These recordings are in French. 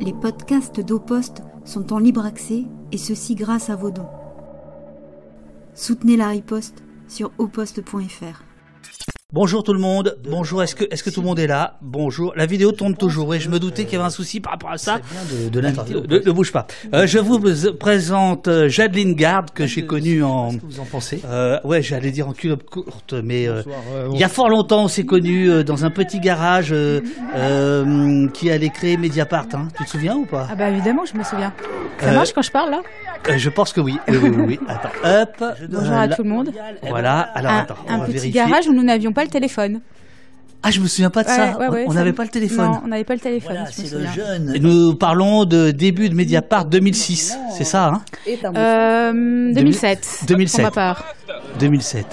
Les podcasts d'Opost sont en libre accès et ceci grâce à vos dons. Soutenez la riposte sur oposte.fr. Bonjour tout le monde. Bonjour. Est-ce que est-ce que tout le monde est là? Bonjour. La vidéo tourne toujours. Et je me doutais qu'il y avait un souci par rapport à ça. de, de l'interview. Ne, bouge pas. Euh, je vous présente euh, Jadeline Garde que j'ai connue en. Qu'est-ce que vous en pensez Euh, ouais, j'allais dire en culotte courte, mais euh, Bonsoir, euh, il y a fort longtemps, on s'est connus euh, dans un petit garage euh, euh, qui allait créer Mediapart. Hein. Tu te souviens ou pas? Ah bah évidemment, je me souviens. Ça Euh, marche quand je parle là? Euh, Je pense que oui. Oui, oui, oui. oui. Attends. Hop. Bonjour Euh, à tout le monde. Voilà. Alors un attends, on un va petit vérifier. garage où nous n'avions pas le téléphone. Ah, je me souviens pas de ça. Ouais, ouais, ouais, on n'avait pas le téléphone. Non, on n'avait pas le téléphone. Voilà, c'est le jeune. Et nous parlons de début de Mediapart 2006, c'est ça, hein Euh, 2007. 2007. Pour ma part. 2007.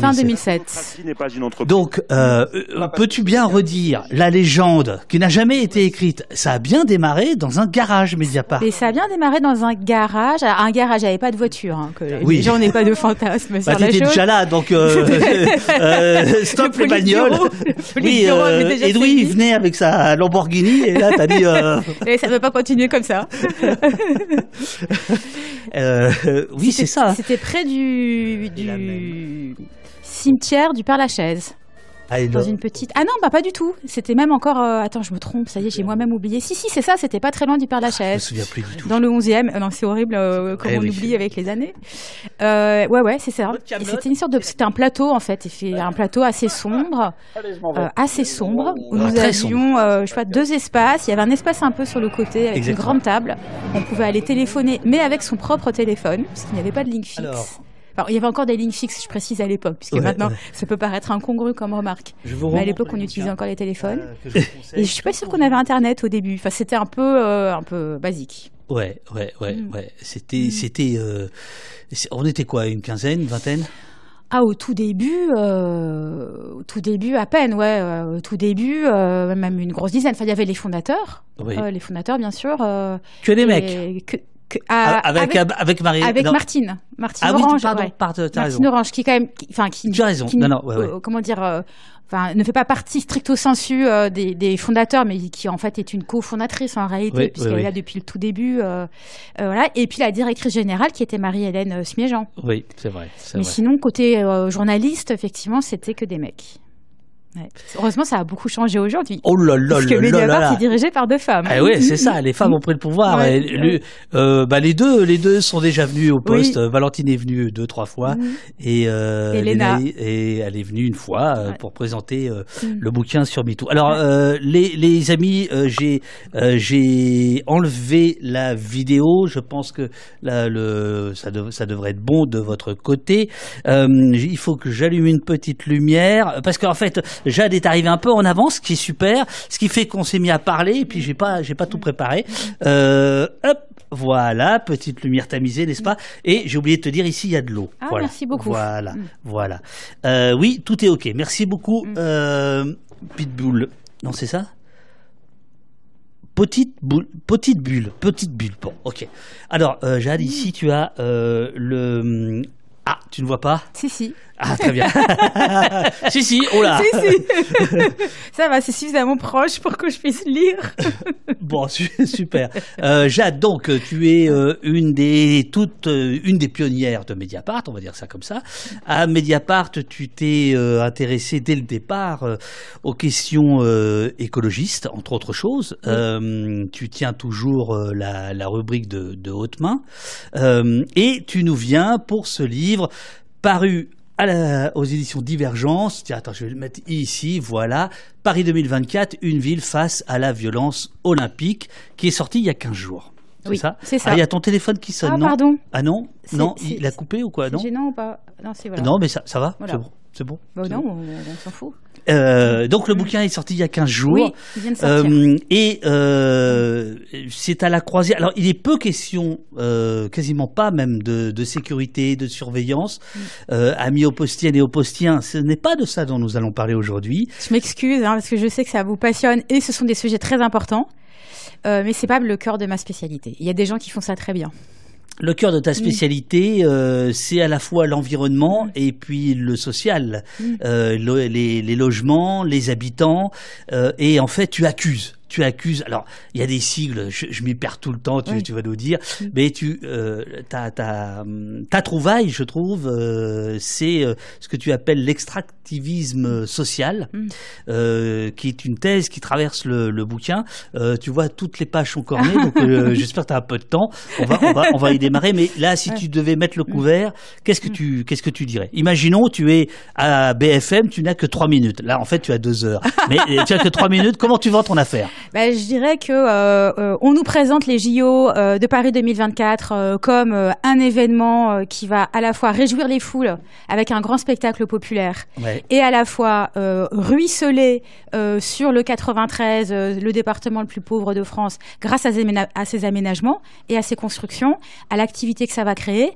Fin 2007. 2007. Tracy n'est pas une entreprise. Donc, euh, euh, peux-tu bien redire la légende qui n'a jamais été écrite? Ça a bien démarré dans un garage Mediapart. Et ça a bien démarré dans un garage. Alors, Un garage, j'avais pas de voiture. Hein, que Oui. Les gens n'aient pas de fantasme Bah, sur la chose. déjà là, donc euh, euh, stop Le les bagnoles. Politburo- le Oui, euh, déjà Edoui saisi. il venait avec sa Lamborghini et là t'as dit euh, Et ça ne peut pas continuer comme ça. euh, oui c'est ça. C'était près du, du cimetière du Père-Lachaise. Ah, Dans une petite. Ah non, bah pas du tout. C'était même encore. euh, Attends, je me trompe. Ça y est, j'ai moi-même oublié. Si, si, c'est ça. C'était pas très loin du Père Je me Lachaise. souviens plus du tout. Dans le 11e. Euh, non, c'est horrible euh, comme Eh on oui. oublie avec les années. Euh, ouais, ouais, c'est ça. Votre Et Kaamelott C'était une sorte de. C'était un plateau en fait. Il fait un plateau assez sombre, euh, assez sombre, où Ah, nous très avions, euh, je sais pas, deux espaces. Il y avait un espace un peu sur le côté avec Exactement. une grande table. On pouvait aller téléphoner, mais avec son propre téléphone, parce qu'il n'y avait pas de ligne fixe. Alors. Alors, il y avait encore des lignes fixes, je précise à l'époque, puisque Ouais, maintenant, ouais. ça peut paraître incongru comme remarque. Je vous Mais à l'époque, on utilisait encore les téléphones. euh, je. Et je suis pas sûre qu'on avait Internet au début. Enfin, c'était un peu, euh, un peu basique. Ouais, ouais, ouais, Mm. ouais. C'était, c'était. euh, on était quoi, une quinzaine, une vingtaine? Ah, au tout début, euh, au tout début, à peine, ouais. euh, au tout début, euh, même une grosse dizaine. Enfin, il y avait les fondateurs. Oui. Euh, les fondateurs, bien sûr. euh, Que des mecs. que- que- ah, avec, avec, avec, Marie. avec non. Martine. Martine Ah oui, Orange. pardon, ouais. pardon, t'as raison. Martine Orange, qui quand même, qui- enfin, qui, as raison. qui Non, non, ouais, ouais. euh, comment dire, euh, enfin, ne fait pas partie stricto sensu euh, des, des fondateurs, mais qui en fait est une cofondatrice en réalité, Oui, puisqu'elle oui, est là oui. depuis le tout début. euh, euh, voilà. Et puis la directrice générale, qui était Marie-Hélène euh, Smiéjean. Oui, c'est vrai. Mais vrai. sinon, côté journaliste, effectivement, c'était que des mecs. Ouais. Heureusement, ça a beaucoup changé aujourd'hui. Oh là là Parce que Mediapart est dirigé par deux femmes. Ah ouais, c'est ça. Les femmes ont pris le pouvoir. Ouais, Et le- euh, bah, les deux, les deux sont déjà venus au poste. Oui. Valentine est venue deux, trois fois, Mhm. et euh, Et elle est venue une fois euh, pour présenter Mhm. le bouquin sur MeToo. Alors, les, les amis, j'ai j'ai enlevé la vidéo. Je pense que là, le, ça, dev- ça devrait être bon de votre côté. Il faut que j'allume une petite lumière parce qu'en fait, Jade est arrivée un peu en avance, ce qui est super, ce qui fait qu'on s'est mis à parler et puis j'ai pas j'ai pas tout préparé. Euh, hop. Voilà, petite lumière tamisée, n'est-ce pas? Et j'ai oublié de te dire, ici, il y a de l'eau. Ah, voilà. merci beaucoup. Voilà, Mm. voilà. Euh, oui, tout est OK. Merci beaucoup, Mm. euh, Pitbull. Non, c'est ça? Petite boule, petite bulle, petite bulle. Bon, ok. Alors, euh, Jade, ici, tu as le. Ah, tu ne vois pas? Si, si. Ah, très bien. si, si, oh là. Si, si. ça va, c'est suffisamment proche pour que je puisse lire. Bon, su- super. Euh, Jade, donc, tu es euh, une des toutes, euh, une des pionnières de Mediapart, on va dire ça comme ça. À Mediapart, tu t'es intéressée dès le départ aux questions écologistes, entre autres choses. Tu tiens toujours la, la rubrique de, de haute main, et tu nous viens pour ce livre paru à la- aux éditions Divergence. Tiens, attends, je vais le mettre ici. Voilà. Paris 2024, une ville face à la violence olympique, qui est sorti il y a 15 jours. C'est Oui, ça c'est ça. Ah, il y a ton téléphone qui sonne, Ah, non pardon. Ah non Non, il a coupé ou quoi Non gênant ou pas? Non, c'est voilà. Non, mais ça, ça va Voilà. C'est bon. C'est bon. Bah non, bon. on, on s'en fout. Euh, donc le bouquin est sorti il y a 15 jours. Oui, il vient de sortir. Euh, et euh, c'est à la croisière. Alors, il est peu question, euh, quasiment pas même, de, de sécurité, de surveillance. Mm. Euh, amis opostiennes et opostiens, ce n'est pas de ça dont nous allons parler aujourd'hui. Je m'excuse hein, parce que je sais que ça vous passionne et ce sont des sujets très importants. Mais c'est pas le cœur de ma spécialité. Il y a des gens qui font ça très bien. Le cœur de ta spécialité, euh, c'est à la fois l'environnement Mm. et puis le social, Mm. Euh, le- les, les logements, les habitants, euh, et en fait, tu accuses. Tu accuses. Alors, il y a des sigles, je, m'y perds tout le temps, tu, tu vas nous dire, mm. mais tu, euh, ta, ta, ta, trouvaille, je trouve, euh, c'est euh, ce que tu appelles l'extractivisme social, mm. euh, qui est une thèse qui traverse le, le bouquin. Euh, tu vois, toutes les pages sont cornées, donc j'espère que tu as un peu de temps. On va, on va, on va y démarrer, mais là, si tu devais mettre le mm. couvert, qu'est-ce que tu, qu'est-ce que tu dirais? Imaginons, tu es à BFM, tu n'as que trois minutes. Là, en fait, tu as deux heures, mais tu as que trois minutes. Comment tu vends ton affaire? Bah, Je dirais que euh, euh, on nous présente les JO euh, de Paris 2024 comme un événement qui va à la fois réjouir les foules avec un grand spectacle populaire et à la fois ruisseler sur le 93, le département le plus pauvre de France, grâce à, à ces aménagements et à ces constructions, à l'activité que ça va créer.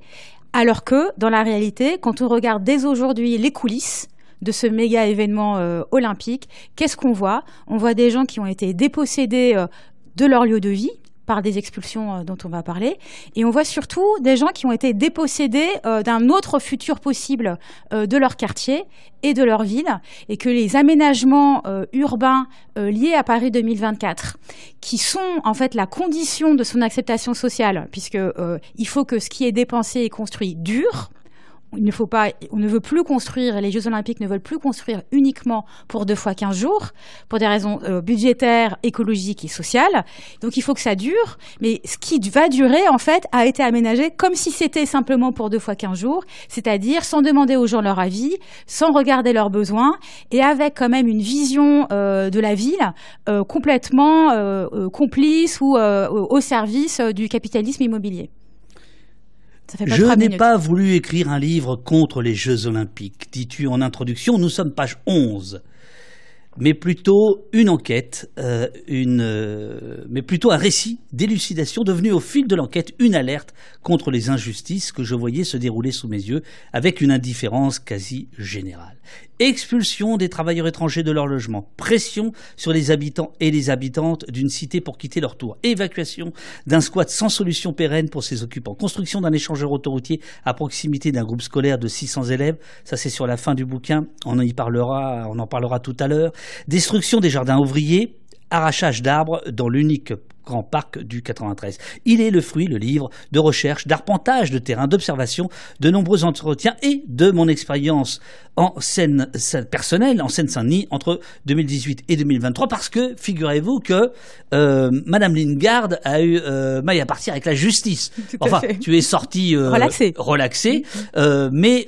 Alors que, dans la réalité, quand on regarde dès aujourd'hui les coulisses, de ce méga événement euh, olympique, qu'est-ce qu'on voit? On voit des gens qui ont été dépossédés euh, de leur lieu de vie, par des expulsions euh, dont on va parler. Et on voit surtout des gens qui ont été dépossédés d'un autre futur possible de leur quartier et de leur ville, et que les aménagements urbains liés à Paris 2024, qui sont en fait la condition de son acceptation sociale, puisque il faut que ce qui est dépensé et construit dure, il ne faut pas, on ne veut plus construire, les Jeux Olympiques ne veulent plus construire uniquement pour deux fois quinze jours, pour des raisons euh, budgétaires, écologiques et sociales. Donc il faut que ça dure, mais ce qui va durer, en fait, a été aménagé comme si c'était simplement pour deux fois quinze jours, c'est-à-dire sans demander aux gens leur avis, sans regarder leurs besoins, et avec quand même une vision euh, de la ville euh, complètement complice ou au service du capitalisme immobilier. Je n'ai pas voulu écrire un livre contre les Jeux olympiques, dis-tu en introduction. Nous sommes page 11 mais plutôt une enquête, euh, une, euh, mais plutôt un récit d'élucidation devenu au fil de l'enquête une alerte contre les injustices que je voyais se dérouler sous mes yeux avec une indifférence quasi générale. Expulsion des travailleurs étrangers de leur logement, pression sur les habitants et les habitantes d'une cité pour quitter leur tour, évacuation d'un squat sans solution pérenne pour ses occupants, construction d'un échangeur autoroutier à proximité d'un groupe scolaire de 600 élèves, ça c'est sur la fin du bouquin, on y parlera, on en parlera tout à l'heure, destruction des jardins ouvriers, arrachage d'arbres dans l'unique grand parc du 93. Il est le fruit, le livre, de recherche, d'arpentage de terrain, d'observation, de nombreux entretiens et de mon expérience en scène, personnelle, en Seine-Saint-Denis, entre 2018 et 2023, parce que, figurez-vous que euh, Madame Lingard a eu euh, maille à partir avec la justice. enfin, tu es sorti euh, relaxé, relaxé euh, mais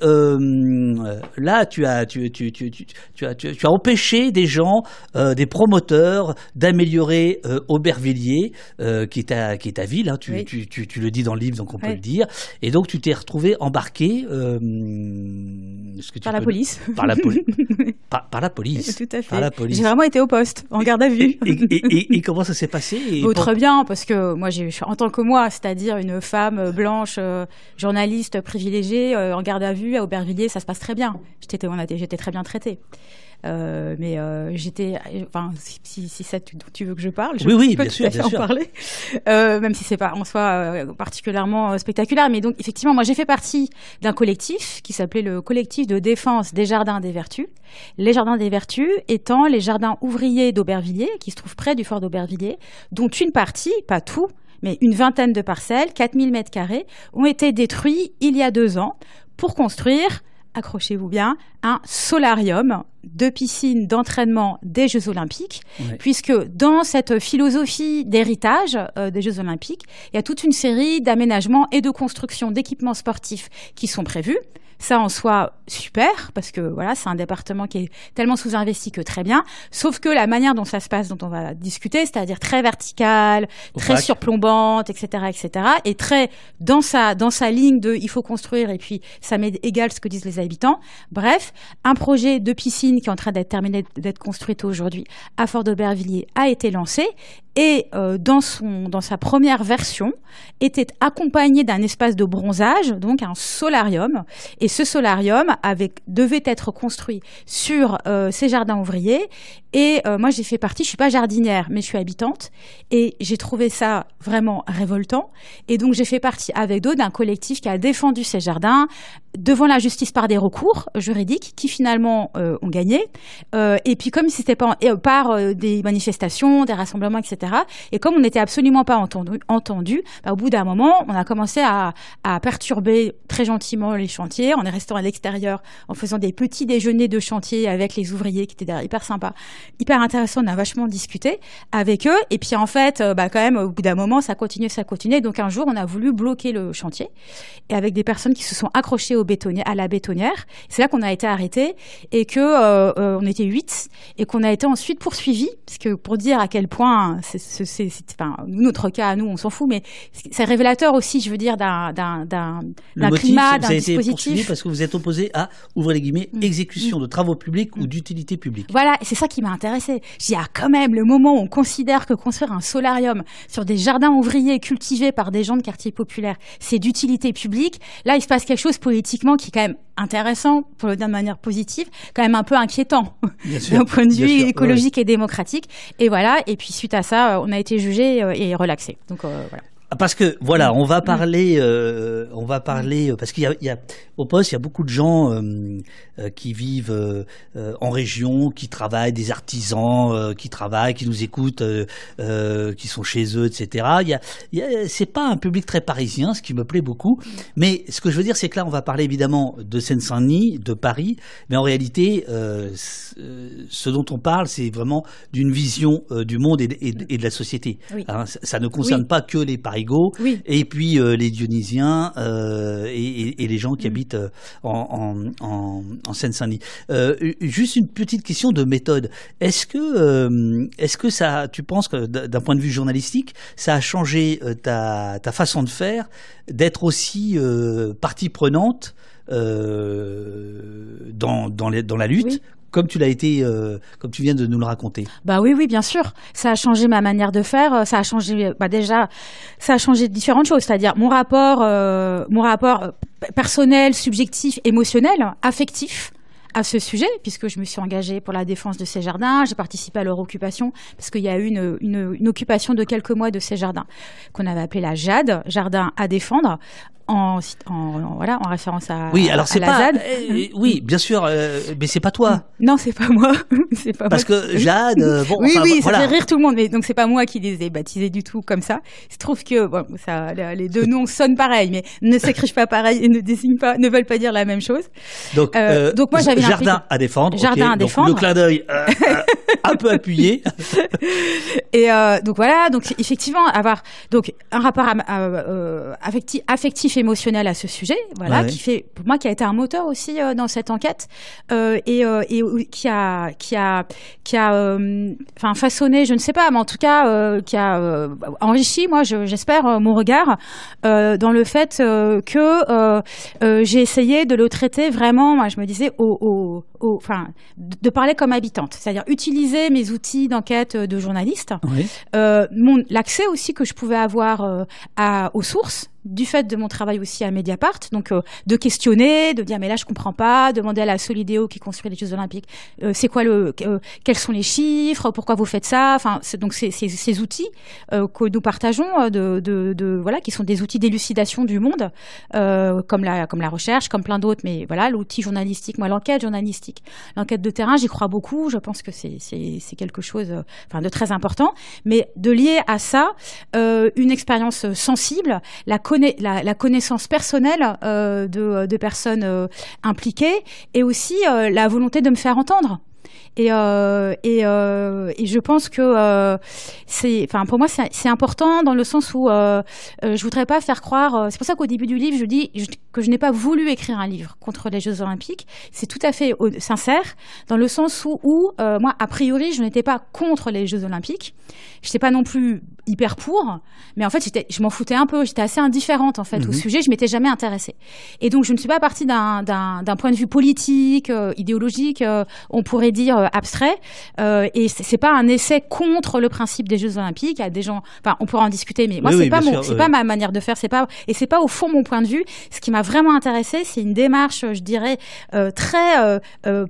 là, tu as, tu, tu, tu, tu, as, tu, as empêché des gens, des promoteurs, d'améliorer Aubervilliers euh, qui, est ta, qui est ta ville, hein, tu, tu, tu, tu, le dis dans le livre, donc on peut le dire. Et donc tu t'es retrouvé embarqué. Euh, par, la police. Par, la par, par, la police. Tout à fait. J'ai vraiment été au poste, en garde à vue. et, et, comment ça s'est passé Très bien, parce que moi, j'ai, en tant que moi, c'est-à-dire une femme blanche, euh, journaliste privilégiée, en garde à vue à Aubervilliers, ça se passe très bien. J'étais, j'étais très bien traitée. Euh, mais euh, j'étais, enfin, si, si, ça tu, tu, veux que je parle, je oui, oui, peux bien sûr, en parler, euh, même si c'est pas en soi euh, particulièrement spectaculaire. Mais donc, effectivement, moi, j'ai fait partie d'un collectif qui s'appelait le collectif de défense des jardins des vertus. Les jardins des vertus étant les jardins ouvriers d'Aubervilliers, qui se trouvent près du fort d'Aubervilliers, dont une partie, pas tout, mais une vingtaine de parcelles, 4000 mètres carrés, ont été détruits il y a deux ans pour construire accrochez-vous bien, un solarium de piscine d'entraînement des Jeux Olympiques, puisque dans cette philosophie d'héritage euh, des Jeux Olympiques, il y a toute une série d'aménagements et de constructions d'équipements sportifs qui sont prévus. Ça en soit super parce que voilà, c'est un département qui est tellement sous-investi que très bien. Sauf que la manière dont ça se passe, dont on va discuter, c'est-à-dire très verticale, très surplombante, etc., etc., et très dans sa dans sa ligne de il faut construire et puis ça m'est égal ce que disent les habitants. Bref, un projet de piscine qui est en train d'être terminé d'être construite aujourd'hui à Fort d'Aubervilliers a été lancé et euh, dans, son, dans sa première version était accompagné d'un espace de bronzage, donc un solarium. Et ce solarium avait, devait être construit sur euh, ces jardins ouvriers. Et euh, moi, j'ai fait partie, je suis pas jardinière, mais je suis habitante. Et j'ai trouvé ça vraiment révoltant. Et donc, j'ai fait partie avec d'autres d'un collectif qui a défendu ces jardins, devant la justice par des recours juridiques qui finalement euh, ont gagné. Euh, et puis comme c'était pas par euh, des manifestations, des rassemblements, etc. Et comme on n'était absolument pas entendu, entendu bah, au bout d'un moment, on a commencé à, à, perturber très gentiment les chantiers. Est resté à l'extérieur en faisant des petits déjeuners de chantier avec les ouvriers qui étaient derrière, hyper sympa, hyper intéressant. On a vachement discuté avec eux. Et puis en fait, bah, quand même, au bout d'un moment, ça continuait, ça continuait. Donc un jour, on a voulu bloquer le chantier et avec des personnes qui se sont accrochées au à la bétonnière. C'est là qu'on a été arrêté et que euh, euh, on était huit et qu'on a été ensuite poursuivis. Parce que pour dire à quel point, c'est, enfin, notre cas à nous, on s'en fout, mais c'est révélateur aussi, je veux dire, d'un, d'un, d'un, climat, d'un dispositif. parce que vous êtes opposé à, ouvrez les guillemets, mm. exécution de travaux publics ou mm. d'utilité publique. Voilà, c'est ça qui m'a intéressé. J'ai ah, quand même, le moment où on considère que construire un solarium sur des jardins ouvriers cultivés par des gens de quartier populaire, c'est d'utilité publique, là, il se passe quelque chose politiquement qui est quand même intéressant, pour le dire de manière positive, quand même un peu inquiétant d'un point de vue écologique et démocratique. Et voilà, et puis suite à ça, on a été jugé et relaxé. Donc euh, voilà. Parce que voilà, on va parler, euh, on va parler parce qu'il y, y a, au poste, il y a beaucoup de gens euh, euh, qui vivent euh, en région, qui travaillent, des artisans qui travaillent, qui nous écoutent, qui sont chez eux, etc. Il y a, il y a c'est pas un public très parisien, ce qui me plaît beaucoup. Mais ce que je veux dire, c'est que là, on va parler évidemment de Seine-Saint-Denis, de Paris, mais en réalité, ce dont on parle, c'est vraiment d'une vision du monde et, de la société. Hein, ça, ne concerne pas que les Et puis les Dionysiens et, et, les gens qui mm. habitent euh, en, Seine-Saint-Denis. Euh, juste une petite question de méthode. Est-ce que, euh, est-ce que ça, tu penses que d'un point de vue journalistique, ça a changé ta, façon de faire, d'être aussi partie prenante dans, dans, dans, la lutte comme tu l'as été, euh, comme tu viens de nous le raconter. Bah oui, oui, bien sûr. Ça a changé ma manière de faire. Euh, ça a changé, bah déjà, ça a changé différentes choses. C'est-à-dire mon rapport, euh, mon rapport personnel, subjectif, émotionnel, affectif à ce sujet, puisque je me suis engagée pour la défense de ces jardins, j'ai participé à leur occupation, parce qu'il y a eu une, une, occupation de quelques mois de ces jardins, qu'on avait appelé la JAD, Jardin à défendre, en, en, voilà, en référence à, oui, alors c'est pas, ZAD. Euh, oui, bien sûr, euh, mais c'est pas toi. Non, c'est pas moi. c'est pas Parce que Jade, euh, bon, oui, oui, ça fait rire tout le monde, mais donc c'est pas moi qui les ai baptisés du tout comme ça. Il se trouve que bon, ça, les deux noms sonnent pareil, mais ne s'écrivent pas pareil et ne désignent pas, ne veulent pas dire la même chose. Donc, donc moi j'avais jardin à défendre. Jardin à défendre. le clin d'œil un peu appuyé. et donc voilà, donc effectivement avoir donc un rapport affectif, affectif émotionnel à ce sujet, voilà, qui fait pour moi qui a été un moteur aussi euh, dans cette enquête euh, et, euh, et, qui a qui a qui a enfin façonné, je ne sais pas, mais en tout cas qui a enrichi, moi j'espère mon regard dans le fait que j'ai essayé de le traiter vraiment, moi je me disais au, au, enfin de parler comme habitante, c'est-à-dire utiliser mes outils d'enquête de journaliste, mon l'accès aussi que je pouvais avoir à, aux sources du fait de mon travail aussi à Mediapart, donc euh, de questionner, de dire mais là je comprends pas, demander à la Solidéo qui construit les Jeux Olympiques, euh, c'est quoi le, euh, quels sont les chiffres, pourquoi vous faites ça, enfin donc ces outils que nous partageons, de, de, de, voilà, qui sont des outils d'élucidation du monde, comme la comme la recherche, comme plein d'autres, mais voilà l'outil journalistique, moi l'enquête journalistique, l'enquête de terrain, j'y crois beaucoup, je pense que c'est quelque chose, enfin de très important, mais de lier à ça une expérience sensible, la connaissance personnelle euh, de, personnes euh, impliquées et aussi euh, la volonté de me faire entendre. Et, euh, et, euh, et, je pense que euh, c'est, enfin pour moi c'est important dans le sens où euh, euh, je voudrais pas faire croire. c'est pour ça qu'au début du livre je dis que je n'ai pas voulu écrire un livre contre les Jeux Olympiques. C'est tout à fait sincère dans le sens où, où moi a priori je n'étais pas contre les Jeux Olympiques. Je n'étais pas non plus hyper pour, mais en fait je m'en foutais un peu. J'étais assez indifférente en fait au mhm. sujet. Je m'étais jamais intéressée. Et donc je ne suis pas partie d'un, point de vue politique, idéologique. on pourrait dire euh, abstrait. Euh, et c'est pas un essai contre le principe des Jeux Olympiques. Il y a des gens, enfin, on pourra en discuter, mais moi, c'est pas mon, c'est pas ma manière de faire. C'est pas, et c'est pas au fond mon point de vue. Ce qui m'a vraiment intéressé, c'est une démarche, je dirais, euh, très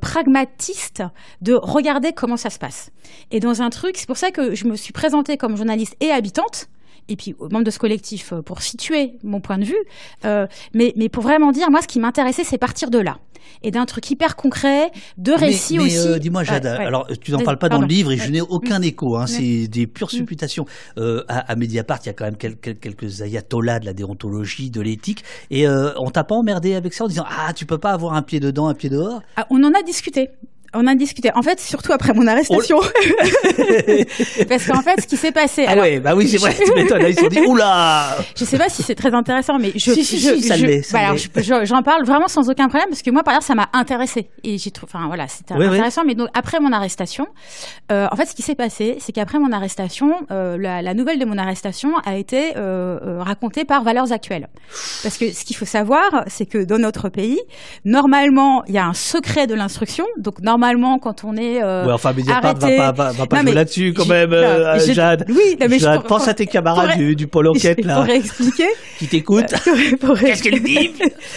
pragmatiste de regarder comment ça se passe. Et dans un truc, c'est pour ça que je me suis présentée comme journaliste et habitante et puis aux membres de ce collectif pour situer mon point de vue. mais, mais pour vraiment dire, moi, ce qui m'intéressait, c'est partir de là et d'un truc hyper concret, de récits mais, aussi. Dis-moi, Jade, alors tu n'en parles pas dans le livre et je n'ai aucun écho. Hein, c'est des pures mm. supputations. à, à, Mediapart, il y a quand même quelques, quelques ayatollahs de la déontologie, de l'éthique, et on t'a pas emmerdé avec ça en disant ah tu peux pas avoir un pied dedans, un pied dehors? Ah, on en a discuté on a discuté. En fait, surtout après mon arrestation. Oh. Parce qu'en fait, ce qui s'est passé. Ah ouais, bah oui, c'est vrai. Tu m'étonnes. Ils se sont dit, oula. Je sais pas si c'est très intéressant, mais je. Si, si, si, ça bah, J'en parle vraiment sans aucun problème parce que moi, par exemple, ça m'a intéressé et j'ai trouvé. Enfin voilà, c'était intéressant. Mais donc après mon arrestation, euh, en fait, ce qui s'est passé, c'est qu'après mon arrestation, euh, la, la, nouvelle de mon arrestation a été euh, racontée par Valeurs Actuelles. Parce que ce qu'il faut savoir, c'est que dans notre pays, normalement, il y a un secret de l'instruction. Donc normalement normalement, quand on est euh, ouais, enfin, arrêté... va pas, va, va pas jouer là-dessus quand même, euh, Jade. Oui, mais Jade, je pense à tes camarades du, du pôle enquête là. Pour expliquer. Qui t'écoutent. Qu'est-ce qu'elle dit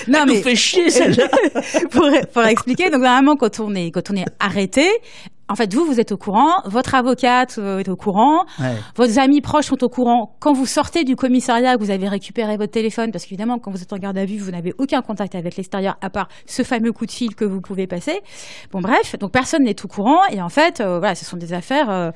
Non Elle mais nous fait chier celle-là. pour, pour expliquer, donc normalement, quand on est quand on est arrêté, en fait, vous, vous êtes au courant, votre avocate euh, est au courant, vos amis proches sont au courant. Quand vous sortez du commissariat, vous avez récupéré votre téléphone, parce qu'évidemment, quand vous êtes en garde à vue, vous n'avez aucun contact avec l'extérieur, à part ce fameux coup de fil que vous pouvez passer. Bon, bref, donc personne n'est au courant, et en fait, euh, voilà, ce sont des affaires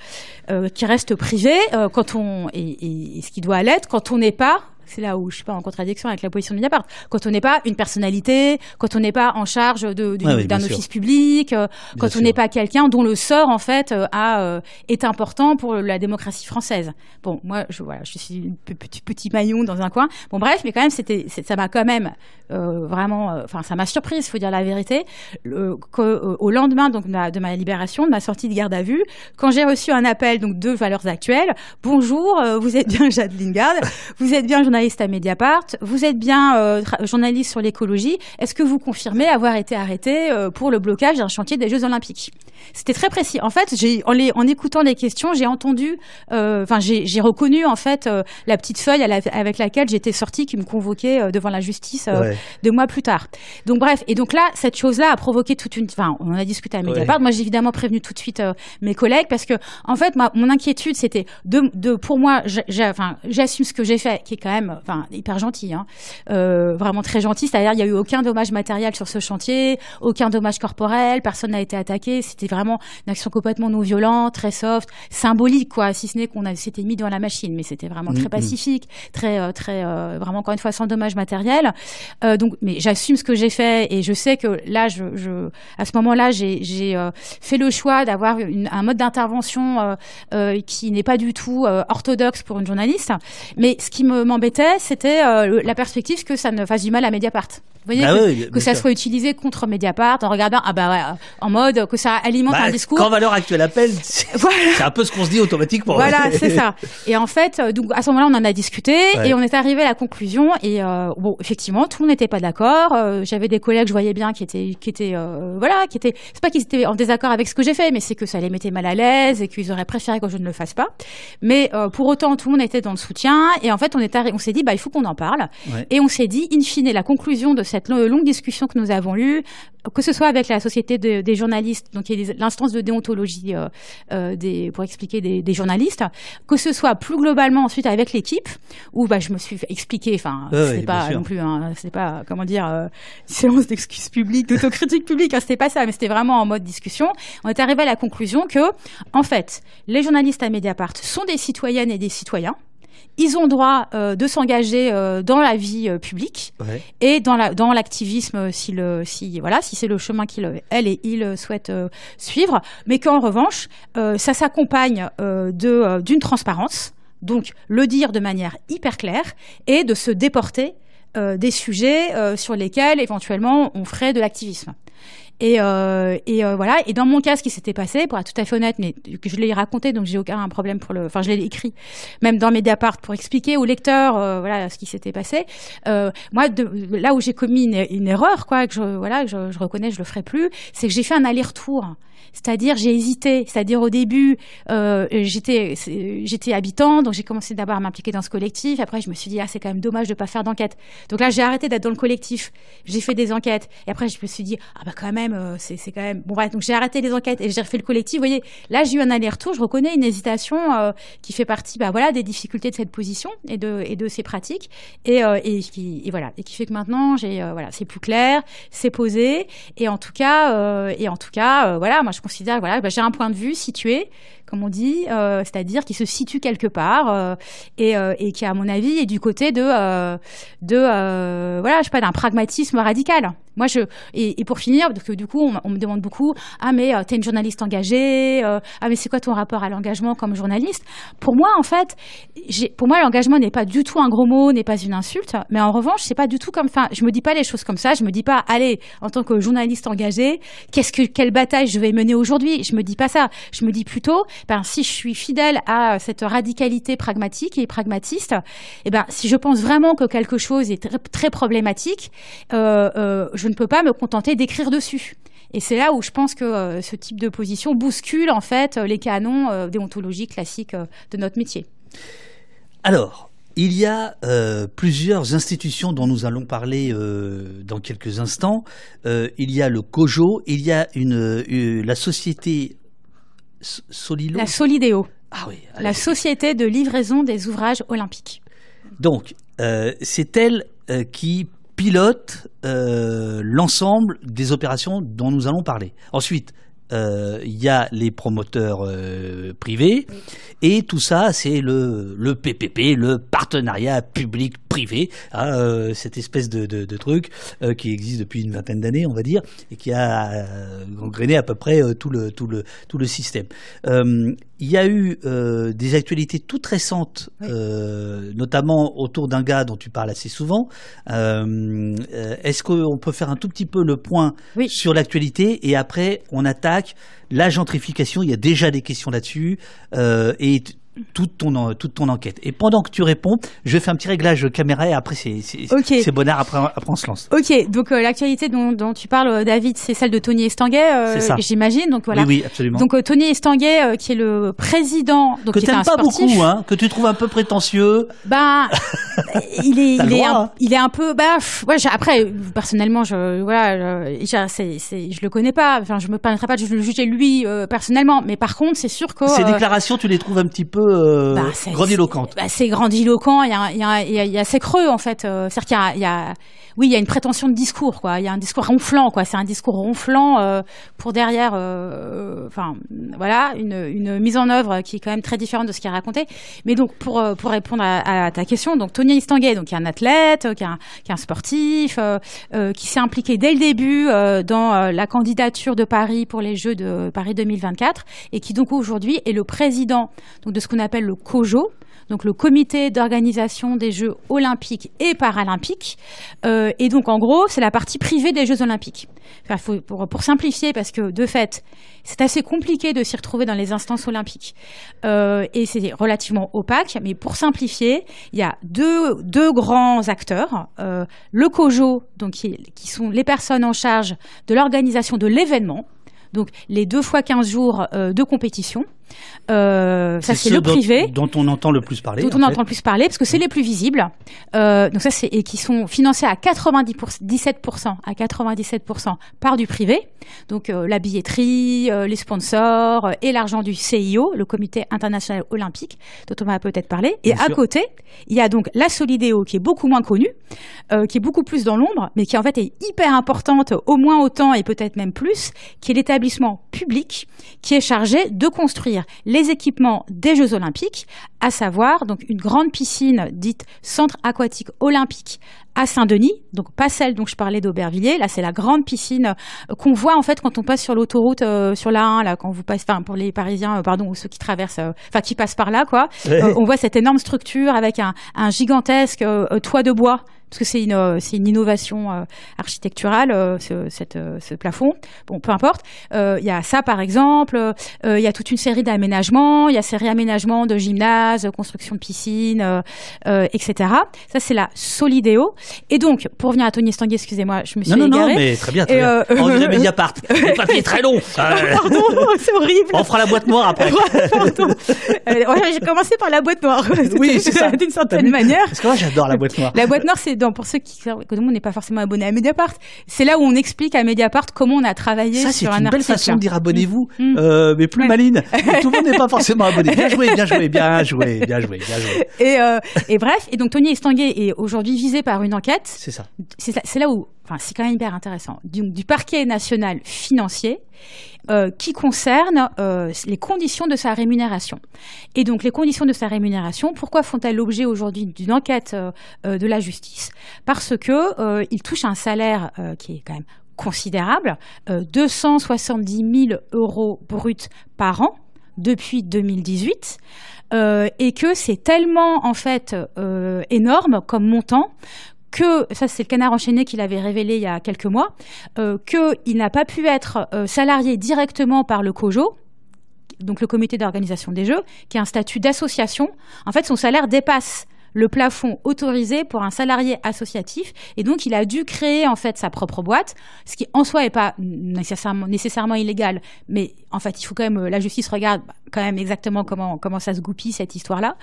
euh, qui restent privées quand on et, et ce qui doit l'être quand on n'est pas c'est là où je suis pas en contradiction avec la position de Mediapart. Quand on n'est pas une personnalité, quand on n'est pas en charge d'un office public, euh, quand on n'est pas quelqu'un dont le sort en fait euh, a, euh, est important pour la démocratie française. Bon, moi, je voilà, je suis un petit petit maillon dans un coin. Bon, bref, mais quand même, c'était, ça m'a quand même vraiment, enfin, ça m'a surprise, faut dire la vérité, au lendemain donc de ma, libération, de ma sortie de garde à vue, quand j'ai reçu un appel donc de Valeurs Actuelles. Bonjour, vous êtes bien Jade Lingard, vous êtes bien journaliste journaliste à Mediapart, vous êtes bien euh, journaliste sur l'écologie. Est-ce que vous confirmez avoir été arrêté euh, pour le blocage d'un chantier des Jeux Olympiques? C'était très précis. En fait, j'ai en, en écoutant les questions, j'ai entendu, euh, enfin j'ai reconnu en fait la petite feuille avec laquelle j'étais sortie qui me convoquait devant la justice deux mois plus tard. Donc bref, et donc là, cette chose-là a provoqué toute une. Enfin, on en a discuté à Mediapart. Moi, j'ai évidemment prévenu tout de suite mes collègues parce que en fait, mon inquiétude, c'était de, de, pour moi, j'assume ce que j'ai fait, qui est quand même enfin hyper gentil, hein. euh, vraiment très gentil. C'est-à-dire il y a eu aucun dommage matériel sur ce chantier, aucun dommage corporel, personne n'a été attaqué. C'était vraiment une action complètement non violente, très soft, symbolique quoi, si ce n'est qu'on s'était mis dans la machine, mais c'était vraiment très mm, mm. pacifique, très euh, très euh, vraiment encore une fois sans dommage matériel. donc, mais j'assume ce que j'ai fait et je sais que là, je, je à ce moment-là, j'ai fait le choix d'avoir un mode d'intervention qui n'est pas du tout orthodoxe pour une journaliste. Mais ce qui c'était euh, la perspective que ça ne fasse du mal à Mediapart. Vous voyez, bah que, ça soit utilisé contre Mediapart en regardant, ah bah ouais, en mode que ça alimente bah, un discours. Quand Valeur Actuelle appelle, c'est un peu ce qu'on se dit automatiquement. Voilà, c'est ça. Et en fait, euh, donc à ce moment-là, on en a discuté et on est arrivé à la conclusion. Et euh, bon, effectivement, tout le monde n'était pas d'accord. Euh, J'avais des collègues, je voyais bien, qui étaient, qui étaient, euh, voilà, qui étaient. C'est pas qu'ils étaient en désaccord avec ce que j'ai fait, mais c'est que ça les mettait mal à l'aise et qu'ils auraient préféré que je ne le fasse pas. Mais pour autant, tout le monde était dans le soutien. Et en fait, on est, on s'est dit, bah, il faut qu'on en parle. Et on s'est dit, in fine, la conclusion de cette longue discussion que nous avons eue, que ce soit avec la société des journalistes, donc l'instance de déontologie euh, euh, des, pour expliquer des, journalistes, que ce soit plus globalement ensuite avec l'équipe, où bah, je me suis expliqué, enfin, c'est pas non plus, hein, c'est pas, comment dire, euh, séance d'excuses publiques, d'autocritique publique, hein, c'était pas ça, mais c'était vraiment en mode discussion. On est arrivé à la conclusion que, en fait, les journalistes à Mediapart sont des citoyennes et des citoyens, ils ont droit euh, de s'engager euh, dans la vie euh, publique et dans la dans l'activisme si le si voilà si c'est le chemin qu'ils elle et ils souhaitent suivre, mais qu'en revanche ça s'accompagne de d'une transparence, donc le dire de manière hyper claire et de se déporter des sujets sur lesquels éventuellement on ferait de l'activisme. Et, euh, et euh, voilà. Et dans mon cas, ce qui s'était passé, pour être tout à fait honnête, mais que je l'ai raconté, donc j'ai aucun problème pour le. Enfin, je l'ai écrit, même dans Mediapart, pour expliquer au lecteur, euh, voilà, ce qui s'était passé. Euh, moi, là où j'ai commis une, erreur, quoi, que je, voilà, je, je reconnais, je le ferai plus, c'est que j'ai fait un aller-retour C'est-à-dire, j'ai hésité. C'est-à-dire, au début, euh, j'étais, j'étais habitant, donc j'ai commencé d'abord à m'impliquer dans ce collectif. Après, je me suis dit, ah, c'est quand même dommage de pas faire d'enquête. Donc là, j'ai arrêté d'être dans le collectif. J'ai fait des enquêtes. Et après, je me suis dit, ah bah quand même, euh, c'est, quand même. Bon bref, donc j'ai arrêté les enquêtes et j'ai refait le collectif. Vous voyez, là, j'ai eu un aller-retour. Je reconnais une hésitation euh, qui fait partie, bah voilà, des difficultés de cette position et de et de ces pratiques. Et, euh, et, qui, et voilà, et qui fait que maintenant, j'ai, voilà, c'est plus clair, c'est posé. Et en tout cas, et en tout cas, voilà, moi je considère, voilà, bah, j'ai un point de vue situé comme on dit, euh, c'est-à-dire qui se situe quelque part euh, et, euh, et, qui, à mon avis, est du côté de, voilà, je sais pas, d'un pragmatisme radical. Moi, je et, pour finir, parce que du coup, on, me demande beaucoup, ah mais tu es une journaliste engagée, ah mais c'est quoi ton rapport à l'engagement comme journaliste? Pour moi, en fait, pour moi, l'engagement n'est pas du tout un gros mot, n'est pas une insulte, mais en revanche, c'est pas du tout comme, enfin, je me dis pas les choses comme ça. Je me dis pas, allez, en tant que journaliste engagée, qu'est-ce que quelle bataille je vais mener aujourd'hui? Je me dis pas ça. Je me dis plutôt, ben, si je suis fidèle à cette radicalité pragmatique et pragmatiste, eh ben, si je pense vraiment que quelque chose est très, problématique, euh, euh, je ne peux pas me contenter d'écrire dessus. Et c'est là où je pense que euh, ce type de position bouscule en fait les canons déontologiques classiques de notre métier. Alors, il y a plusieurs institutions dont nous allons parler dans quelques instants. il y a le COJO, il y a la société Solilo La Solidéo. Ah oui. La Société de livraison des ouvrages olympiques. Donc, euh, c'est elle euh, qui pilote euh, l'ensemble des opérations dont nous allons parler. Ensuite, il y a les promoteurs privés et tout ça, c'est le, le PPP, le partenariat public privé, hein, euh, cette espèce de, de, de truc euh, qui existe depuis une vingtaine d'années, on va dire, et qui a euh, gangréné à peu près tout, le, tout, le, tout le système. Il y a eu des actualités toutes récentes, notamment autour d'un gars dont tu parles assez souvent. Est-ce qu'on peut faire un tout petit peu le point sur l'actualité et après on attaque la gentrification? Il y a déjà des questions là-dessus et toute ton, toute ton enquête. Et pendant que tu réponds, je fais un petit réglage caméra et après c'est c'est bonheur, après, après on se lance. Ok, donc euh, l'actualité dont, dont, tu parles, euh, David, c'est celle de Tony Estanguet, euh, j'imagine. Donc voilà. Oui, oui, absolument. Donc euh, Tony Estanguet, qui est le président, donc que tu n'aimes pas beaucoup, hein, que tu trouves un peu prétentieux. Ben, il est, il est, un, hein. il est un peu, bah, ouais, après personnellement, je, voilà, je, c'est, je le connais pas. Enfin, je me permettrai pas de le juger lui personnellement, mais par contre, c'est sûr que ces déclarations, tu les trouves un petit peu euh, bah, grandiloquente. Bah, c'est grandiloquent. Il y a, il y, a, il y a, ces creux en fait. Euh, c'est-à-dire qu'il y, y a, oui, il y a une prétention de discours, quoi. Il y a un discours ronflant, quoi. C'est un discours ronflant euh, pour derrière, euh, enfin, voilà, une, une, mise en œuvre qui est quand même très différente de ce qui est raconté. Mais donc, pour, euh, pour répondre à, à ta question, donc Tony Istanguet, donc qui est un athlète, qui est un, qui est un sportif, qui s'est impliqué dès le début dans la candidature de Paris pour les Jeux de Paris 2024 et qui donc aujourd'hui est le président donc de ce qu'on appelle le COJO, donc le comité d'organisation des Jeux olympiques et paralympiques. Euh, et donc en gros, c'est la partie privée des Jeux olympiques. Pour, simplifier, parce que de fait, c'est assez compliqué de s'y retrouver dans les instances olympiques. Euh, et c'est relativement opaque, mais pour simplifier, il y a deux, deux grands acteurs. Euh, le COJO, donc qui, qui sont les personnes en charge de l'organisation de l'événement, donc les deux fois 15 jours de compétition. Euh, ça c'est le privé. dont on entend le plus parler dont on entend le plus parler parce que c'est les plus visibles. Euh, donc ça c'est et qui sont financés à 97% à 97% par du privé. Donc euh, la billetterie les sponsors et l'argent du CIO le comité international olympique dont on va peut-être parler. Et à côté il y a donc la Solidéo qui est beaucoup moins connue qui est beaucoup plus dans l'ombre mais qui en fait est hyper importante au moins autant et peut-être même plus qui est l'établissement public qui est chargé de construire les équipements des Jeux Olympiques, à savoir donc une grande piscine dite centre aquatique olympique à Saint-Denis, donc pas celle dont je parlais d'Aubervilliers. Là, c'est la grande piscine euh, qu'on voit en fait quand on passe sur l'autoroute euh, sur la 1, là, quand vous passez, enfin pour les Parisiens, euh, pardon, ou ceux qui traversent, enfin qui passent par là, quoi. on voit cette énorme structure avec un, un gigantesque toit de bois parce que c'est une, euh, une innovation euh, architecturale, euh, ce, cette, ce plafond. Bon, peu importe. Il y a ça, par exemple. Il y a toute une série d'aménagements. Il y a ces réaménagements de gymnases, construction de piscines, etc. Ça, c'est la Solidéo. Et donc, pour revenir à Tony Estanguet, excusez-moi, je me suis non, non, Non, mais très bien, très bien. On dirait Mediapart. Le papier est très long. Pardon, c'est horrible. On fera la boîte noire après. Pardon. J'ai commencé par la boîte noire. Oui, c'est ça. D'une certaine manière. Parce que moi, j'adore la boîte noire. La boîte noire, c'est pour ceux qui que nous, on n'est pas forcément abonné à Mediapart. C'est là où on explique à Mediapart comment on a travaillé ça, sur un article. C'est une belle façon de dire abonnez-vous, mm. Mm. euh, mais plus maline. Tout le monde n'est pas forcément abonné. Bien joué, bien joué, bien joué, bien joué, bien joué. Et, euh, et bref, et donc Tony Estanguet est aujourd'hui visé par une enquête. C'est ça. C'est là où, enfin, c'est quand même hyper intéressant, du, du parquet national financier. Euh, qui concerne euh, les conditions de sa rémunération. Et donc les conditions de sa rémunération, pourquoi font-elles l'objet aujourd'hui d'une enquête euh, de la justice? Parce que il touche un salaire qui est quand même considérable, 270 000 euros bruts par an depuis 2018. et que c'est tellement en fait énorme comme montant que, ça c'est le canard enchaîné qu'il avait révélé il y a quelques mois, euh, qu'il n'a pas pu être euh, salarié directement par le COJO, donc le comité d'organisation des Jeux, qui a un statut d'association. En fait, son salaire dépasse le plafond autorisé pour un salarié associatif et donc il a dû créer en fait sa propre boîte, ce qui en soi n'est pas nécessairement, nécessairement illégal, mais en fait il faut quand même la justice regarde quand même exactement comment comment ça se goupille cette histoire-là.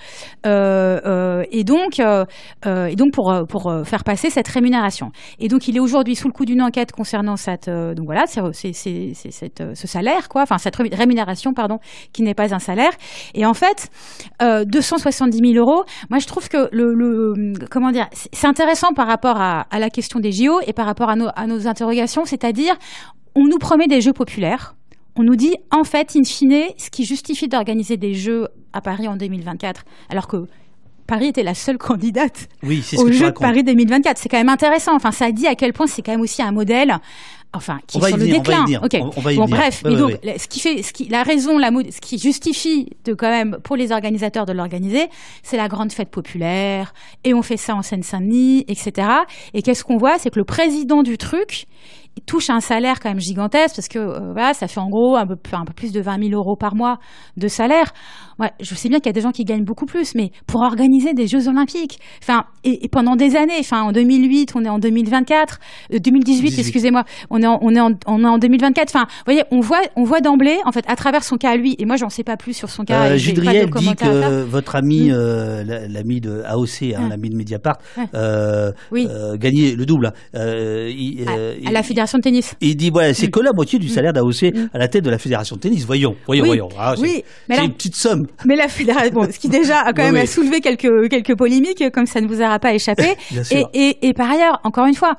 Euh, euh, et donc euh, et donc pour pour faire passer cette rémunération. Et donc il est aujourd'hui sous le coup d'une enquête concernant cette donc voilà c'est c'est ce salaire quoi. Enfin cette rémunération pardon qui n'est pas un salaire. Et en fait 270 000 euros moi je trouve que le, comment dire c'est intéressant par rapport à, à, la question des JO et par rapport à nos, à nos interrogations. C'est-à-dire on nous promet des jeux populaires on nous dit, en fait, in fine, ce qui justifie d'organiser des Jeux à Paris en 2024, alors que Paris était la seule candidate oui, aux Jeux de Paris 2024. C'est quand même intéressant. Enfin, ça dit à quel point c'est quand même aussi un modèle. Enfin, qui est sur le déclin. bon, bref. donc, ce qui fait, ce qui, la raison, la ce qui justifie de quand même pour les organisateurs de l'organiser, c'est la grande fête populaire. Et on fait ça en Seine-Saint-Denis, etc. Et qu'est-ce qu'on voit, c'est que le président du truc, touche un salaire quand même gigantesque parce que euh, voilà, ça fait en gros un peu, un peu plus de 20 000 euros par mois de salaire. Ouais, je sais bien qu'il y a des gens qui gagnent beaucoup plus, mais pour organiser des Jeux Olympiques, enfin, et, pendant des années, enfin, en 2008, on est en 2024, 2018, euh, excusez-moi, on est en, on est en, on est en 2024. Enfin, vous voyez, on voit, on voit d'emblée, en fait, à travers son cas à lui, et moi, j'en sais pas plus sur son cas. Euh, Judriel dit que votre ami, mm. euh, l'ami de AOC, hein, l'ami de Mediapart, euh, oui. euh, gagnait le double. Hein. Euh, il, à, à la fédération de tennis. Il dit, ouais, c'est mm. que la moitié du mm. salaire d'AOC mm. à la tête de la fédération de tennis. Voyons, voyons, voyons. Ah, c'est une petite somme. Mais la fédération, bon, ce qui déjà a quand même soulevé quelques, quelques polémiques, comme ça ne vous aura pas échappé. et, et, et par ailleurs, encore une fois,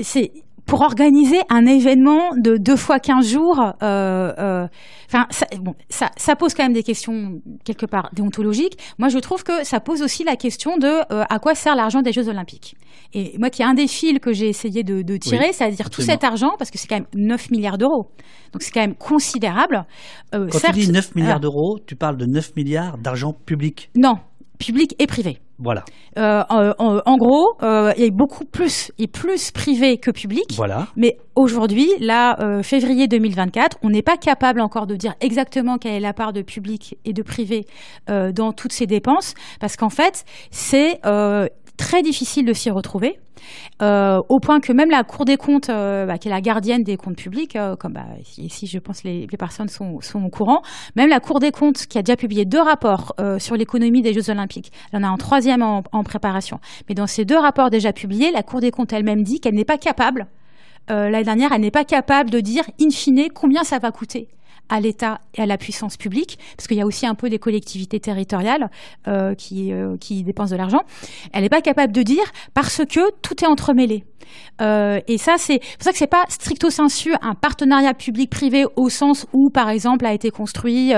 c'est pour organiser un événement de deux fois quinze jours, euh, euh, enfin, ça, bon, ça, ça, pose quand même des questions quelque part déontologiques. Moi, je trouve que ça pose aussi la question de euh, à quoi sert l'argent des Jeux Olympiques. Et moi, qui a un des fils que j'ai essayé de, de tirer, c'est-à-dire tout cet argent, parce que c'est quand même 9 milliards d'euros. Donc c'est quand même considérable. Quand tu dis 9 milliards d'euros, tu parles de 9 milliards d'argent public Non, public et privé. Voilà. Euh, en, gros, euh, il y a beaucoup plus et plus privé que public. Voilà. Mais aujourd'hui, là, euh, février 2024, on n'est pas capable encore de dire exactement quelle est la part de public et de privé dans toutes ces dépenses, parce qu'en fait, c'est très difficile de s'y retrouver. Euh, au point que même la Cour des comptes, euh, bah, qui est la gardienne des comptes publics, euh, comme bah, ici, je pense les, les personnes sont, sont, au courant, même la Cour des comptes qui a déjà publié deux rapports sur l'économie des Jeux Olympiques, y en a un troisième en, en, préparation, mais dans ces deux rapports déjà publiés, la Cour des comptes elle-même dit qu'elle n'est pas capable, l'année dernière, elle n'est pas capable de dire in fine combien ça va coûter à l'État et à la puissance publique, parce qu'il y a aussi un peu des collectivités territoriales euh, qui, euh, qui dépensent de l'argent. Elle n'est pas capable de dire parce que tout est entremêlé. Euh, et ça, c'est pour ça que c'est pas stricto sensu un partenariat public-privé au sens où, par exemple, a été construit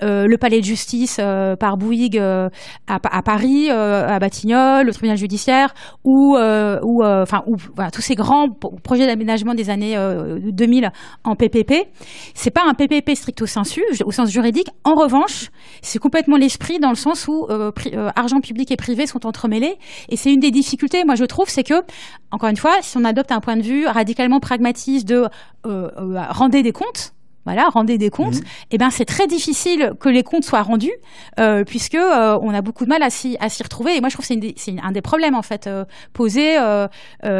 le palais de justice par Bouygues à, Paris, à Batignolles, le tribunal judiciaire, ou, enfin, tous ces grands projets d'aménagement des années 2000 en PPP. C'est pas un PPP respect stricto sensu, au sens juridique. En revanche, c'est complètement l'esprit dans le sens où euh, euh, argent public et privé sont entremêlés. Et c'est une des difficultés, moi je trouve, c'est que, encore une fois, si on adopte un point de vue radicalement pragmatiste de euh, rendez des comptes, voilà, rendez des comptes, et eh ben c'est très difficile que les comptes soient rendus euh, puisque euh, on a beaucoup de mal à s'y à s'y retrouver. Et moi je trouve que c'est un des problèmes en fait euh, posés euh,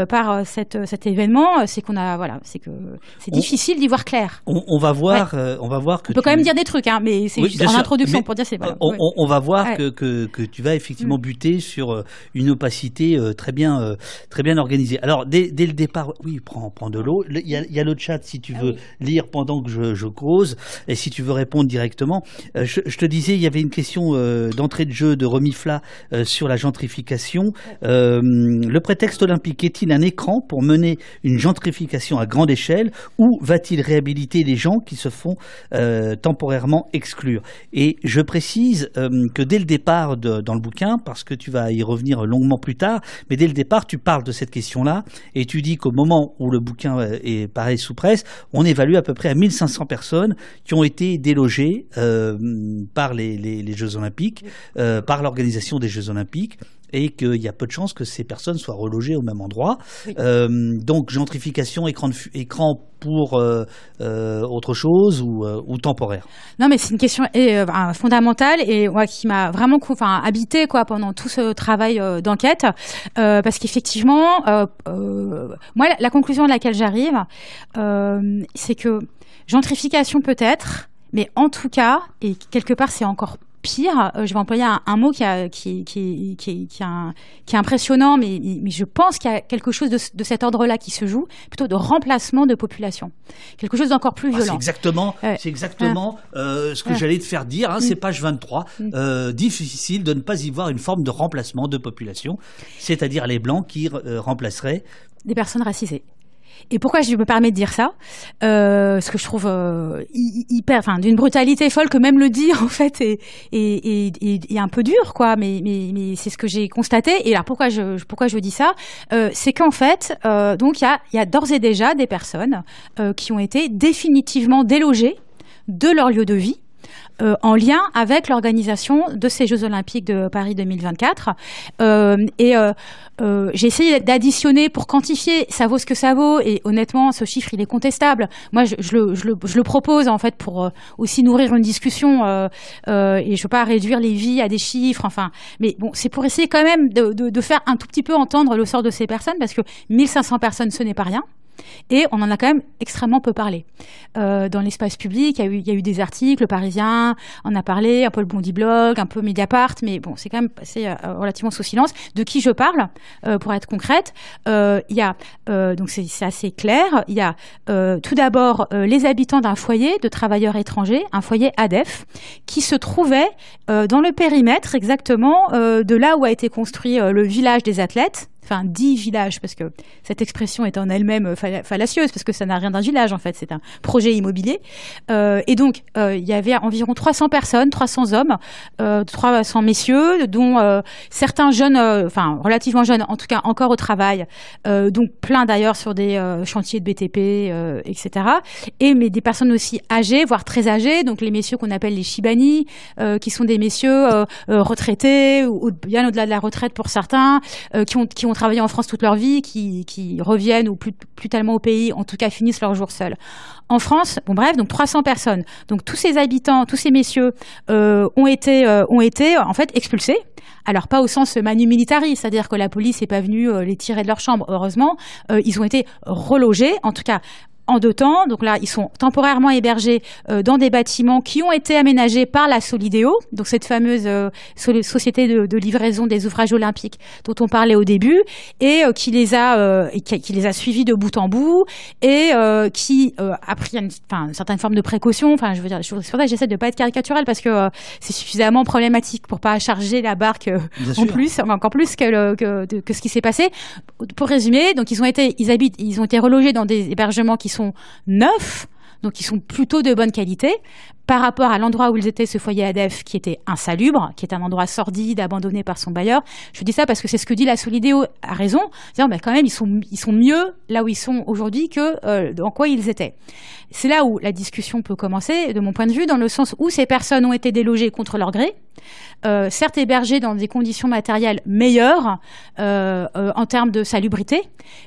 par cette, cet événement, c'est qu'on a voilà, c'est que c'est difficile d'y voir clair. On, on va voir, on va voir que on peut quand même dire des trucs, hein, mais c'est juste en introduction pour dire c'est. Voilà. On, on, va voir que, que, que tu vas effectivement mm. buter sur une opacité très bien très bien organisée. Alors dès, dès le départ, oui, prends prends de l'eau. Il y a, a le chat si tu ah veux lire pendant que je je cause. Et si tu veux répondre directement, euh, je, te disais, il y avait une question euh, d'entrée de jeu de Remifla euh, sur la gentrification. le prétexte olympique est-il un écran pour mener une gentrification à grande échelle ou va-t-il réhabiliter les gens qui se font temporairement exclure? Et je précise que dès le départ dans le bouquin, parce que tu vas y revenir longuement plus tard, mais dès le départ, tu parles de cette question-là et tu dis qu'au moment où le bouquin est pareil sous presse, on évalue à peu près à 1500 personnes qui ont été délogées euh, par les, Jeux Olympiques, euh, par l'organisation des Jeux Olympiques et qu'il y a peu de chances que ces personnes soient relogées au même endroit. Euh, donc gentrification, écran, écran pour autre chose ou, temporaire Non, mais c'est une question fondamentale et qui m'a vraiment enfin, habité quoi, pendant tout ce travail d'enquête. parce qu'effectivement, moi, la, conclusion à laquelle j'arrive, c'est que Gentrification peut-être, mais en tout cas, et quelque part c'est encore pire, euh, je vais employer un, mot qui, qui, qui, qui, qui, est impressionnant, mais, mais je pense qu'il y a quelque chose de, de cet ordre-là qui se joue, plutôt de remplacement de population. Quelque chose d'encore plus ah, violent. c'est exactement, c'est exactement euh, ce que j'allais te faire dire, hein, c'est mm. page 23. Mm. Euh, difficile de ne pas y voir une forme de remplacement de population, c'est-à-dire les Blancs qui remplaceraient des personnes racisées. Et pourquoi je me permets de dire ça euh, Ce que je trouve euh, hyper, enfin, d'une brutalité folle que même le dire en fait est, est, est, un peu dur, quoi. Mais, mais, mais c'est ce que j'ai constaté. Et alors pourquoi je pourquoi je dis ça euh, C'est qu'en fait, euh, donc il y a, y a d'ores et déjà des personnes euh, qui ont été définitivement délogées de leur lieu de vie euh, en lien avec l'organisation de ces Jeux Olympiques de Paris 2024. Euh, et euh, j'ai essayé d'additionner pour quantifier, ça vaut ce que ça vaut. Et honnêtement, ce chiffre, il est contestable. Moi, je, le, propose en fait pour aussi nourrir une discussion. et je veux pas réduire les vies à des chiffres. Enfin, mais bon, c'est pour essayer quand même de, de, de faire un tout petit peu entendre le sort de ces personnes parce que 1500 personnes, ce n'est pas rien. Et on en a quand même extrêmement peu parlé. Euh, dans l'espace public, il y, a eu, des articles, le Parisien en a parlé, un peu le Bondi Blog, un peu Mediapart, mais bon, c'est quand même passé euh, relativement sous silence. De qui je parle, euh, pour être concrète, il y a, donc c'est assez clair, il y a tout d'abord les habitants d'un foyer de travailleurs étrangers, un foyer ADEF, qui se trouvait dans le périmètre exactement de là où a été construit le village des athlètes, enfin dix villages, parce que cette expression est en elle-même euh, fallacieuse, parce que ça n'a rien d'un village en fait, c'est un projet immobilier. Euh, et donc euh, il y avait environ 300 personnes, 300 hommes, euh, 300 messieurs, dont certains jeunes, enfin relativement jeunes, en tout cas encore au travail, donc plein d'ailleurs sur des chantiers de BTP, etc. Et mais des personnes aussi âgées, voire très âgées, donc les messieurs qu'on appelle les shibani, qui sont des messieurs retraités ou bien au-delà de la retraite pour certains, qui ont qui ont travaillé en France toute leur vie, qui, qui reviennent ou plus, plus tellement au pays, en tout cas finissent leur jour seuls. En France, bon bref, donc 300 personnes. Donc tous ces habitants, tous ces messieurs euh, ont été euh, ont été en fait expulsés. Alors pas au sens manu militari, c'est-à-dire que la police n'est pas venue euh, les tirer de leur chambre. Heureusement, ils ont été relogés, en tout cas en deux temps. Donc là, ils sont temporairement hébergés euh, dans des bâtiments qui ont été aménagés par la Solidéo, donc cette fameuse euh, société de, livraison des ouvrages olympiques dont on parlait au début, et euh, qui les a qui, les a suivis de bout en bout et qui a pris une, une, certaine forme de précaution. Enfin, je veux dire, c'est pour ça que j'essaie de pas être caricaturel parce que c'est suffisamment problématique pour pas charger la barque en plus, encore plus que, que, que ce qui s'est passé. Pour résumer, donc ils ont été, ils habitent, ils ont été relogés dans des hébergements qui sont neufs, donc qui sont plutôt de bonne qualité, par rapport à l'endroit où ils étaient, ce foyer ADEF, qui était insalubre, qui est un endroit sordide, abandonné par son bailleur. Je dis ça parce que c'est ce que dit la Solidéo à raison. Disant, bah, quand même, ils sont, ils sont mieux là où ils sont aujourd'hui que euh, dans quoi ils étaient. C'est là où la discussion peut commencer, de mon point de vue, dans le sens où ces personnes ont été délogées contre leur gré, euh, certes hébergées dans des conditions matérielles meilleures euh, euh, en termes de salubrité,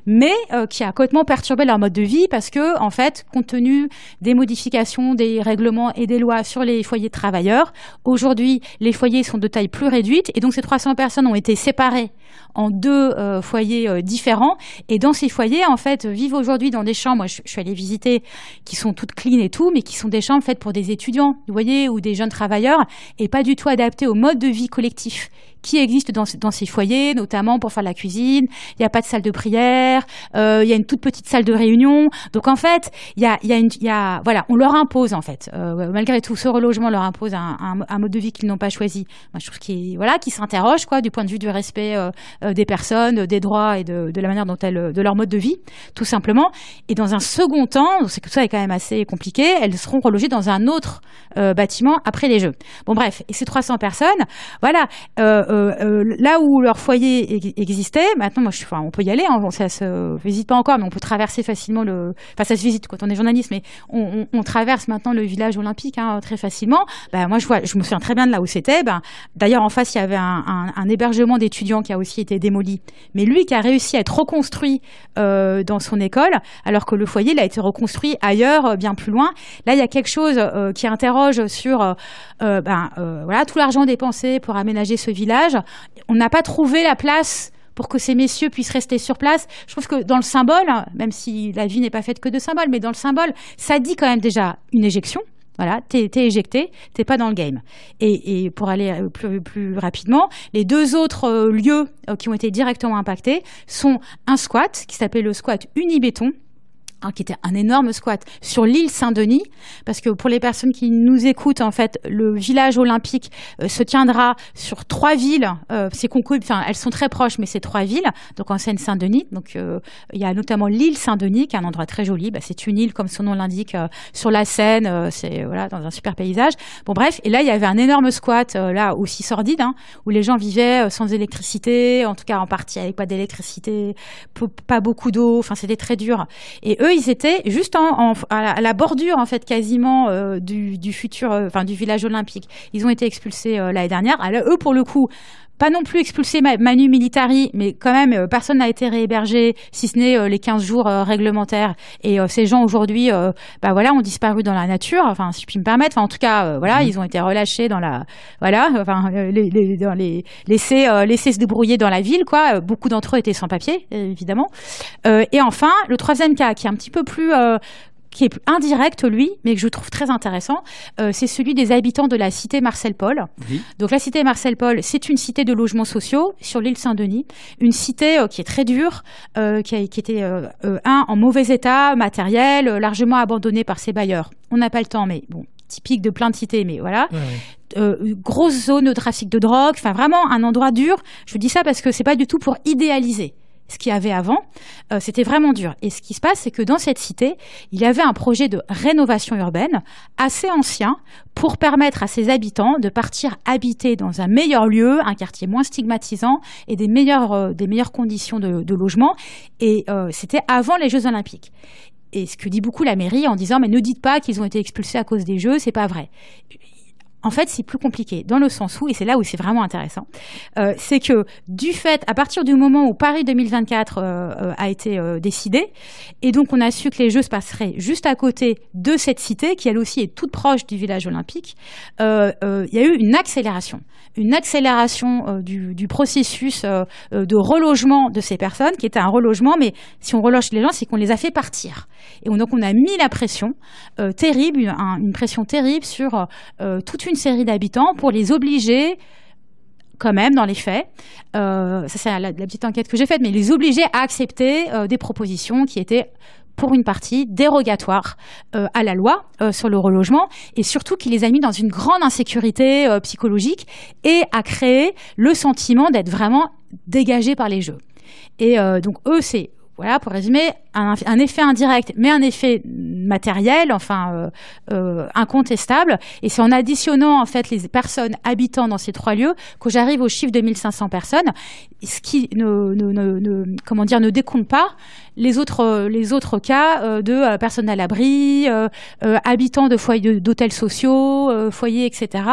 mais qui a complètement perturbé leur mode de vie parce que, en fait, compte tenu des modifications des règlements et des lois sur les foyers de travailleurs, aujourd'hui, les foyers sont de taille plus réduite et donc ces 300 personnes ont été séparées en deux foyers différents. Et dans ces foyers, en fait, vivent aujourd'hui dans des chambres, moi je, je, suis allée visiter, qui sont toutes clean et tout, mais qui sont des chambres faites pour des étudiants, vous voyez, ou des jeunes travailleurs, et pas du tout adaptées au mode de vie collectif qui existe dans, ces foyers, notamment pour faire la cuisine. Il n'y a pas de salle de prière, euh, il y a une toute petite salle de réunion. Donc en fait, il y a, il y a, une, voilà, on leur impose en fait, euh, malgré tout, ce relogement leur impose un, mode de vie qu'ils n'ont pas choisi. Moi, je trouve qu'ils voilà, qui s'interroge quoi, du point de vue du respect euh, des personnes, des droits et de, la manière dont elles, de leur mode de vie, tout simplement. Et dans un second temps, c'est que ça est quand même assez compliqué, elles seront relogées dans un autre bâtiment après les Jeux. Bon bref, et ces 300 personnes, voilà. Euh, euh, là où leur foyer existait, maintenant, on peut y aller, hein, ça se visite pas encore, mais on peut traverser facilement le. Enfin, ça se visite quand on est journaliste, mais on, traverse maintenant le village olympique hein, très facilement. Ben, moi, je vois, je me souviens très bien de là où c'était. Ben, D'ailleurs, en face, il y avait un, hébergement d'étudiants qui a aussi été démoli, mais lui qui a réussi à être reconstruit euh, dans son école, alors que le foyer, a été reconstruit ailleurs, bien plus loin. Là, il y a quelque chose qui interroge sur ben, tout l'argent dépensé pour aménager ce village on n'a pas trouvé la place pour que ces messieurs puissent rester sur place. Je trouve que dans le symbole, même si la vie n'est pas faite que de symboles, mais dans le symbole, ça dit quand même déjà une éjection. Voilà, t'es es éjecté, t'es pas dans le game. Et, pour aller plus, plus, rapidement, les deux autres euh, lieux euh, qui ont été directement impactés sont un squat qui s'appelle le squat Unibéton, Hein, qui était un énorme squat sur l'île Saint-Denis, parce que pour les personnes qui nous écoutent, en fait, le village olympique euh, se tiendra sur trois villes. Euh, c'est enfin, elles sont très proches, mais c'est trois villes. Donc en Seine-Saint-Denis, donc euh, il y a notamment l'île Saint-Denis, qui est un endroit très joli. Bah, c'est une île, comme son nom l'indique, euh, sur la Seine. C'est voilà, dans un super paysage. Bon bref, et là il y avait un énorme squat, là aussi sordide, hein, où les gens vivaient sans électricité, en tout cas en partie avec pas d'électricité, pas beaucoup d'eau. Enfin, c'était très dur. Et eux, ils étaient juste à, la, bordure en fait quasiment euh, du, futur, euh, enfin du village olympique. Ils ont été expulsés euh, l'année dernière. Eux, pour le coup, pas non plus expulsés manu militari, mais quand même euh, personne n'a été réhébergé, si ce n'est euh, les 15 jours euh, réglementaires. Et ces gens aujourd'hui, bah voilà, ont disparu dans la nature. Enfin, si je puis me permettre. Enfin, en tout cas, voilà, mmh. ils ont été relâchés dans la, voilà, enfin, les, les, dans les laissés, laissés se débrouiller dans la ville, quoi. Beaucoup d'entre eux étaient sans papier, évidemment. et enfin, le troisième cas, qui est un petit peu plus qui est indirect, lui, mais que je trouve très intéressant, euh, c'est celui des habitants de la cité Marcel Paul. Oui. Donc la cité Marcel Paul, c'est une cité de logements sociaux sur l'île Saint-Denis, une cité euh, qui est très dure, euh, qui, a, qui, était euh, euh, un en mauvais état matériel, largement abandonnée par ses bailleurs. On n'a pas le temps, mais bon, typique de plein de cités, mais voilà. Ouais, Euh, grosse zone de trafic de drogue, enfin vraiment un endroit dur. Je vous dis ça parce que c'est pas du tout pour idéaliser ce qu'il y avait avant, euh, c'était vraiment dur. Et ce qui se passe, c'est que dans cette cité, il y avait un projet de rénovation urbaine assez ancien pour permettre à ses habitants de partir habiter dans un meilleur lieu, un quartier moins stigmatisant et des meilleures, euh, des meilleures conditions de, logement. Et euh, c'était avant les Jeux Olympiques et ce que dit beaucoup la mairie en disant mais ne dites pas qu'ils ont été expulsés à cause des jeux, c'est pas vrai. En fait, c'est plus compliqué dans le sens où, et c'est là où c'est vraiment intéressant, euh, c'est que du fait, à partir du moment où Paris 2024 euh, euh, a été décidé, et donc on a su que les Jeux se passeraient juste à côté de cette cité, qui elle aussi est toute proche du village olympique, il y a eu une accélération, une accélération du, processus de relogement de ces personnes, qui était un relogement, mais si on reloge les gens, c'est qu'on les a fait partir. Et donc on a mis la pression terrible, une, pression terrible sur toute une série d'habitants pour les obliger quand même dans les faits, euh, ça c'est la, petite enquête que j'ai faite, mais les obliger à accepter euh, des propositions qui étaient pour une partie dérogatoires euh, à la loi euh, sur le relogement et surtout qui les a mis dans une grande insécurité psychologique et a créé le sentiment d'être vraiment dégagé par les jeux. Et donc eux, c'est voilà, pour résumer, un, effet indirect, mais un effet matériel, enfin euh, euh, incontestable. Et c'est en additionnant en fait les personnes habitant dans ces trois lieux que j'arrive au chiffre de 1500 personnes, ce qui ne, ne, ne, comment dire ne décompte pas les autres les autres cas de personnes à l'abri, habitants de foyers d'hôtels sociaux, foyers etc.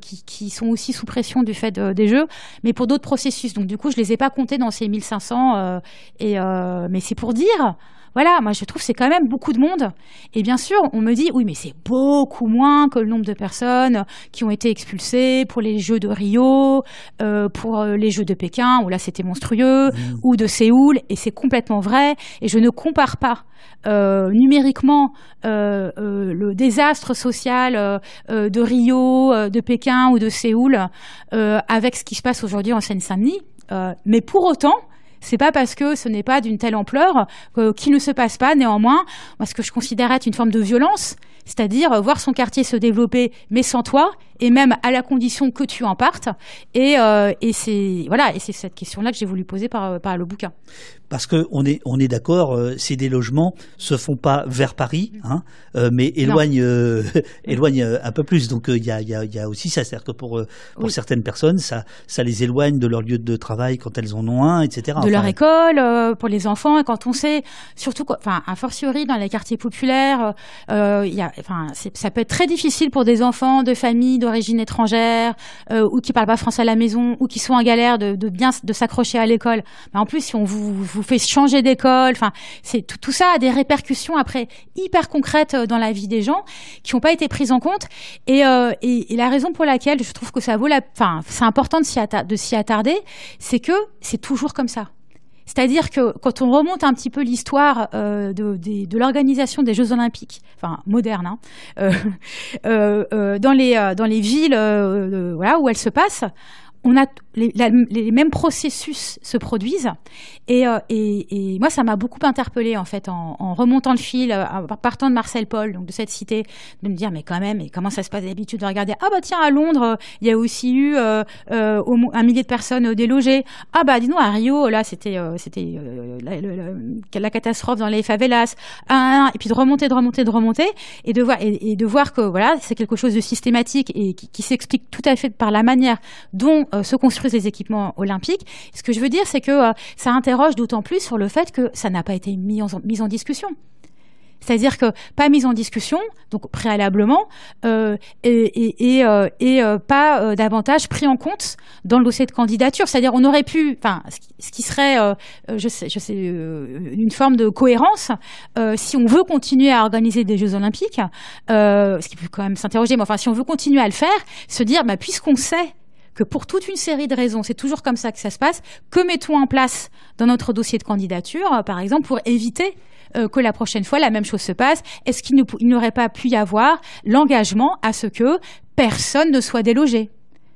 Qui, qui, sont aussi sous pression du fait des jeux, mais pour d'autres processus. Donc du coup je les ai pas comptés dans ces 1500 et mais c'est pour dire voilà, moi je trouve c'est quand même beaucoup de monde. Et bien sûr, on me dit oui, mais c'est beaucoup moins que le nombre de personnes qui ont été expulsées pour les Jeux de Rio, euh, pour euh, les Jeux de Pékin où là c'était monstrueux, mmh. ou de Séoul. Et c'est complètement vrai. Et je ne compare pas euh, numériquement le désastre social de Rio, de Pékin ou de Séoul avec ce qui se passe aujourd'hui en Seine-Saint-Denis. mais pour autant, c'est pas parce que ce n'est pas d'une telle ampleur qu'il ne se passe pas néanmoins moi ce que je considère être une forme de violence, c'est-à-dire voir son quartier se développer mais sans toi et même à la condition que tu en partes. Et, euh, et c'est voilà, et c'est cette question-là que j'ai voulu poser par, par le bouquin. Parce que on est on est d'accord, euh, ces délogements se font pas vers Paris, hein, euh, mais éloignent éloignent un peu plus. Donc il y a, y, a, y, a, aussi ça, c'est-à-dire que pour pour certaines personnes, ça ça les éloigne de leur lieu de travail quand elles en ont un, etc. De leur école pour les enfants et quand on sait, surtout, enfin, a fortiori dans les quartiers populaires, il y a, enfin, ça peut être très difficile pour des enfants de familles d'origine étrangère euh, ou qui parlent pas français à la maison ou qui sont en galère de, bien de s'accrocher à l'école. En plus, si on vous, vous fait changer d'école, enfin, c'est tout, ça a des répercussions après hyper concrètes euh, dans la vie des gens qui n'ont pas été prises en compte. Euh, et, et, la raison pour laquelle je trouve que ça vaut la, enfin, c'est important de s'y attarder, c'est que c'est toujours comme ça. C'est-à-dire que quand on remonte un petit peu l'histoire euh, de, de, l'organisation des Jeux Olympiques, enfin moderne, hein, dans les dans les villes où elles se passent, on a les, mêmes processus se produisent. Et, euh, et, et moi ça m'a beaucoup interpellée en fait en, remontant le fil euh, en partant de Marcel Paul donc de cette cité de me dire mais quand même et comment ça se passe d'habitude de regarder ah bah tiens à Londres il y a aussi eu euh, euh un millier de personnes délogées. Ah bah dis-nous à Rio là c'était c'était la, la, catastrophe dans les favelas ah, et puis de remonter de remonter de remonter et de voir et, de voir que voilà c'est quelque chose de systématique et qui s'explique tout à fait par la manière dont se construit des équipements olympiques. Ce que je veux dire, c'est que euh, ça interroge d'autant plus sur le fait que ça n'a pas été mis en, discussion. C'est-à-dire que pas mis en discussion, donc préalablement, euh, et, euh, euh, pas davantage pris en compte dans le dossier de candidature. C'est-à-dire on aurait pu, enfin, ce qui serait, je sais, une forme de cohérence, si on veut continuer à organiser des Jeux Olympiques, ce qui peut quand même s'interroger, mais enfin, si on veut continuer à le faire, se dire, bah, puisqu'on sait que pour toute une série de raisons, c'est toujours comme ça que ça se passe, que mettons en place dans notre dossier de candidature, euh, par exemple, pour éviter euh, que la prochaine fois la même chose se passe. Est-ce qu'il n'aurait pas pu y avoir l'engagement à ce que personne ne soit délogé?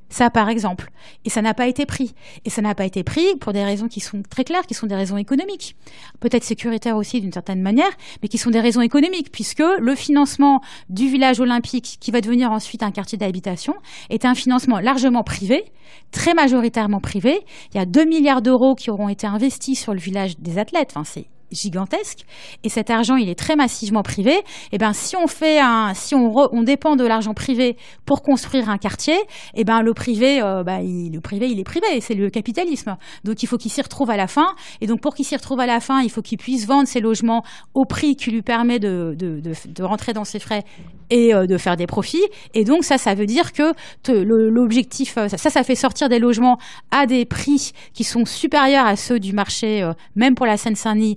Ça, par exemple. Et ça n'a pas été pris. Et ça n'a pas été pris pour des raisons qui sont très claires, qui sont des raisons économiques. Peut-être sécuritaires aussi d'une certaine manière, mais qui sont des raisons économiques, puisque le financement du village olympique, qui va devenir ensuite un quartier d'habitation, est un financement largement privé, très majoritairement privé. Il y a 2 milliards d'euros qui auront été investis sur le village des athlètes. Enfin, c'est gigantesque. Et cet argent il est très massivement privé. Et eh ben si on fait un si on on dépend de l'argent privé pour construire un quartier et eh ben le privé bah, il, le privé il est privé. C'est le capitalisme. Donc il faut qu'il s'y retrouve à la fin. Et donc pour qu'il s'y retrouve à la fin il faut qu'il puisse vendre ses logements au prix qui lui permet de de, de, de rentrer dans ses frais et euh, de faire des profits. Et donc ça ça veut dire que l'objectif euh, ça ça fait sortir des logements à des prix qui sont supérieurs à ceux du marché même pour la Seine-Saint-Denis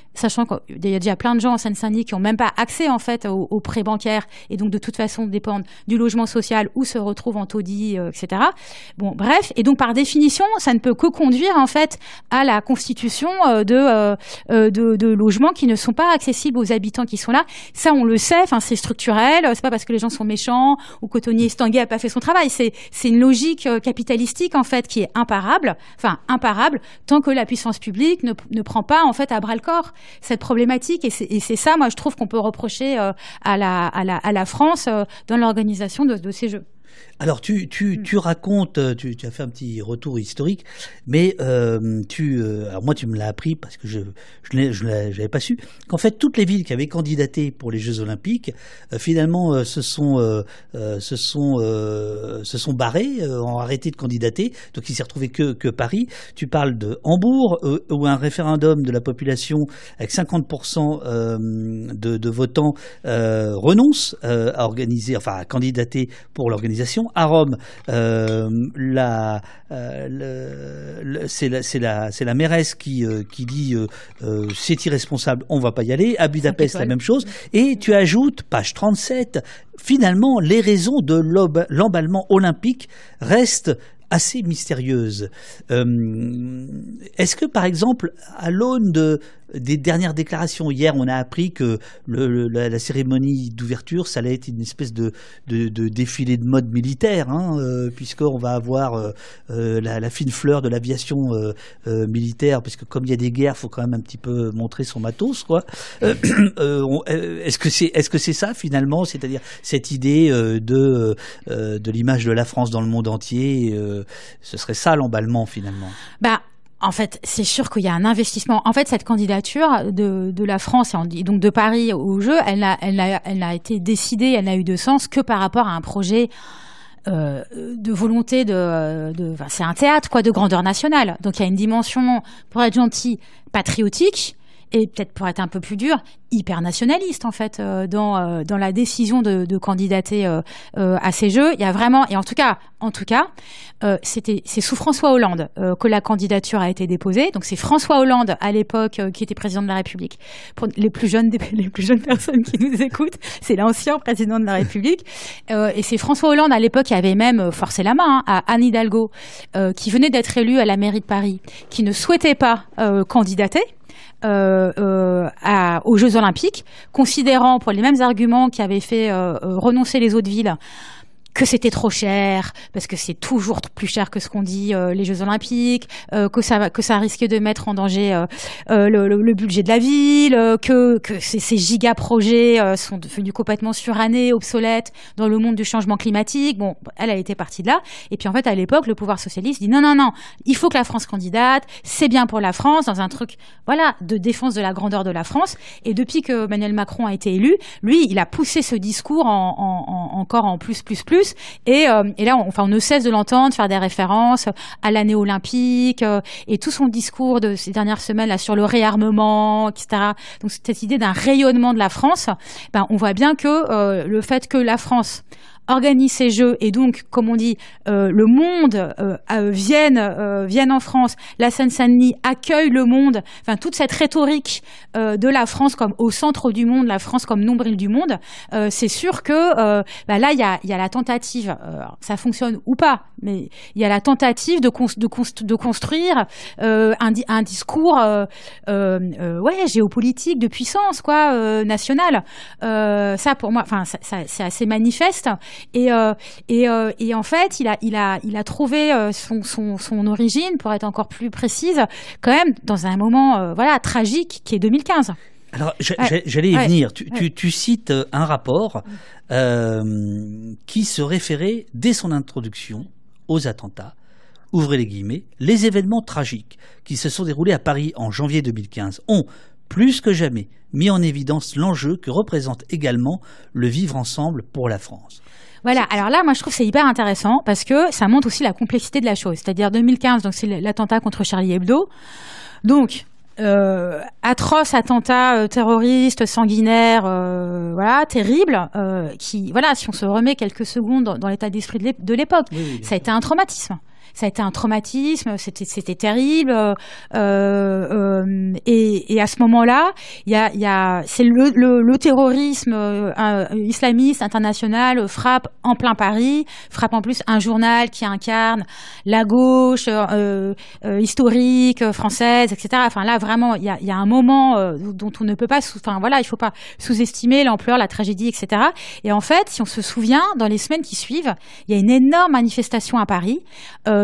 sachant qu'il y a déjà plein de gens en Seine-Saint-Denis qui n'ont même pas accès en fait aux, prêts bancaires et donc de toute façon dépendent du logement social où se retrouvent en taudis, euh, etc. Bon, bref, et donc par définition, ça ne peut que conduire en fait à la constitution euh, de, euh, de, de logements qui ne sont pas accessibles aux habitants qui sont là. Ça, on le sait, enfin c'est structurel. C'est pas parce que les gens sont méchants ou que Tony Estanguet a pas fait son travail. C'est c'est une logique capitalistique en fait qui est imparable, enfin imparable tant que la puissance publique ne, ne prend pas en fait à bras le corps cette problématique. Et c'est ça, moi, je trouve qu'on peut reprocher euh, à, la, France euh, dans l'organisation de, ces Jeux. Alors tu, tu, mm. tu racontes, euh, tu, tu, as fait un petit retour historique, mais euh, tu, euh, alors moi tu me l'as appris parce que je je n'avais pas su qu'en fait toutes les villes qui avaient candidaté pour les Jeux Olympiques finalement se sont se sont se sont barrées, ont arrêté de candidater, donc il s'est retrouvé que que Paris. Tu parles de Hambourg où un référendum de la population avec 50% de, de votants renonce à organiser, enfin à candidater pour l'organisation à Rome, euh, la, euh, c'est la, la, la, mairesse qui, euh, qui dit c'est irresponsable, on va pas y aller. À Budapest, la même chose. Et tu ajoutes, page 37, finalement, les raisons de l'emballement olympique restent assez mystérieuses. Est-ce que, par exemple, à l'aune de, des dernières déclarations. Hier, on a appris que le, la, cérémonie d'ouverture, ça allait être une espèce de, de, de défilé de mode militaire, hein, euh, puisqu'on va avoir euh, euh, la, la, fine fleur de l'aviation militaire, puisque comme il y a des guerres, il faut quand même un petit peu montrer son matos. Quoi. est-ce que c'est est -ce c'est ça finalement, c'est-à-dire cette idée de, de l'image de la France dans le monde entier, ce serait ça l'emballement finalement? Bah, en fait, c'est sûr qu'il y a un investissement. En fait, cette candidature de, la France et donc de Paris au jeu, elle n'a a, été décidée, elle n'a eu de sens que par rapport à un projet euh, de volonté de, de c'est un théâtre quoi de grandeur nationale. Donc il y a une dimension pour être gentil patriotique et peut-être pour être un peu plus dur, hyper nationaliste en fait euh, dans euh, dans la décision de, de candidater euh, à ces Jeux. Il y a vraiment et en tout cas en tout cas c'était c'est sous François Hollande que la candidature a été déposée. Donc c'est François Hollande à l'époque qui était président de la République. Pour les plus jeunes les plus jeunes personnes qui nous écoutent, c'est l'ancien président de la République et c'est François Hollande à l'époque qui avait même forcé la main hein, à Anne Hidalgo qui venait d'être élue à la mairie de Paris, qui ne souhaitait pas candidater euh, euh, aux Jeux Olympiques, considérant pour les mêmes arguments qui avaient fait euh, renoncer les autres villes que c'était trop cher parce que c'est toujours plus cher que ce qu'on dit euh, les Jeux Olympiques, euh, que ça que ça risquait de mettre en danger euh, le, le, budget de la ville, que que ces, ces giga projets sont devenus complètement surannés, obsolètes dans le monde du changement climatique. Bon, elle a été partie de là. Et puis en fait à l'époque le pouvoir socialiste dit non non non, il faut que la France candidate, c'est bien pour la France dans un truc voilà de défense de la grandeur de la France. Et depuis que Emmanuel Macron a été élu, lui il a poussé ce discours en, en encore en plus plus plus et, euh, et là, on, enfin, on ne cesse de l'entendre faire des références à l'année olympique euh, et tout son discours de ces dernières semaines là sur le réarmement, etc. Donc cette idée d'un rayonnement de la France, ben, on voit bien que euh, le fait que la France organise ces jeux et donc, comme on dit, euh, le monde euh, euh, vienne, vienne en France, la Seine-Saint-Denis accueille le monde, enfin toute cette rhétorique de la France comme au centre du monde, la France comme nombril du monde, c'est sûr que bah là, il y a, y a, la tentative, ça fonctionne ou pas, mais il y a la tentative de, construire un, un, discours ouais, géopolitique de puissance quoi, nationale. ça, pour moi, enfin, c'est assez manifeste. Et, euh, et, euh, et, en fait, il a, il a, il a trouvé euh, son, son, son, origine, pour être encore plus précise, quand même dans un moment voilà, tragique qui est 2015. Alors, j'allais y venir. Tu, tu, tu, cites un rapport qui se référait dès son introduction aux attentats ouvrez les guillemets, les événements tragiques qui se sont déroulés à Paris en janvier 2015 ont, plus que jamais, mis en évidence l'enjeu que représente également le vivre ensemble pour la France. Voilà, alors là, moi je trouve c'est hyper intéressant parce que ça montre aussi la complexité de la chose. C'est-à-dire 2015, donc c'est l'attentat contre Charlie Hebdo. Donc, euh, atroce attentat euh, terroriste sanguinaire euh, voilà terrible qui voilà si on se remet quelques secondes dans, l'état d'esprit de l'époque ça a été un traumatisme ça a été un traumatisme, c'était c'était terrible. Euh, euh, et, et, à ce moment-là, il y a, y a c'est le, le, le, terrorisme euh, islamiste international frappe en plein Paris, frappe en plus un journal qui incarne la gauche euh, euh, historique française, etc. Enfin là vraiment, il y a, y a un moment dont on ne peut pas, enfin voilà, il faut pas sous-estimer l'ampleur, la tragédie, etc. Et en fait, si on se souvient, dans les semaines qui suivent, il y a une énorme manifestation à Paris.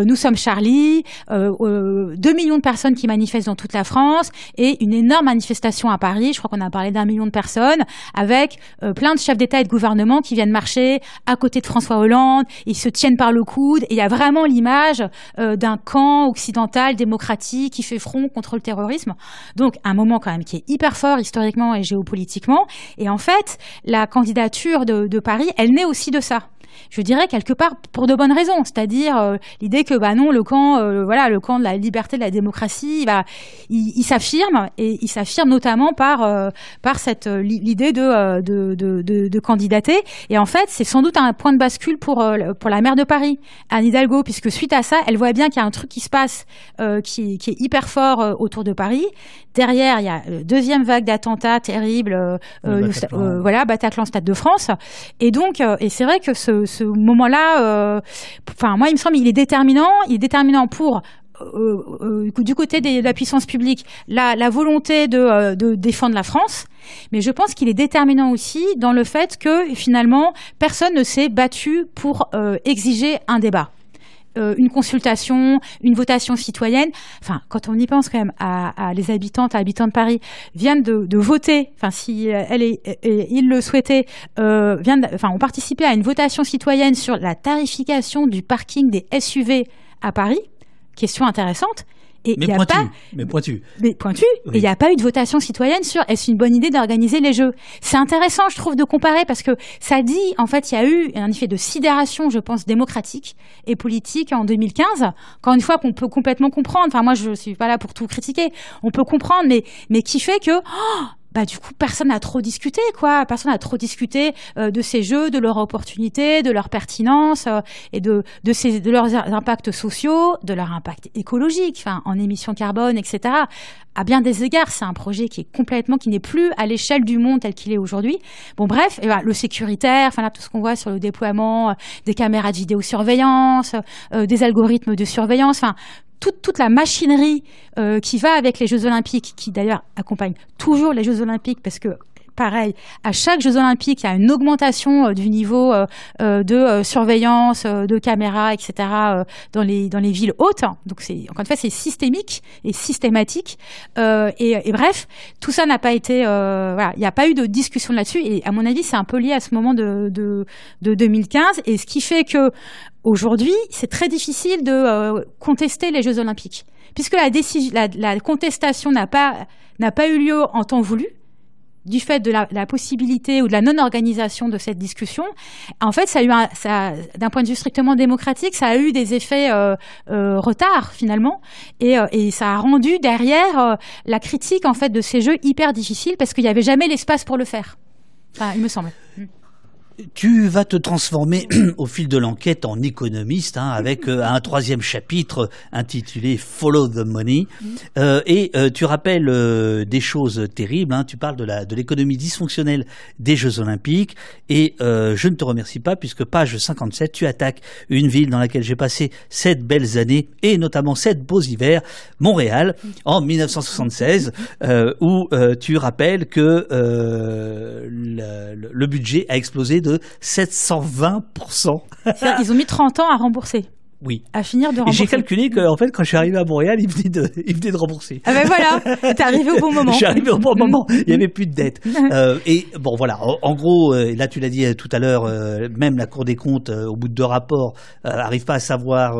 Nous sommes Charlie, 2 millions de personnes qui manifestent dans toute la France et une énorme manifestation à Paris. Je crois qu'on a parlé d'un million de personnes avec plein de chefs d'État et de gouvernement qui viennent marcher à côté de François Hollande. Ils se tiennent par le coude et il y a vraiment l'image d'un camp occidental démocratique qui fait front contre le terrorisme. Donc un moment quand même qui est hyper fort historiquement et géopolitiquement. Et en fait, la candidature de Paris, elle naît aussi de ça je dirais quelque part pour de bonnes raisons, c'est-à-dire euh, l'idée que bah non, le camp, euh, voilà, le camp de la liberté, de la démocratie, bah, il, s'affirme et il s'affirme notamment par euh, par cette l'idée de de, de, de candidater. Et en fait, c'est sans doute un point de bascule pour pour la maire de Paris, Anne Hidalgo, puisque suite à ça, elle voit bien qu'il y a un truc qui se passe qui, qui est hyper fort autour de Paris. Derrière, il y a deuxième vague d'attentats terribles, voilà, Bataclan, Stade de France. Et donc, et c'est vrai que ce, ce moment-là, euh, enfin moi il me semble il est déterminant, il est déterminant pour euh, euh, du côté de la puissance publique, la, volonté de, de, défendre la France, mais je pense qu'il est déterminant aussi dans le fait que finalement personne ne s'est battu pour exiger un débat. Euh, une consultation, une votation citoyenne. Quand on y pense quand même à, les habitantes, à habitants de Paris viennent de, voter. Enfin, si elle et, ils le souhaitaient, euh, viennent, enfin, ont participé à une votation citoyenne sur la tarification du parking des SUV à Paris. Question intéressante. Et mais, pointu, pas, mais pointu. Mais pointu. Et il n'y a pas eu de votation citoyenne sur est-ce une bonne idée d'organiser les Jeux. C'est intéressant, je trouve, de comparer parce que ça dit, en fait, il y a eu un effet de sidération, je pense, démocratique et politique en 2015. Encore une fois, qu'on peut complètement comprendre. Enfin, moi, je suis pas là pour tout critiquer. On peut comprendre, mais, mais qui fait que, oh, bah du coup personne n'a trop discuté quoi. Personne n'a trop discuté euh, de ces jeux de leur opportunité de leur pertinence euh, et de de ces de leurs impacts sociaux de leur impact écologique en émissions carbone etc à bien des égards c'est un projet qui est complètement qui n'est plus à l'échelle du monde tel qu'il est aujourd'hui. Bon bref ben, le sécuritaire enfin là tout ce qu'on voit sur le déploiement euh, des caméras de vidéosurveillance des algorithmes de surveillance enfin toute, la machinerie euh, qui va avec les Jeux Olympiques, qui d'ailleurs accompagne toujours les Jeux Olympiques, parce que pareil, à chaque Jeux Olympiques, il y a une augmentation euh, du niveau euh, de surveillance, de caméras, etc. dans les dans les villes hautes. Donc c'est encore une fois c'est systémique et systématique. Et, bref, tout ça n'a pas été, voilà, il n'y a pas eu de discussion là-dessus. Et à mon avis, c'est un peu lié à ce moment de 2015. Et ce qui fait que Aujourd'hui, c'est très difficile de euh, contester les Jeux Olympiques, puisque la, contestation n'a pas, pas eu lieu en temps voulu, du fait de la, possibilité ou de la non-organisation de cette discussion. En fait, ça a eu, d'un point de vue strictement démocratique, ça a eu des effets euh, euh retard finalement, et, euh, et, ça a rendu derrière la critique en fait de ces jeux hyper difficiles parce qu'il n'y avait jamais l'espace pour le faire. Enfin, il me semble. Mm tu vas te transformer au fil de l'enquête en économiste hein, avec euh, un troisième chapitre intitulé Follow the Money. Euh, et euh, tu rappelles des choses terribles. Hein. tu parles de, la, de l'économie dysfonctionnelle des Jeux Olympiques. Et je ne te remercie pas puisque page 57, tu attaques une ville dans laquelle j'ai passé sept belles années et notamment sept beaux hivers, Montréal, en 1976, où tu rappelles que le, le budget a explosé de 720%. Ils ont mis 30 ans à rembourser. Oui. À finir de rembourser. J'ai calculé qu'en fait, quand je suis arrivé à Montréal, il venait de, il venait de rembourser. Ah ben voilà, t'es arrivé au bon moment. je suis arrivé au bon moment. Il n'y avait plus de dette. Euh, et bon, voilà. En, gros, euh, là, tu l'as dit euh, tout à l'heure, même la Cour des comptes, au bout de deux rapports, n'arrive pas à savoir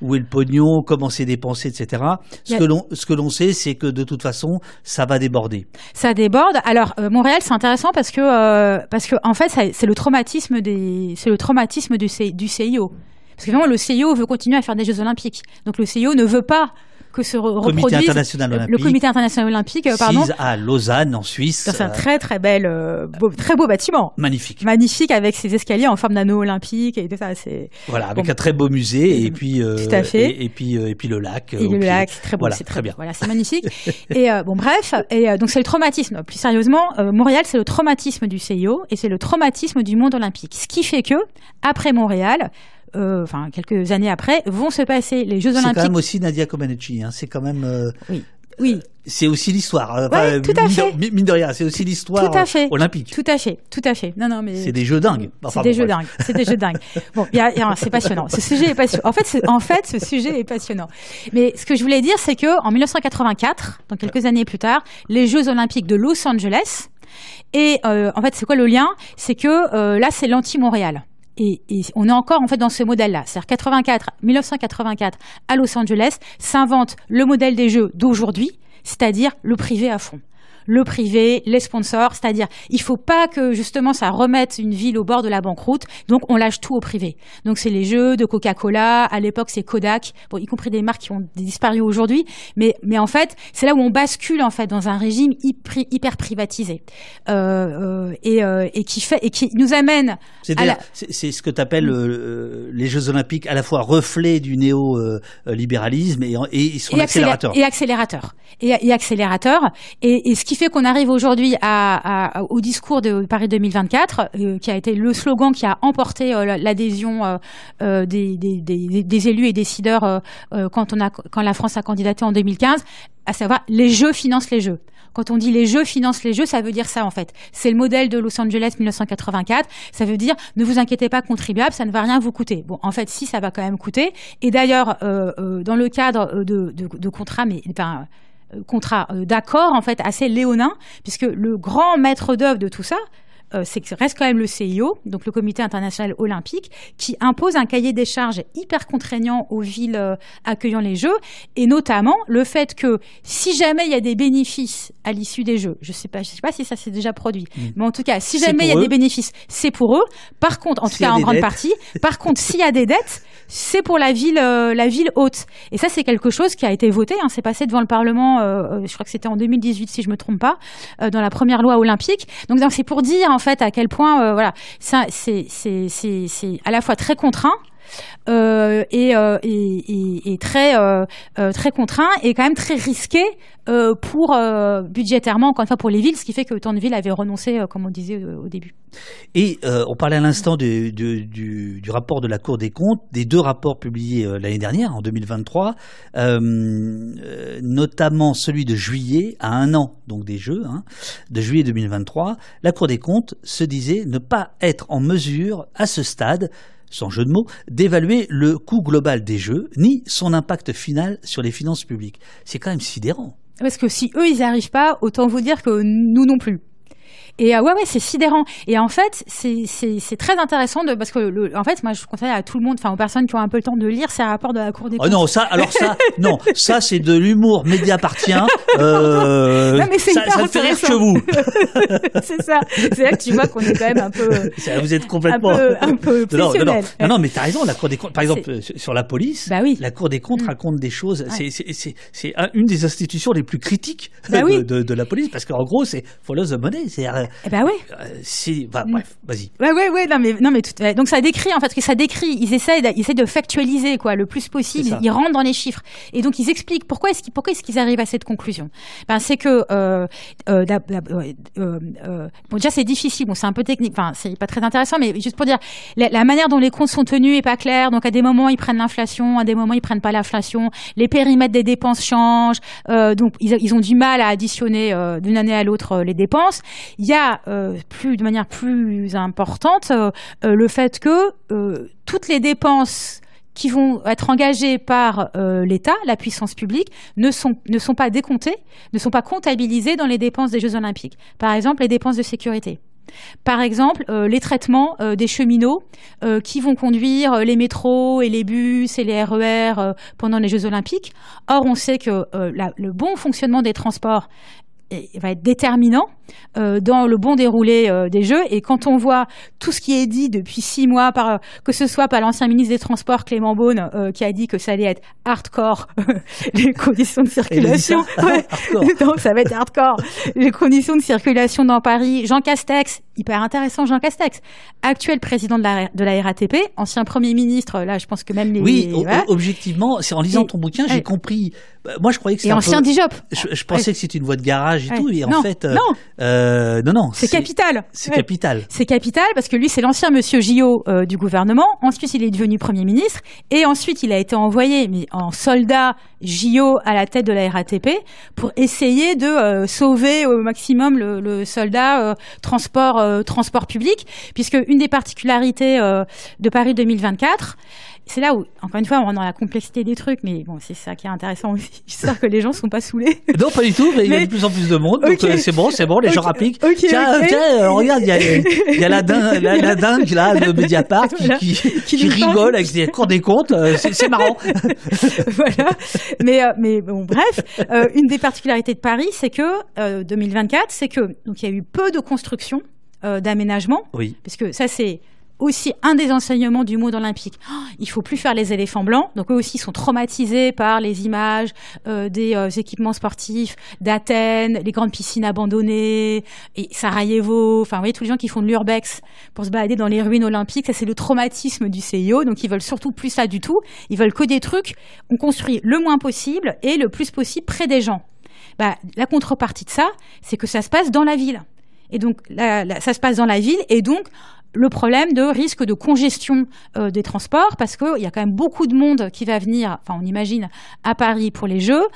où est le pognon, comment c'est dépensé, etc. Ce que l'on, ce que l'on sait, c'est que de toute façon, ça va déborder. Ça déborde. Alors, Montréal, c'est intéressant parce que, parce que, en fait, c'est le traumatisme des, c'est le traumatisme du, du CIO. Parce que vraiment, le CIO veut continuer à faire des Jeux Olympiques. Donc le CIO ne veut pas que se reproduise international le comité international olympique euh, pardon. à Lausanne en Suisse. C'est un euh, très très bel euh, beau, très beau bâtiment. Magnifique. Magnifique avec ses escaliers en forme d'anneau olympique et tout ça c'est voilà avec un très beau musée et puis tout à fait. et, puis et puis le lac et le lac c'est très beau c'est très, bien. voilà c'est magnifique. Et bon bref et donc c'est le traumatisme. Plus sérieusement Montréal c'est le traumatisme du CIO et c'est le traumatisme du monde olympique. Ce qui fait que après Montréal euh, enfin quelques années après, vont se passer les Jeux Olympiques. C'est quand même aussi Nadia Comaneci. Hein. C'est quand même. Euh, oui. Oui c'est aussi l'histoire. Tout à fait. mine de rien, c'est aussi l'histoire olympique. Tout à fait, tout à fait. Non, non, mais c'est des jeux dingues. c'est des jeux dingues. C'est des jeux dingues. Bon, c'est passionnant. Ce sujet est passionnant. En fait, en fait, ce sujet est passionnant. Mais ce que je voulais dire, c'est que en 1984, donc quelques années plus tard, les Jeux olympiques de Los Angeles. Et euh, en fait, c'est quoi le lien? C'est que euh, là, c'est l'anti-Montréal. Et, on est encore en fait dans ce modèle-là. C'est-à-dire 84, 1984 à Los Angeles s'invente le modèle des jeux d'aujourd'hui c'est-à-dire le privé à fond le privé, les sponsors, c'est-à-dire il faut pas que justement ça remette une ville au bord de la banqueroute, donc on lâche tout au privé. Donc c'est les jeux de Coca-Cola, à l'époque c'est Kodak, bon, y compris des marques qui ont disparu aujourd'hui, mais mais en fait c'est là où on bascule en fait dans un régime hyper, hyper privatisé euh, euh, et, euh, et qui fait et qui nous amène. C'est ce que tu appelles les Jeux Olympiques à la fois reflet du néo-libéralisme et, et, son accélérateur. Et accélérateur. Et, et accélérateur. Et, et ce qui fait qu'on arrive aujourd'hui au discours de Paris 2024, euh, qui a été le slogan qui a emporté euh, l'adhésion euh, des, élus et décideurs quand, on a, quand la France a candidaté en 2015, à savoir les jeux financent les jeux. Quand on dit les jeux financent les jeux, ça veut dire ça en fait. C'est le modèle de Los Angeles 1984. Ça veut dire ne vous inquiétez pas, contribuable, ça ne va rien vous coûter. Bon, en fait, si ça va quand même coûter. Et d'ailleurs, dans le cadre de, de, contrats, mais enfin, contrat euh, d'accord en fait assez léonin, puisque le grand maître d'œuvre de tout ça, euh, c'est que reste quand même le CIO, donc le Comité international olympique, qui impose un cahier des charges hyper contraignant aux villes accueillant les Jeux, et notamment le fait que si jamais il y a des bénéfices à l'issue des Jeux, je sais pas, je sais pas si ça s'est déjà produit, mm. mais en tout cas, si jamais il y a des bénéfices, c'est pour eux. Par contre, en tout cas en grande partie, par contre, s'il y a des dettes, c'est pour la ville, euh, la ville haute. Et ça, c'est quelque chose qui a été voté. Hein, c'est passé devant le Parlement. Euh, euh, je crois que c'était en 2018, si je me trompe pas, dans la première loi olympique. Donc, c'est pour dire en fait à quel point, voilà, ça, c'est à la fois très contraint euh, et, euh, très euh, très contraint et quand même très risqué pour budgétairement encore une fois pour les villes, ce qui fait que autant de villes avaient renoncé, comme on disait au début. Et on parlait à l'instant du, rapport de la Cour des comptes, des deux rapports publiés l'année dernière, en 2023, notamment celui de juillet, à un an donc des Jeux, hein, de juillet 2023. La Cour des comptes se disait ne pas être en mesure à ce stade sans jeu de mots, d'évaluer le coût global des jeux, ni son impact final sur les finances publiques. C'est quand même sidérant. Parce que si eux, ils n'y arrivent pas, autant vous dire que nous non plus. Et euh, ouais, ouais, c'est sidérant. Et en fait, c'est très intéressant de, parce que, le, en fait, moi, je conseille à tout le monde, enfin, aux personnes qui ont un peu le temps de lire ces rapports de la Cour des comptes. Oh non, ça, alors ça, non, ça, c'est de l'humour médiapartien. Euh, non, mais ça, ça fait rire que vous. c'est ça. C'est là que tu vois qu'on est quand même un peu. vous êtes complètement. Un peu, un peu non, non, non, non, mais t'as raison, la Cour des comptes, par exemple, sur la police, bah oui. la Cour des comptes mm. raconte des choses. C'est une des institutions les plus critiques bah oui. de, de, la police, parce qu'en gros, c'est follow the money. C'est eh ben oui. Euh, si, bah, mm. bref, vas-y. Ouais, ouais, ouais. Non, mais, non, mais tout, donc ça décrit en fait que ça décrit. Ils essaient, ils essaient de factualiser quoi, le plus possible. Ils rentrent dans les chiffres et donc ils expliquent pourquoi est-ce qu'ils, pourquoi est-ce qu'ils arrivent à cette conclusion. Ben c'est que euh, euh, euh, bon déjà c'est difficile. Bon c'est un peu technique. Enfin c'est pas très intéressant, mais juste pour dire la, manière dont les comptes sont tenus est pas claire. Donc à des moments ils prennent l'inflation, à des moments ils prennent pas l'inflation. Les périmètres des dépenses changent. donc ils, ils ont du mal à additionner d'une année à l'autre les dépenses. Il y a euh, de manière plus importante euh, euh, le fait que toutes les dépenses qui vont être engagées par l'État, la puissance publique, ne sont, ne sont pas décomptées, ne sont pas comptabilisées dans les dépenses des Jeux olympiques. Par exemple, les dépenses de sécurité. Par exemple, les traitements des cheminots qui vont conduire les métros et les bus et les RER e pendant les Jeux olympiques. Or, on sait que le bon fonctionnement des transports va être déterminant euh, dans le bon déroulé euh, des Jeux. Et quand on voit tout ce qui est dit depuis six mois, par, que ce soit par l'ancien ministre des Transports Clément Beaune, euh, qui a dit que ça allait être hardcore les conditions de circulation. Donc ça va être hardcore les conditions de circulation dans Paris. Jean Castex, hyper intéressant, Jean Castex, actuel président de la, de la RATP, ancien premier ministre. Là, je pense que même les. Oui, objectivement, c'est en lisant ton bouquin, j'ai compris. Bah, moi, je croyais que c'était. Et ancien Dijop. Je, pensais que c'était une voie de garage et tout, et en fait. non, Euh, non, non. C'est capital. C'est capital. C'est capital parce que lui, c'est l'ancien monsieur Gillot euh, du gouvernement. Ensuite, il est devenu Premier ministre. Et ensuite, il a été envoyé mais en soldat Gillot à la tête de la RATP pour essayer de euh, sauver au maximum le, le soldat transport, transport public. Puisque une des particularités de Paris 2024, c'est là où, encore une fois, on est dans la complexité des trucs, mais bon, c'est ça qui est intéressant aussi. J'espère que les gens sont pas saumulés. Non, pas du tout, mais, il y a de plus en plus de monde, donc euh, c'est bon, c'est bon, les gens rappliquent. tiens, tiens euh, regarde, il y a, y a la, dingue, la, dingue là de Mediapart qui, qui, qui, rigole avec des cours des comptes, euh, c'est marrant. voilà, mais mais bon, bref, une des particularités de Paris, c'est que 2024, c'est que donc il y a eu peu de construction, d'aménagement, oui. parce que ça c'est aussi un des enseignements du monde olympique. Oh, il faut plus faire les éléphants blancs. Donc eux aussi sont traumatisés par les images euh, des euh, équipements sportifs d'Athènes, les grandes piscines abandonnées, Sarajevo. Enfin, vous voyez tous les gens qui font de l'urbex pour se balader dans les ruines olympiques. Ça, c'est le traumatisme du CIO. Donc ils veulent surtout plus ça du tout. Ils veulent que des trucs. On construit le moins possible et le plus possible près des gens. Bah, la contrepartie de ça, c'est que ça se passe dans la ville. Et donc, ça se passe dans la ville, et donc, le problème de risque de congestion euh, des transports parce qu'il y a quand même beaucoup de monde qui va venir, enfin on imagine, à Paris pour les Jeux,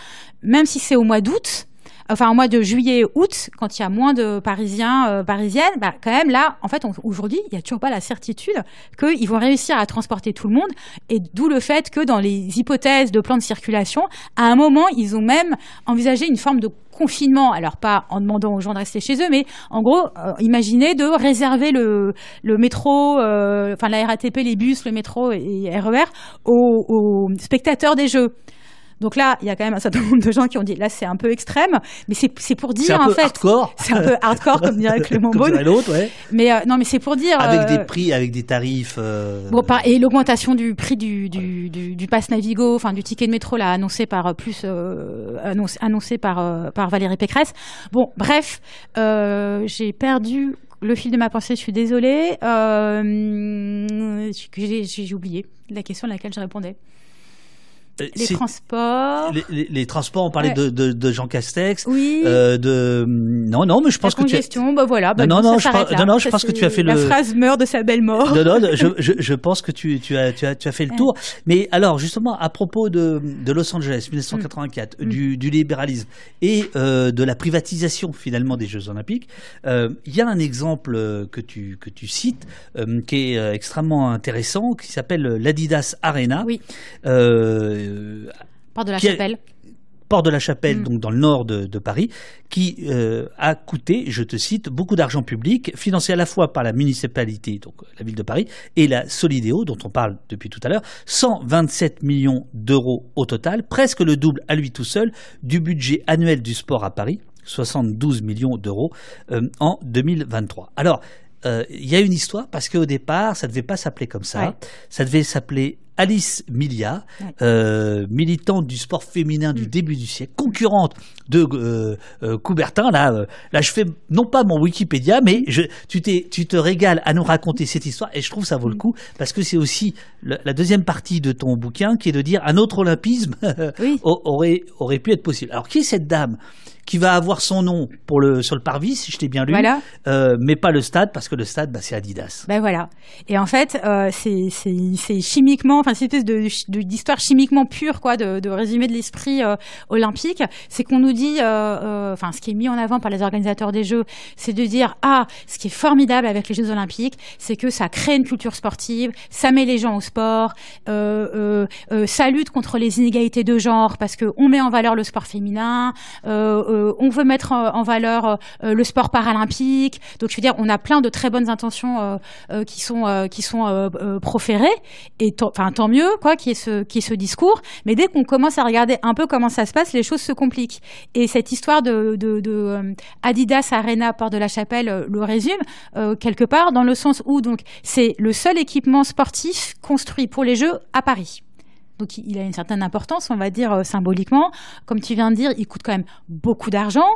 même si c'est au mois d'août. Enfin, au mois de juillet, août, quand il y a moins de Parisiens, euh, Parisiennes, bah, quand même là, en fait, aujourd'hui, il n'y a toujours pas la certitude qu'ils vont réussir à transporter tout le monde. Et d'où le fait que dans les hypothèses de plan de circulation, à un moment, ils ont même envisagé une forme de confinement, alors pas en demandant aux gens de rester chez eux, mais en gros, euh, imaginez de réserver le, le métro, euh, enfin la RATP, les bus, le métro et RER aux, aux spectateurs des jeux. Donc là, il y a quand même un certain nombre de gens qui ont dit là c'est un peu extrême, mais c'est pour dire en fait. C'est un peu hardcore comme dirait Clément Beaune. l'autre, ouais. Mais euh, non, mais c'est pour dire. Avec des prix, avec des tarifs. Bon, et l'augmentation du prix du du, du, du pass Navigo, enfin du ticket de métro là annoncé par plus annoncé, annoncé par par Valérie Pécresse. Bon, bref, j'ai perdu le fil de ma pensée, je suis désolée. Euh, j'ai oublié la question à laquelle je répondais. Euh, les transports. Les, les, transports, on parlait de, de, de, Jean Castex. Oui. Euh, de non, non, mais je pense la que tu. As... bah voilà. Bah non, non, non, je, non, non, je pense que tu as fait la le. La phrase meurt de sa belle mort. Non, non, je, je, je pense que tu, tu, as, tu, as, tu as fait le tour. Mais alors, justement, à propos de, de Los Angeles, 1984, mm. du, du, libéralisme et euh, de la privatisation finalement des Jeux Olympiques, euh, il y a un exemple que tu, que tu cites qui est extrêmement intéressant, qui s'appelle l'Adidas Arena. Oui. Euh, Port de la Chapelle. Port de la Chapelle, donc dans le nord de, Paris, qui euh, a coûté, je te cite, beaucoup d'argent public, financé à la fois par la municipalité, donc la ville de Paris, et la Solidéo, dont on parle depuis tout à l'heure, 127 millions d'euros au total, presque le double à lui tout seul du budget annuel du sport à Paris, 72 millions d'euros euh, en 2023. Alors, euh, il y a une histoire parce qu'au départ, ça ne devait pas s'appeler comme ça. Ça devait s'appeler Alice Milia, euh, militante du sport féminin du mm. début du siècle, concurrente de euh, euh, Coubertin. Là, là, je fais non pas mon Wikipédia, mais je, tu, tu te régales à nous raconter cette histoire et je trouve ça vaut le mm. coup parce que c'est aussi la deuxième partie de ton bouquin qui est de dire un autre olympisme aurait, aurait pu être possible. Alors, qui est cette dame? Qui va avoir son nom pour le, sur le parvis, si je t'ai bien lu, euh, mais pas le stade, parce que le stade, bah, c'est Adidas. Ben voilà. Et en fait, euh, c'est chimiquement, enfin, c'est une espèce d'histoire chimiquement pure, quoi, de, de résumé de l'esprit euh, olympique. C'est qu'on nous dit, enfin, ce qui est mis en avant par les organisateurs des Jeux, c'est de dire, ah, ce qui est formidable avec les Jeux olympiques, c'est que ça crée une culture sportive, ça met les gens au sport, ça lutte contre les inégalités de genre, parce qu'on met en valeur le sport féminin, euh, on veut mettre en, valeur euh, le sport paralympique. Donc je veux dire, on a plein de très bonnes intentions euh, qui sont proférées et enfin tant mieux quoi, qui est ce qui est ce discours. Mais dès qu'on commence à regarder un peu comment ça se passe, les choses se compliquent. Et cette histoire de, Adidas Arena Port de la Chapelle le résume quelque part dans le sens où donc c'est le seul équipement sportif construit pour les Jeux à Paris. Donc il a une certaine importance, on va dire euh, symboliquement. Comme tu viens de dire, il coûte quand même beaucoup d'argent.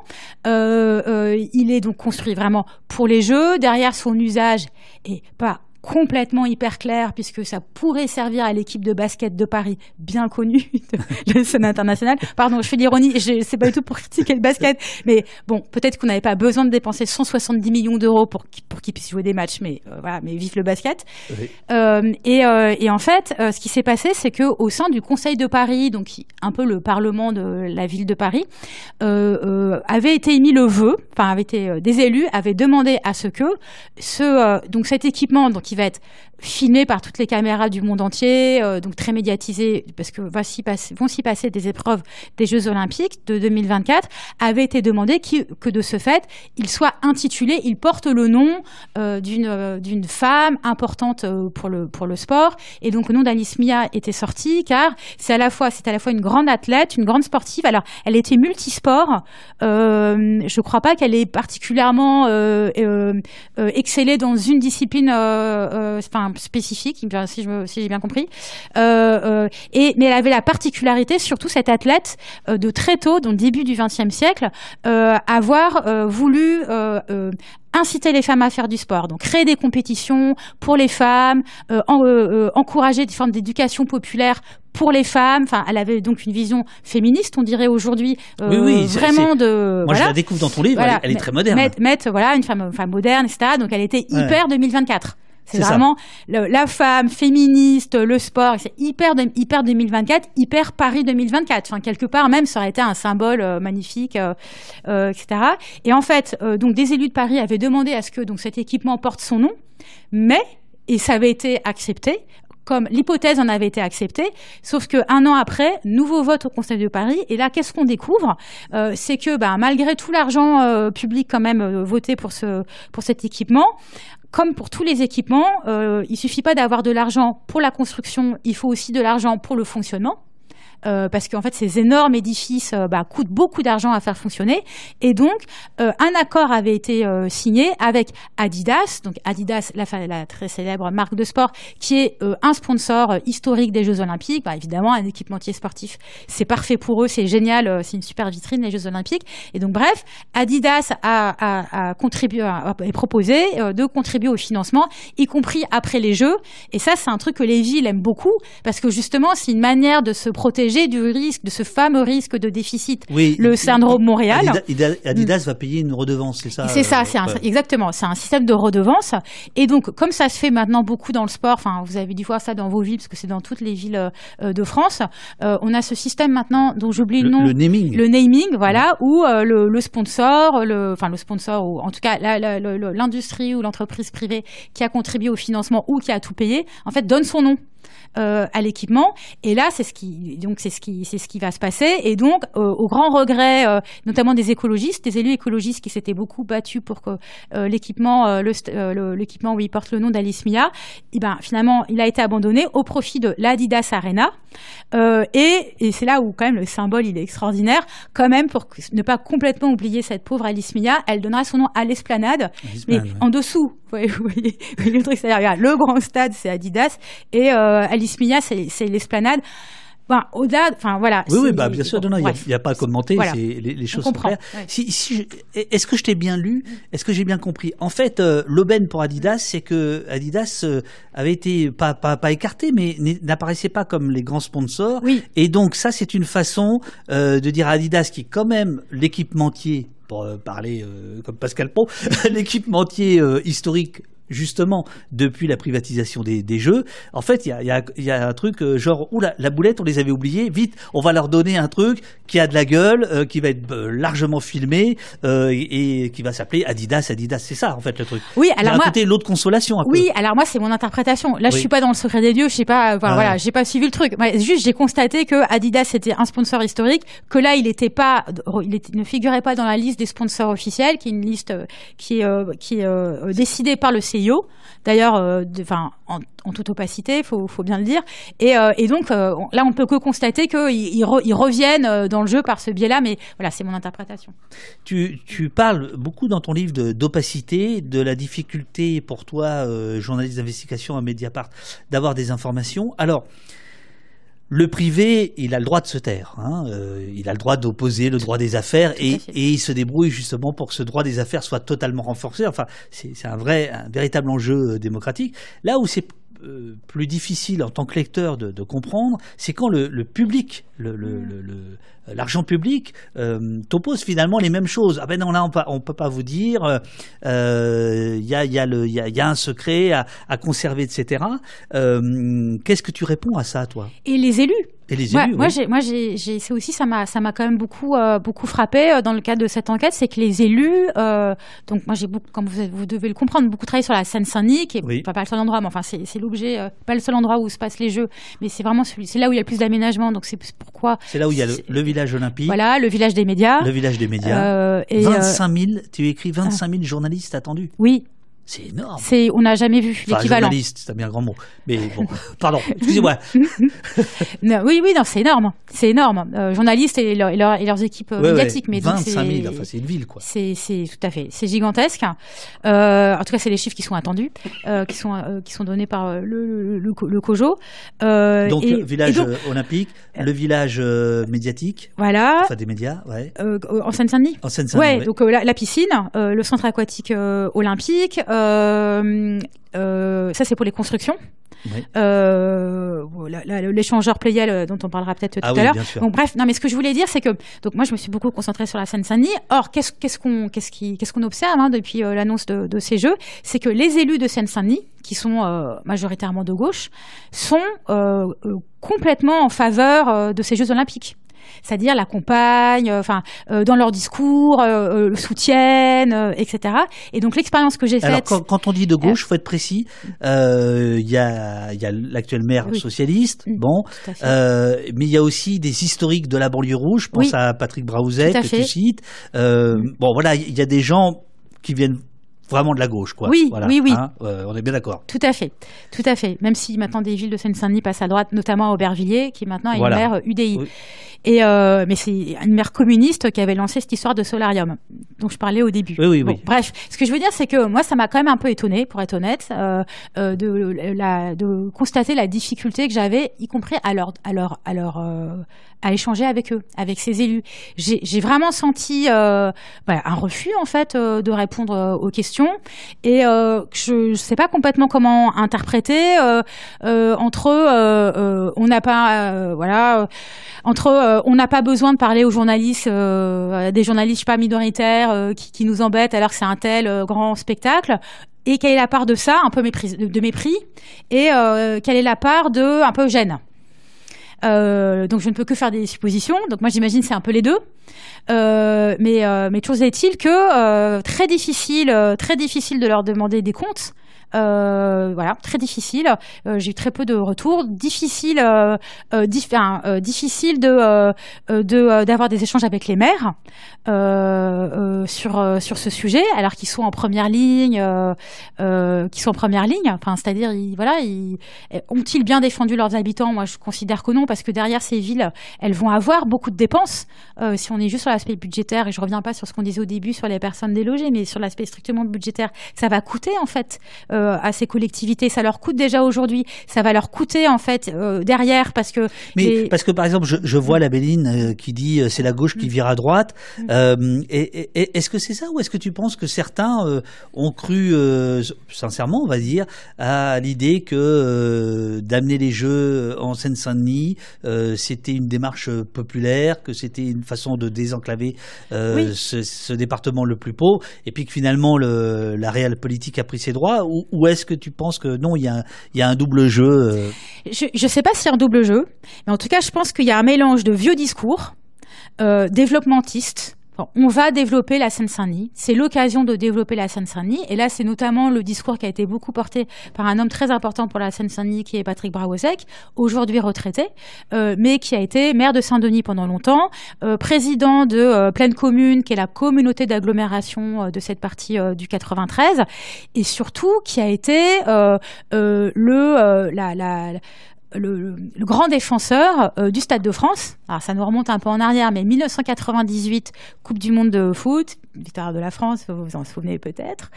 Euh, euh, il est donc construit vraiment pour les jeux. Derrière, son usage est pas complètement hyper clair puisque ça pourrait servir à l'équipe de basket de Paris bien connue de la scène internationale. Pardon, je fais l'ironie, sais pas du tout pour critiquer le basket, mais bon, peut-être qu'on n'avait pas besoin de dépenser 170 millions d'euros pour pour qu'ils puissent jouer des matchs, mais euh, voilà, mais vive le basket. Euh, et, euh, et, en fait, euh, ce qui s'est passé, c'est que au sein du Conseil de Paris, donc un peu le Parlement de la ville de Paris, avait été émis le vœu, enfin avait été des élus avaient demandé à ce que ce donc cet équipement, donc qui va être filmé par toutes les caméras du monde entier, donc très médiatisé, parce que va passer, vont s'y passer des épreuves des Jeux Olympiques de 2024, avait été demandé que de ce fait, il soit intitulé, il porte le nom d'une d'une femme importante pour le pour le sport, et donc le nom d'Alice Mia était sorti car c'est à la fois à la fois une grande athlète, une grande sportive. Alors elle était multisport. Euh, je crois pas qu'elle ait particulièrement euh, euh, euh excellé dans une discipline euh, spécifique, si j'ai bien compris. et mais elle avait la particularité, surtout cette athlète de très tôt, le début du XXe siècle, avoir voulu inciter les femmes à faire du sport, donc créer des compétitions pour les femmes, euh, euh, euh, encourager des formes d'éducation populaire pour les femmes. Enfin, elle avait donc une vision féministe, on dirait aujourd'hui, vraiment de. Moi, je la découvre dans ton livre. Elle, est très moderne. Mettre, voilà, une femme, femme moderne, etc. Donc, elle était hyper 2024. C'est vraiment la femme féministe, le sport. C'est hyper, hyper 2024, hyper Paris 2024. Enfin, quelque part même, ça aurait été un symbole euh, magnifique, euh, euh, etc. Et en fait, donc des élus de Paris avaient demandé à ce que donc cet équipement porte son nom, mais et ça avait été accepté comme l'hypothèse en avait été acceptée, sauf que un an après, nouveau vote au Conseil de Paris, et là, qu'est-ce qu'on découvre? C'est que, bah, malgré tout l'argent public quand même voté pour ce pour cet équipement, comme pour tous les équipements, euh, il suffit pas d'avoir de l'argent pour la construction, il faut aussi de l'argent pour le fonctionnement. Euh, parce qu'en fait ces énormes édifices euh, bah, coûtent beaucoup d'argent à faire fonctionner. Et donc euh, un accord avait été signé avec Adidas. Donc Adidas la, très célèbre marque de sport qui est un sponsor historique des Jeux Olympiques. Bah, évidemment un équipementier sportif c'est parfait pour eux c'est génial c'est une super vitrine les Jeux Olympiques. Et donc bref Adidas a contribué a, proposé de contribuer au financement y compris après les Jeux. Et ça c'est un truc que les villes aiment beaucoup parce que justement c'est une manière de se protéger du risque, de ce fameux risque de déficit, oui, le syndrome Montréal. Adidas, va payer une redevance, c'est ça C'est ça, c'est exactement. C'est un système de redevance. Et donc, comme ça se fait maintenant beaucoup dans le sport, enfin, vous avez dû voir ça dans vos villes, parce que c'est dans toutes les villes euh, de France, euh, on a ce système maintenant dont j'oublie le, nom. Le naming. Le naming, voilà, où euh, le, sponsor, le, enfin, le sponsor, ou en tout cas l'industrie ou l'entreprise privée qui a contribué au financement ou qui a tout payé, en fait, donne son nom. Euh, à l'équipement. Et là, c'est ce qui, donc c'est ce qui, c'est ce qui va se passer. Et donc, euh, au grand regret, euh, notamment des écologistes, des élus écologistes qui s'étaient beaucoup battus pour que l'équipement, le, l'équipement où il porte le nom d'Alice Mia, eh ben finalement, il a été abandonné au profit de l'Adidas Arena. et, et c'est là où quand même le symbole il est extraordinaire. Quand même, pour ne pas complètement oublier cette pauvre Alice Mia, elle donnera son nom à l'Esplanade, mais en dessous. Vous voyez, vous voyez, le truc, c'est-à-dire le grand stade, c'est Adidas et Alice c'est l'esplanade. au-delà, enfin voilà. Oui, oui, bah, bien sûr, il n'y a, pas à commenter, les, choses sont claires. Si, est-ce que je t'ai bien lu? Est-ce que j'ai bien compris? En fait, euh, l'aubaine pour Adidas, c'est que Adidas euh, avait été pas, pas, pas écarté, mais n'apparaissait pas comme les grands sponsors. Oui. Et donc ça, c'est une façon euh, de dire à Adidas, qui est quand même l'équipementier pour parler comme Pascal Pro, l'équipementier historique justement depuis la privatisation des, des jeux. En fait, il y a, y, a, y a, un truc euh, genre, oula, la boulette, on les avait oubliés, vite, on va leur donner un truc qui a de la gueule, euh, qui va être euh, largement filmé et, qui va s'appeler Adidas, Adidas. C'est ça, en fait, le truc. Oui, alors moi. côté l'autre consolation. Un oui, alors moi, c'est mon interprétation. Là, je suis pas dans le secret des dieux, je sais pas, voilà, j'ai pas suivi le truc. juste, j'ai constaté que Adidas était un sponsor historique, que là, il était pas, il ne figurait pas dans la liste des sponsors officiels, qui est une liste qui est, qui est décidée par le CIO. D'ailleurs, euh, en, toute opacité, il faut, bien le dire. Et, euh, donc, euh, là, on peut que constater qu'ils ils, reviennent dans le jeu par ce biais-là, mais voilà, c'est mon interprétation. Tu, parles beaucoup dans ton livre d'opacité, de, la difficulté pour toi, journaliste d'investigation à Mediapart, d'avoir des informations. Alors, le privé, il a le droit de se taire. Hein, euh, il a le droit d'opposer le droit des affaires et, et, il se débrouille justement pour que ce droit des affaires soit totalement renforcé. Enfin, c'est un vrai, un véritable enjeu euh, démocratique. Là où c'est plus difficile en tant que lecteur de, de comprendre, c'est quand le, le public, l'argent le, le, public, euh, t'oppose finalement les mêmes choses. Ah ben non, là on ne peut pas vous dire, il euh, y, a, y, a y, a, y, a, un secret à, à conserver, etc. Qu'est-ce que tu réponds à ça, toi? Et les élus? Et les élus, Moi, j'ai, moi, j'ai, c'est aussi ça m'a, ça m'a quand même beaucoup, euh, beaucoup frappé euh, dans le cadre de cette enquête, c'est que les élus, euh, donc moi j'ai beaucoup, comme vous, vous, devez le comprendre, beaucoup travaillé sur la Seine-Saint-Denis, qui est pas, le seul endroit, mais enfin c'est, c'est l'objet, euh, pas le seul endroit où se passent les jeux, mais c'est vraiment celui, c'est là où il y a le plus d'aménagement, donc c'est pourquoi. C'est là où il y a le, village olympique. Voilà, le village des médias. Le village des médias. et 25 000, tu écris 25 000 journalistes attendus. Oui, c'est énorme. C'est, on n'a jamais vu enfin, l'équivalent. Journaliste, c'est un bien grand mot. Mais bon, pardon, excusez-moi. oui, oui, non, c'est énorme. C'est énorme. Euh, journalistes et, leur, et, leur, et, leurs équipes euh, médiatiques. Ouais. Mais 25 000, enfin, c'est une ville, quoi. C'est, tout à fait. C'est gigantesque. Euh, en tout cas, c'est les chiffres qui sont attendus, euh, qui sont qui sont donnés par le le, le, le COJO. donc, et, village donc, olympique, le village médiatique. Voilà. Enfin, des médias, ouais. en Seine-Saint-Denis. En Seine-Saint-Denis. Ouais, donc la, la, piscine, le centre aquatique olympique. Euh, euh, ça, c'est pour les constructions. Oui. Euh, l'échangeur Playel dont on parlera peut-être tout ah à oui, l'heure. Donc bref, non mais ce que je voulais dire c'est que donc moi je me suis beaucoup concentrée sur la Seine-Saint-Denis. Or qu'est-ce qu'on qu'est-ce observe hein, depuis euh, l'annonce de, de, ces jeux, c'est que les élus de Seine-Saint-Denis qui sont euh, majoritairement de gauche sont euh, complètement en faveur de ces Jeux olympiques c'est-à-dire l'accompagnent, enfin euh, dans leur discours, euh, le soutiennent, euh, etc. Et donc l'expérience que j'ai faite. Alors quand, quand, on dit de gauche, faut être précis. Il y a, y a l'actuel maire oui. socialiste, bon, mais il y a aussi des historiques de la banlieue rouge. Je pense oui. à Patrick Braouzet que tu cites. bon voilà, il y a des gens qui viennent vraiment de la gauche, quoi. Oui, voilà, oui, oui. Hein, euh, on est bien d'accord. Tout à fait, tout à fait. Même si maintenant des villes de Seine-Saint-Denis passent à droite, notamment à Aubervilliers, qui maintenant est voilà. une maire UDI. Oui. Et euh, mais c'est une maire communiste qui avait lancé cette histoire de solarium, dont je parlais au début. Oui, oui, bon, oui. Bref, ce que je veux dire, c'est que moi, ça m'a quand même un peu étonné, pour être honnête, euh, de, constater la difficulté que j'avais, y compris à leur, à leur, à leur, à échanger avec eux, avec ces élus. J'ai vraiment senti euh, bah, un refus en fait euh, de répondre euh, aux questions et je ne sais pas complètement comment interpréter entre on n'a pas voilà entre on n'a pas besoin de parler aux journalistes des journalistes je sais pas minoritaires qui, nous embêtent alors que c'est un tel grand spectacle. Et quelle est la part de ça un peu mépris, de mépris? Et quelle est la part de un peu gêne? Euh, donc je ne peux que faire des suppositions. Donc moi j'imagine c'est un peu les deux. Euh, mais euh, mais toujours est-il que euh, très difficile, très difficile de leur demander des comptes. Euh, voilà, très difficile. Euh, j'ai eu très peu de retours. Difficile, euh, dif difficile de d'avoir des échanges avec les maires sur sur ce sujet, alors qu'ils sont en première ligne, qui sont en première ligne. Enfin, c'est-à-dire, voilà, ils, ont-ils bien défendu leurs habitants? Moi, je considère que non, parce que derrière ces villes, elles vont avoir beaucoup de dépenses. si on est juste sur l'aspect budgétaire, et je reviens pas sur ce qu'on disait au début sur les personnes délogées, mais sur l'aspect strictement budgétaire, ça va coûter en fait à ces collectivités. Ça leur coûte déjà aujourd'hui. Ça va leur coûter en fait euh, derrière parce que. Mais les... parce que par exemple, je, je vois la Béline euh, qui dit c'est la gauche qui vire à droite. Mm. et, et est-ce que c'est ça ou est-ce que tu penses que certains ont cru sincèrement, on va dire, à l'idée que d'amener les jeux en Seine-Saint-Denis, c'était une démarche populaire, que c'était une façon de désenclaver oui. ce, ce, département le plus pauvre, et puis que finalement le, la réelle politique a pris ses droits, ou, ou est-ce que tu penses que non, il y a un, double jeu euh... Je ne sais pas s'il y a un double jeu, mais en tout cas, je pense qu'il y a un mélange de vieux discours, euh, développementistes, on va développer la Seine-Saint-Denis. C'est l'occasion de développer la Seine-Saint-Denis. Et là, c'est notamment le discours qui a été beaucoup porté par un homme très important pour la Seine-Saint-Denis, qui est Patrick Braouezec, aujourd'hui retraité, euh, mais qui a été maire de Saint-Denis pendant longtemps, euh, président de euh, Pleine Commune, qui est la communauté d'agglomération de cette partie du 93, et surtout qui a été le, grand défenseur du Stade de France alors ça nous remonte un peu en arrière, mais 1998, Coupe du Monde de foot, victoire de la France, vous vous en souvenez peut-être.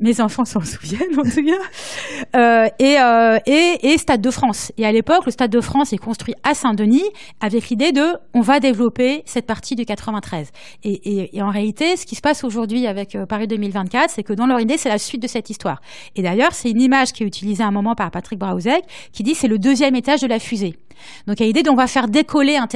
Mes enfants s'en souviennent en tout cas. Euh, et, euh, et, et, Stade de France. Et à l'époque, le Stade de France est construit à Saint-Denis avec l'idée de on va développer cette partie du 93. Et, et, en réalité, ce qui se passe aujourd'hui avec euh, Paris 2024, c'est que dans leur idée, c'est la suite de cette histoire. Et d'ailleurs, c'est une image qui est utilisée à un moment par Patrick Brauzek qui dit c'est le deuxième étage de la fusée. Donc a l'idée d'on va faire décoller un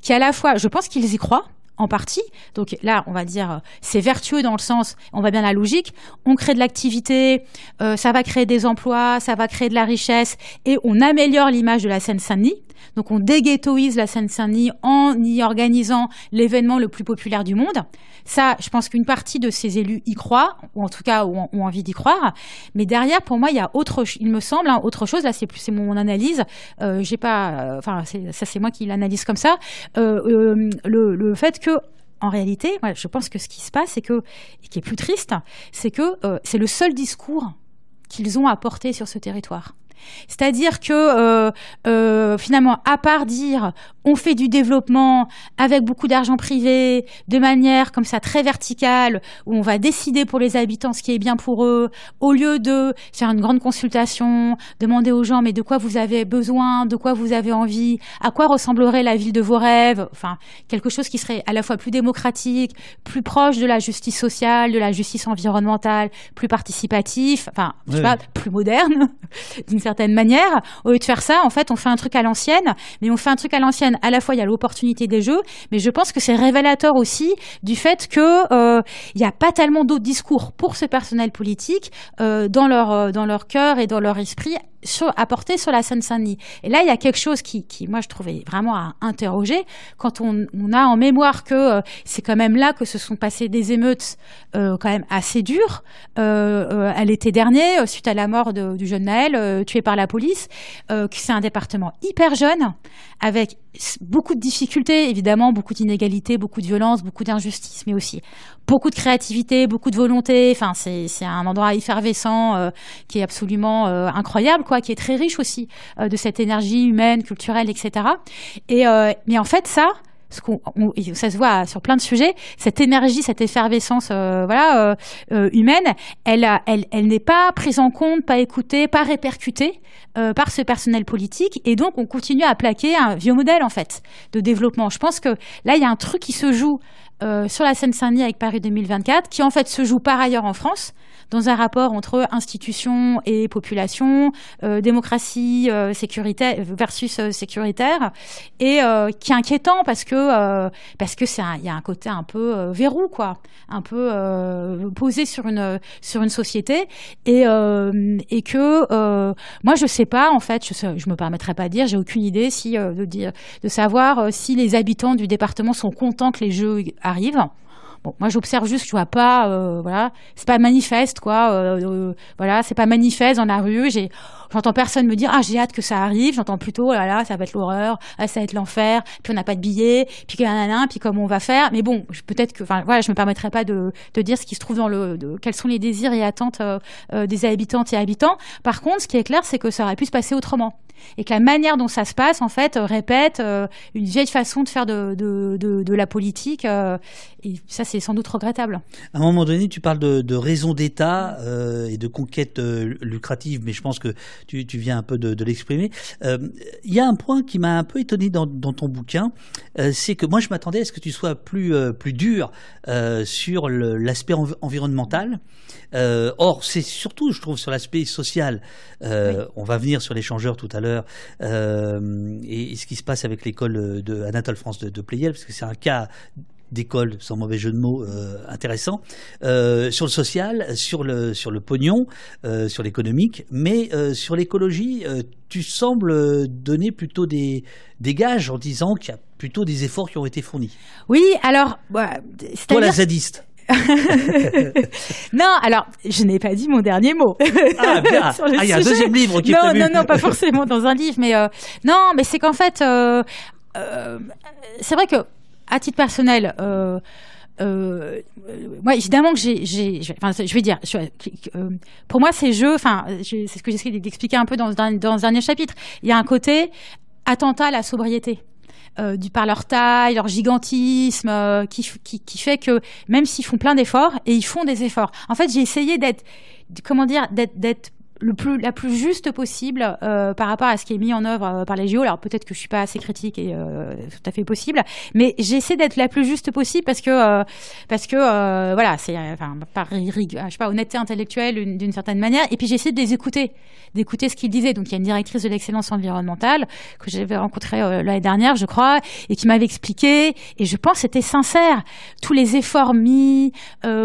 qui à la fois, je pense qu'ils y croient, en partie. Donc là, on va dire, c'est vertueux dans le sens, on va bien la logique, on crée de l'activité, euh, ça va créer des emplois, ça va créer de la richesse, et on améliore l'image de la Seine-Saint-Denis. Donc on déghettoise la Seine-Saint-Denis en y organisant l'événement le plus populaire du monde. Ça, je pense qu'une partie de ces élus y croient, ou en tout cas ont, envie d'y croire. Mais derrière, pour moi, il y a autre, il me semble, hein, autre chose. Là, c'est plus c'est mon analyse. Euh, j'ai pas, euh, enfin, ça c'est moi qui l'analyse comme ça. Euh, le, fait que en réalité, je pense que ce qui se passe, c'est que, et qui est plus triste, c'est que c'est le seul discours qu'ils ont à porter sur ce territoire. C'est-à-dire que euh, euh, finalement, à part dire on fait du développement avec beaucoup d'argent privé, de manière comme ça très verticale, où on va décider pour les habitants ce qui est bien pour eux, au lieu de faire une grande consultation, demander aux gens mais de quoi vous avez besoin, de quoi vous avez envie, à quoi ressemblerait la ville de vos rêves, enfin quelque chose qui serait à la fois plus démocratique, plus proche de la justice sociale, de la justice environnementale, plus participatif, enfin je sais pas, plus moderne d'une certaine manière. Au lieu de faire ça, en fait, on fait un truc à l'ancienne, mais on fait un truc à l'ancienne à la fois il y a l'opportunité des jeux, mais je pense que c'est révélateur aussi du fait que euh, n'y a pas tellement d'autres discours pour ce personnel politique euh, dans leur euh, dans leur cœur et dans leur esprit porter sur la Seine-Saint-Denis. Et là, il y a quelque chose qui, moi, je trouvais vraiment à interroger quand on, a en mémoire que c'est quand même là que se sont passées des émeutes euh, quand même assez dures euh, à l'été dernier, suite à la mort du jeune Naël, tué par la police, que c'est un département hyper jeune, avec beaucoup de difficultés, évidemment, beaucoup d'inégalités, beaucoup de violence, beaucoup d'injustice, mais aussi beaucoup de créativité, beaucoup de volonté. Enfin, c'est, un endroit effervescent euh, qui est absolument euh, incroyable, quoi, qui est très riche aussi euh, de cette énergie humaine, culturelle, etc. Et mais en fait, ça, ce qu'on, ça se voit sur plein de sujets, cette énergie, cette effervescence, voilà, humaine, elle, elle, elle n'est pas prise en compte, pas écoutée, pas répercutée euh, par ce personnel politique et donc on continue à plaquer un vieux modèle en fait de développement. Je pense que là il y a un truc qui se joue euh, sur la Seine-Saint-Denis avec Paris 2024 qui en fait se joue par ailleurs en France dans un rapport entre institutions et population, euh, démocratie euh, sécuritaire versus euh, sécuritaire, et qui est inquiétant parce que parce que c'est il y a un côté un peu verrou quoi, un peu posé sur une sur une société et et que moi je sais pas en fait, je je me permettrai pas de dire, j'ai aucune idée si de dire de savoir si les habitants du département sont contents que les jeux arrivent. Bon, moi j'observe juste, je vois pas, euh, voilà, c'est pas manifeste quoi, euh, euh, voilà, c'est pas manifeste dans la rue. J'ai, j'entends personne me dire ah j'ai hâte que ça arrive. J'entends plutôt oh là ça va être l'horreur, ah, ça va être l'enfer. Puis on n'a pas de billets, puis nanana, puis comment on va faire. Mais bon, peut-être que, enfin voilà, je me permettrai pas de, de dire ce qui se trouve dans le, de, quels sont les désirs et attentes des habitantes et habitants. Par contre, ce qui est clair, c'est que ça aurait pu se passer autrement et que la manière dont ça se passe, en fait, répète une vieille façon de faire de, la politique. et ça, c'est sans doute regrettable. À un moment donné, tu parles de, de raison d'État euh, et de conquête euh, lucrative, mais je pense que tu, viens un peu de, l'exprimer. Euh, il y a un point qui m'a un peu étonné dans, ton bouquin, euh, c'est que moi, je m'attendais à ce que tu sois euh, plus dur sur l'aspect environnemental. Or, c'est surtout, je trouve, sur l'aspect social. Oui. On va venir sur l'échangeur tout à l'heure et, et, ce qui se passe avec l'école de Anatole France de, de Pleyel, parce que c'est un cas d'école, sans mauvais jeu de mots, euh, intéressant, euh, sur le social, sur le, sur le pognon, euh, sur l'économique, mais euh, sur l'écologie, euh, tu sembles donner plutôt des, des gages en disant qu'il y a plutôt des efforts qui ont été fournis. Oui, alors... Bah, Toi, la zadiste non, alors je n'ai pas dit mon dernier mot. Ah, bien. ah, il y a un deuxième livre qui non, est prévu. Non, non, pas forcément dans un livre, mais euh, non, mais c'est qu'en fait, euh, euh, c'est vrai que à titre personnel, euh, moi, évidemment que j'ai, j'ai, enfin, je vais dire, je, euh, pour moi, ces jeux, enfin, c'est ce que j'essaie d'expliquer un peu dans, dans, dans un dernier chapitre. Il y a un côté attentat à la sobriété. Du par leur taille, leur gigantisme, qui, qui, qui fait que même s'ils font plein d'efforts, et ils font des efforts. En fait, j'ai essayé d'être, comment dire, d'être le plus, la plus juste possible euh, par rapport à ce qui est mis en œuvre euh, par les JO. Alors peut-être que je suis pas assez critique et euh, tout à fait possible, mais j'essaie d'être la plus juste possible parce que euh, parce que euh, voilà, c'est enfin par je sais pas honnêteté intellectuelle d'une certaine manière. Et puis j'essaie de les écouter, d'écouter ce qu'ils disaient. Donc il y a une directrice de l'excellence environnementale que j'avais rencontrée l'année dernière, je crois, et qui m'avait expliqué. Et je pense c'était sincère tous les efforts mis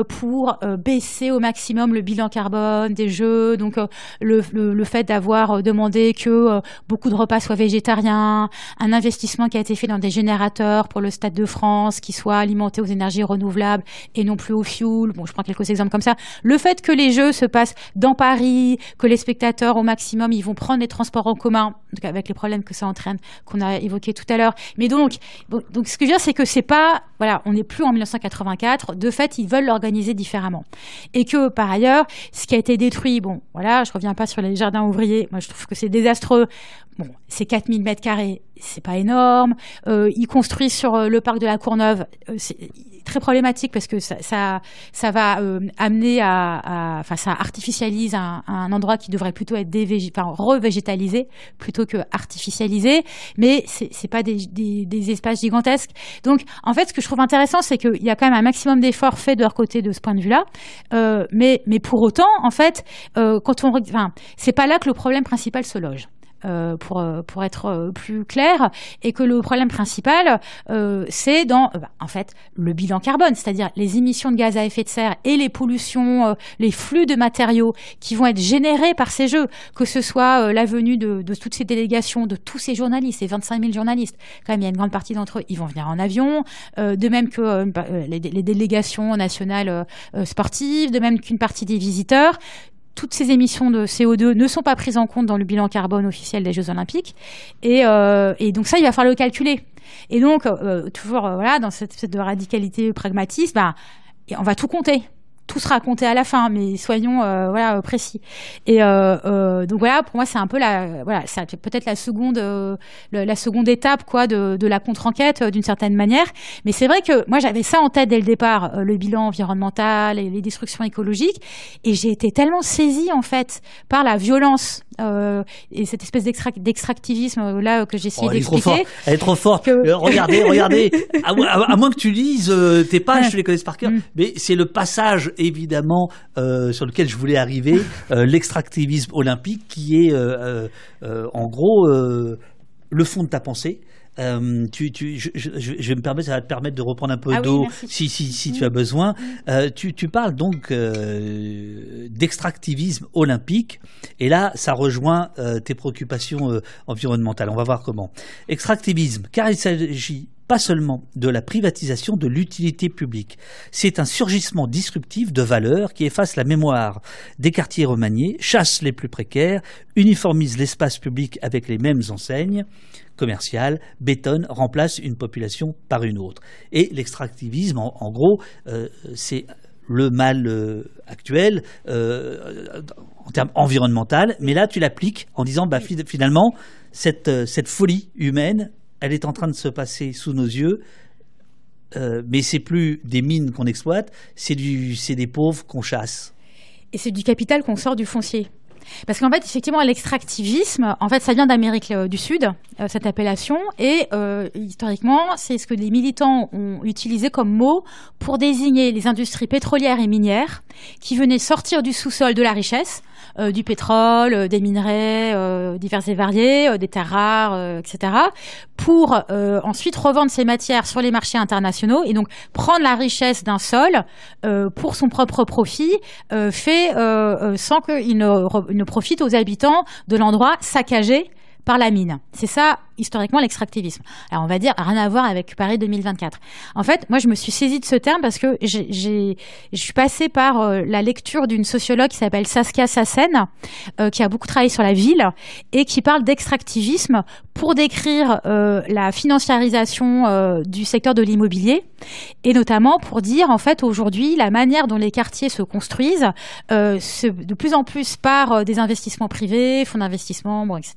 pour baisser au maximum le bilan carbone des jeux. Donc le, le, fait d'avoir euh, demandé que euh, beaucoup de repas soient végétariens, un investissement qui a été fait dans des générateurs pour le Stade de France qui soit alimenté aux énergies renouvelables et non plus au fuel. Bon, je prends quelques exemples comme ça. Le fait que les jeux se passent dans Paris, que les spectateurs au maximum ils vont prendre les transports en commun, avec les problèmes que ça entraîne, qu'on a évoqué tout à l'heure. Mais donc, donc ce que je veux dire, c'est que c'est pas, voilà, on n'est plus en 1984. De fait, ils veulent l'organiser différemment. Et que par ailleurs, ce qui a été détruit, bon, voilà, je reviens pas sur les jardins ouvriers. Moi, je trouve que c'est désastreux. C'est 4000 mètres carrés, c'est pas énorme. Euh, ils construisent sur euh, le parc de la Courneuve. Euh, c'est très problématique parce que ça, ça, ça va euh, amener à, enfin, ça artificialise un, un, endroit qui devrait plutôt être enfin, revégétalisé plutôt que artificialisé. Mais c'est, pas des, des, des, espaces gigantesques. Donc, en fait, ce que je trouve intéressant, c'est qu'il y a quand même un maximum d'efforts faits de leur côté de ce point de vue-là. Euh, mais, mais pour autant, en fait, euh, quand on, enfin, c'est pas là que le problème principal se loge. Euh, pour, euh, pour être euh, plus clair, et que le problème principal, c'est dans, bah, en fait, le bilan carbone, c'est-à-dire les émissions de gaz à effet de serre et les pollutions, les flux de matériaux qui vont être générés par ces jeux, que ce soit la venue de, de, toutes ces délégations, de tous ces journalistes, ces 25 000 journalistes, quand même, il y a une grande partie d'entre eux, ils vont venir en avion, de même que bah, les, les, délégations nationales sportives, de même qu'une partie des visiteurs, toutes ces émissions de CO2 ne sont pas prises en compte dans le bilan carbone officiel des Jeux Olympiques. Et, euh, donc ça, il va falloir le calculer. Et donc, euh, toujours euh, voilà, dans cette, cette de radicalité pragmatiste, bah, on va tout compter tout sera compté à la fin, mais soyons euh, voilà précis. Et euh, euh, donc voilà, pour moi, c'est un peu la voilà, c'est peut-être la seconde la seconde étape quoi de, de la contre-enquête d'une certaine manière. Mais c'est vrai que moi, j'avais ça en tête dès le départ, le bilan environnemental et les destructions écologiques, et j'ai été tellement saisie en fait par la violence et cette espèce d'extractivisme là que j'ai essayé oh, d'expliquer. Elle est trop forte. regardez, regardez. À, moins que tu lises tes pages, tu les connaisses par cœur, mm. mais c'est le passage évidemment euh, sur lequel je voulais arriver, euh, l'extractivisme olympique, qui est euh, en gros le fond de ta pensée. Tu, tu, je, je, vais me permettre, ça va te permettre de reprendre un peu ah d'eau si, si, si tu as besoin. tu, tu, parles donc d'extractivisme olympique, et là, ça rejoint tes préoccupations environnementales. On va voir comment. Extractivisme, car il s'agit pas seulement de la privatisation de l'utilité publique. C'est un surgissement disruptif de valeurs qui efface la mémoire des quartiers remaniés, chasse les plus précaires, uniformise l'espace public avec les mêmes enseignes commerciales, bétonne, remplace une population par une autre. Et l'extractivisme, en, gros, euh, c'est le mal euh, actuel euh, en termes environnementaux, mais là tu l'appliques en disant bah, finalement cette, cette folie humaine elle est en train de se passer sous nos yeux. Euh, mais c'est plus des mines qu'on exploite, c'est des pauvres qu'on chasse. Et c'est du capital qu'on sort du foncier. Parce qu'en fait, effectivement, l'extractivisme, en fait, ça vient d'Amérique euh, du Sud, euh, cette appellation, et euh, historiquement, c'est ce que les militants ont utilisé comme mot pour désigner les industries pétrolières et minières qui venaient sortir du sous-sol de la richesse, du pétrole, des minerais divers et variés, des terres rares, etc., pour ensuite revendre ces matières sur les marchés internationaux et donc prendre la richesse d'un sol pour son propre profit, fait sans qu'il ne, ne profite aux habitants de l'endroit saccagé par la mine. C'est ça historiquement l'extractivisme. Alors on va dire rien à voir avec Paris 2024. En fait, moi je me suis saisie de ce terme parce que j'ai, je suis passée par euh, la lecture d'une sociologue qui s'appelle Saskia Sassen, euh, qui a beaucoup travaillé sur la ville et qui parle d'extractivisme pour décrire euh, la financiarisation du secteur de l'immobilier et notamment pour dire en fait aujourd'hui la manière dont les quartiers se construisent, de plus en plus par des investissements privés, fonds d'investissement, bon, etc.,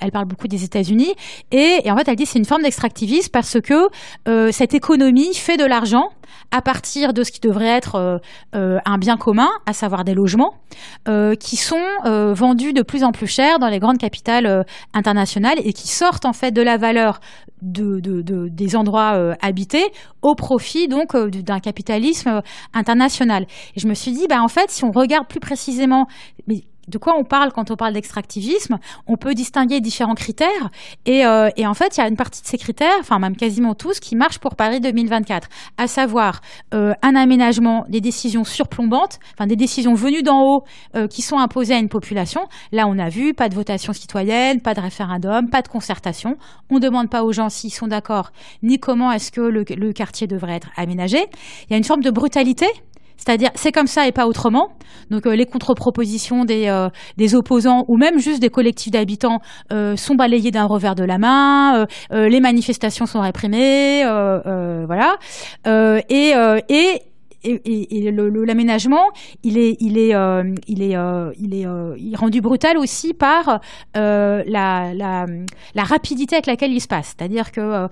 elle parle beaucoup des États-Unis, et, en fait, elle dit c'est une forme d'extractivisme parce que euh, cette économie fait de l'argent à partir de ce qui devrait être euh, euh, un bien commun, à savoir des logements, qui sont vendus de plus en plus cher dans les grandes capitales internationales et qui sortent en fait de la valeur de, des endroits habités au profit donc d'un capitalisme international. Et je me suis dit, bah, en fait, si on regarde plus précisément, de quoi on parle quand on parle d'extractivisme On peut distinguer différents critères et, euh, et en fait, il y a une partie de ces critères, enfin même quasiment tous, qui marchent pour Paris 2024, à savoir euh, un aménagement, des décisions surplombantes, enfin des décisions venues d'en haut euh, qui sont imposées à une population. Là, on a vu pas de votation citoyenne, pas de référendum, pas de concertation. On ne demande pas aux gens s'ils sont d'accord ni comment est-ce que le, le quartier devrait être aménagé. Il y a une forme de brutalité c'est-à-dire, c'est comme ça et pas autrement. Donc, euh, les contre-propositions des, euh, des opposants ou même juste des collectifs d'habitants euh, sont balayées d'un revers de la main. les manifestations sont réprimées, voilà. et, et et, l'aménagement, il est, euh, euh, euh, rendu brutal aussi par la, la, la, rapidité avec laquelle il se passe. C'est-à-dire que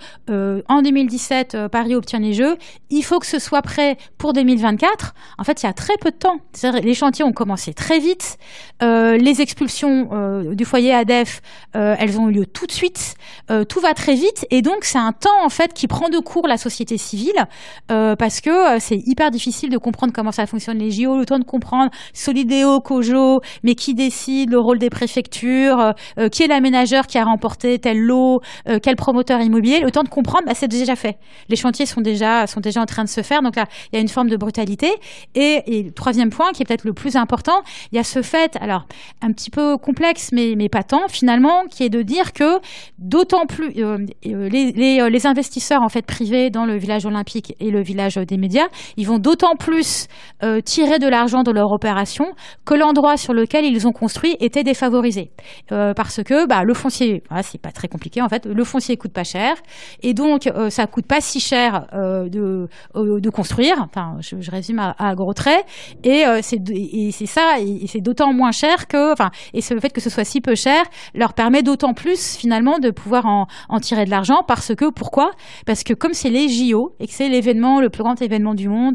en 2017, Paris obtient les Jeux. Il faut que ce soit prêt pour 2024. En fait, il y a très peu de temps. Les chantiers ont commencé très vite. les expulsions du foyer ADEF, elles ont eu lieu tout de suite. tout va très vite, et donc c'est un temps en fait qui prend de court la société civile parce que c'est hyper difficile difficile de comprendre comment ça fonctionne les JO, le temps de comprendre Solidéo, Cojo, mais qui décide, le rôle des préfectures, euh, euh, qui est l'aménageur qui a remporté tel lot, euh, quel promoteur immobilier, le temps de comprendre, bah, c'est déjà fait. Les chantiers sont déjà, sont déjà en train de se faire, donc là, il y a une forme de brutalité. Et, le troisième point, qui est peut-être le plus important, il y a ce fait, alors, un petit peu complexe, mais, mais pas tant, finalement, qui est de dire que d'autant plus, les, les, les investisseurs, en fait, privés dans le village olympique et le village des médias, ils vont d'autant plus euh, tirer de l'argent de leur opération que l'endroit sur lequel ils ont construit était défavorisé. Euh, parce que bah, le foncier, c'est pas très compliqué en fait, le foncier coûte pas cher. Et donc euh, ça coûte pas si cher de, de construire. Enfin, je, résume à, gros traits. Et c'est c'est ça c'est d'autant moins cher que enfin et le fait que ce soit si peu cher leur permet d'autant plus finalement de pouvoir en, en tirer de l'argent. Parce que pourquoi? Parce que comme c'est les JO et que c'est l'événement le plus grand événement du monde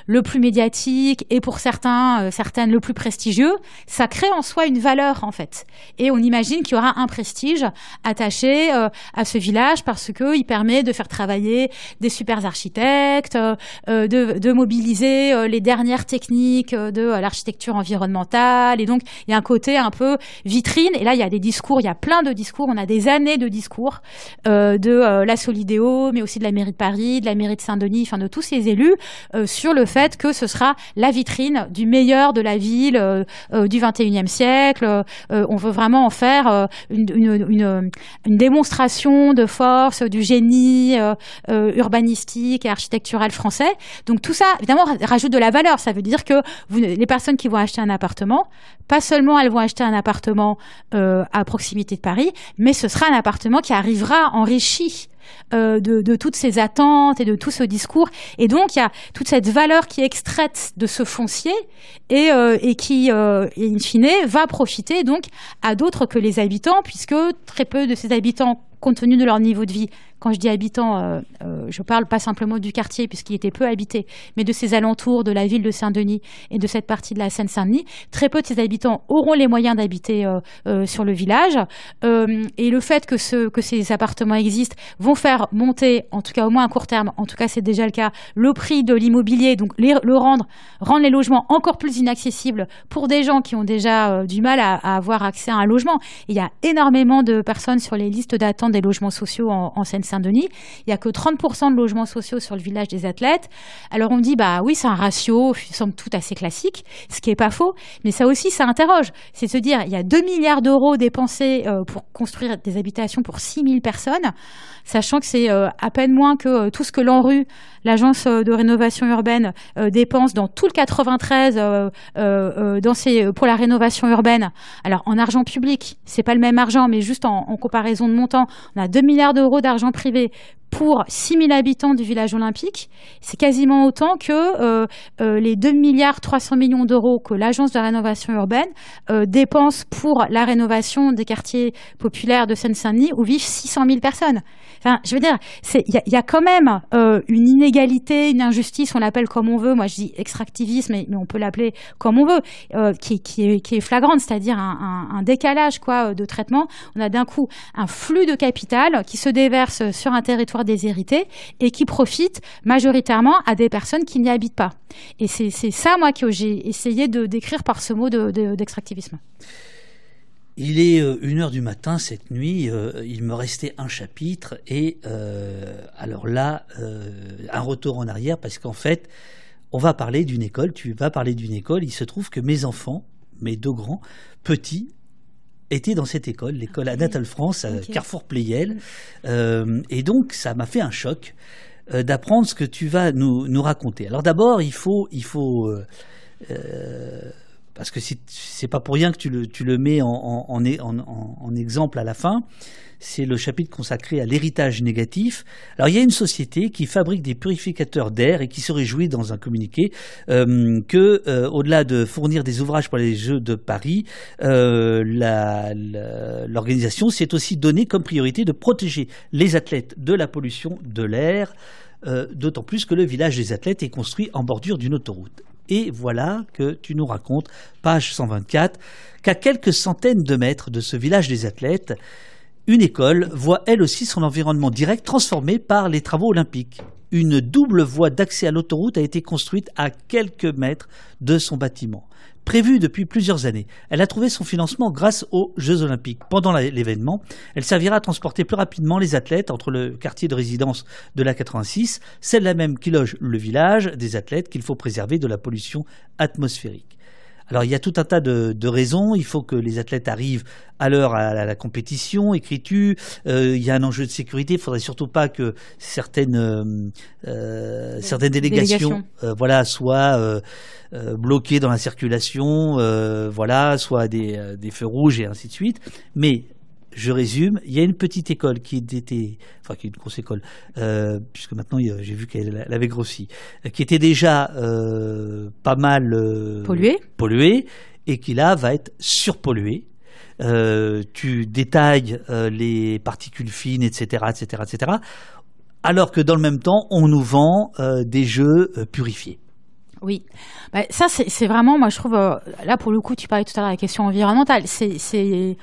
le plus médiatique et pour certains, euh, certaines le plus prestigieux, ça crée en soi une valeur en fait. Et on imagine qu'il y aura un prestige attaché euh, à ce village parce qu'il permet de faire travailler des super architectes, euh, de, de, mobiliser les dernières techniques de l'architecture environnementale. Et donc il y a un côté un peu vitrine. Et là il y a des discours, il y a plein de discours. On a des années de discours de la Solidéo, mais aussi de la mairie de Paris, de la mairie de Saint-Denis, enfin de tous ces élus sur le fait que ce sera la vitrine du meilleur de la ville euh, euh, du 21e siècle. Euh, on veut vraiment en faire une, démonstration de force, du génie urbanistique et architectural français. Donc tout ça, évidemment, rajoute de la valeur. Ça veut dire que les personnes qui vont acheter un appartement, pas seulement elles vont acheter un appartement à proximité de Paris, mais ce sera un appartement qui arrivera enrichi euh, de, toutes ces attentes et de tout ce discours. Et donc, il y a toute cette valeur qui est extraite de ce foncier et, euh, et qui, euh, in fine, va profiter donc à d'autres que les habitants, puisque très peu de ces habitants compte tenu de leur niveau de vie. Quand je dis habitants, euh, euh, je parle pas simplement du quartier, puisqu'il était peu habité, mais de ses alentours, de la ville de Saint-Denis et de cette partie de la Seine-Saint-Denis. Très peu de ces habitants auront les moyens d'habiter euh, sur le village. et le fait que, ce, que ces appartements existent vont faire monter, en tout cas au moins à court terme, en tout cas c'est déjà le cas, le prix de l'immobilier, donc le rendre, rendre les logements encore plus inaccessibles pour des gens qui ont déjà du mal à, avoir accès à un logement. Il y a énormément de personnes sur les listes d'attente des logements sociaux en, Seine-Saint-Denis. Il n'y a que 30% de logements sociaux sur le village des athlètes. Alors on dit, bah oui, c'est un ratio, semble tout assez classique, ce qui n'est pas faux, mais ça aussi, ça interroge. C'est se dire, il y a 2 milliards d'euros dépensés euh, pour construire des habitations pour 6 000 personnes, sachant que c'est euh, à peine moins que euh, tout ce que l'ANRU, l'agence de rénovation urbaine, dépense dans tout le 93 dans pour la rénovation urbaine. Alors en argent public, c'est pas le même argent, mais juste en, comparaison de montant, on a 2 milliards d'euros d'argent privée pour 6 000 habitants du village olympique. C'est quasiment autant que euh, euh, les 2 milliards 300 millions d'euros que l'Agence de rénovation urbaine euh, dépense pour la rénovation des quartiers populaires de Seine-Saint-Denis où vivent 600 000 personnes. Enfin, je veux dire, il y, a quand même une inégalité, une injustice, on l'appelle comme on veut. Moi, je dis extractivisme, mais, on peut l'appeler comme on veut, qui, qui, est, qui, est, flagrante, c'est-à-dire un, un, un, décalage quoi de traitement. On a d'un coup un flux de capital qui se déverse sur un territoire déshérités et qui profitent majoritairement à des personnes qui n'y habitent pas. Et c'est ça, moi, que j'ai essayé de décrire par ce mot d'extractivisme. il est euh, une heure du matin cette nuit, euh, il me restait un chapitre et euh, alors là, un retour en arrière parce qu'en fait, on va parler d'une école, tu vas parler d'une école, il se trouve que mes enfants, mes deux grands, petits, était dans cette école, l'école Anatole France, à Carrefour Playel. Euh, et donc, ça m'a fait un choc euh, d'apprendre ce que tu vas nous, nous raconter. Alors d'abord, il faut, il faut euh, parce que c'est pas pour rien que tu le, tu le mets en, en, exemple à la fin c'est le chapitre consacré à l'héritage négatif. Alors il y a une société qui fabrique des purificateurs d'air et qui se réjouit dans un communiqué euh, que, euh, au-delà de fournir des ouvrages pour les Jeux de Paris, euh, l'organisation s'est aussi donnée comme priorité de protéger les athlètes de la pollution de l'air. D'autant plus que le village des athlètes est construit en bordure d'une autoroute. Et voilà que tu nous racontes, page 124, qu'à quelques centaines de mètres de ce village des athlètes, une école voit elle aussi son environnement direct transformé par les travaux olympiques. Une double voie d'accès à l'autoroute a été construite à quelques mètres de son bâtiment. Prévue depuis plusieurs années, elle a trouvé son financement grâce aux Jeux olympiques. Pendant l'événement, elle servira à transporter plus rapidement les athlètes entre le quartier de résidence de la 86, celle-là même qui loge le village des athlètes qu'il faut préserver de la pollution atmosphérique. Alors il y a tout un tas de, raisons. Il faut que les athlètes arrivent à l'heure à, la compétition, écriture. Euh, il y a un enjeu de sécurité. Il faudrait surtout pas que certaines euh, euh, certaines délégations, voilà, soient bloquées dans la circulation, voilà, soit des, des feux rouges et ainsi de suite. Mais je résume, il y a une petite école qui était, enfin qui est une grosse école, euh, puisque maintenant j'ai vu qu'elle avait grossi, euh, qui était déjà euh, pas mal polluée, et qui là va être surpolluée. tu détailles les particules fines, etc., etc., etc. Alors que dans le même temps, on nous vend des jeux purifiés. Oui, bah, ça c'est vraiment, moi je trouve, là pour le coup, tu parlais tout à l'heure de la question environnementale, c'est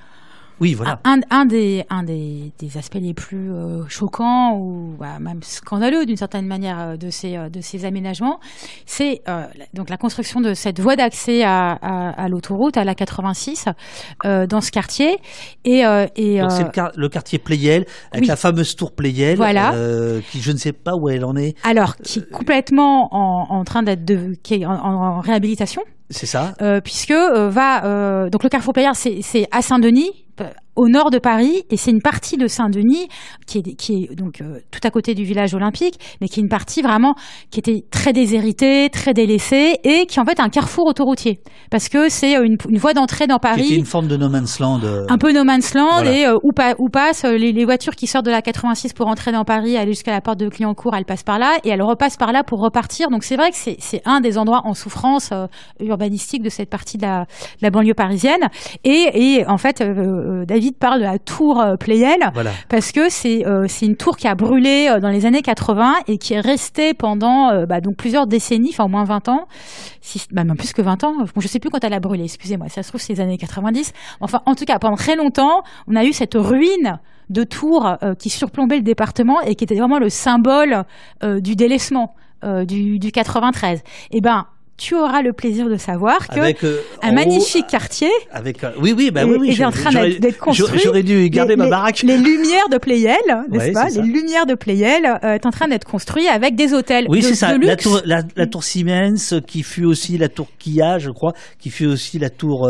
oui, voilà. Un, un, des, un des, des, aspects les plus euh, choquants ou bah, même scandaleux d'une certaine manière euh, de ces, euh, de ces aménagements, c'est donc la construction de cette voie d'accès à, à, à l'autoroute, à la 86, dans ce quartier. Et, et c'est le, quartier Playel, avec la fameuse tour Playel, voilà. qui je ne sais pas où elle en est. Alors, qui est complètement en, en train d'être en, en réhabilitation. C'est ça. puisque va donc le Carrefour Playel, c'est à Saint-Denis au nord de Paris, et c'est une partie de Saint-Denis qui est, qui est donc euh, tout à côté du village olympique, mais qui est une partie vraiment qui était très déshéritée, très délaissée, et qui est en fait un carrefour autoroutier, parce que c'est une, une voie d'entrée dans Paris. Qui une forme de no man's land. Euh, un peu no man's land, et euh, où, où, passent les, les, voitures qui sortent de la 86 pour entrer dans Paris, aller jusqu'à la porte de Clignancourt, elles passent par là, et elles repassent par là pour repartir. Donc c'est vrai que c'est un des endroits en souffrance urbanistique de cette partie de la, de la banlieue parisienne. Et, et en fait, David parle de la tour euh, Playel parce que c'est euh, c'est une tour qui a brûlé euh, dans les années 80 et qui est restée pendant bah, donc plusieurs décennies, enfin au moins 20 ans, si, bah, même plus que 20 ans. Bon, je sais plus quand elle a brûlé, excusez-moi, ça se trouve c'est les années 90. Enfin, en tout cas, pendant très longtemps, on a eu cette ruine de tours qui surplombait le département et qui était vraiment le symbole du délaissement du, du 93. Et ben tu auras le plaisir de savoir que euh, un magnifique quartier avec euh, oui oui bah oui oui est en train d'être construit. J'aurais dû garder ma baraque. Les, lumières de Playel, n'est-ce pas? Les lumières de Playel euh, est en train d'être construit avec des hôtels. Oui c'est ça. La tour, la, tour, Siemens qui fut aussi la tour Kia, je crois, qui fut aussi la tour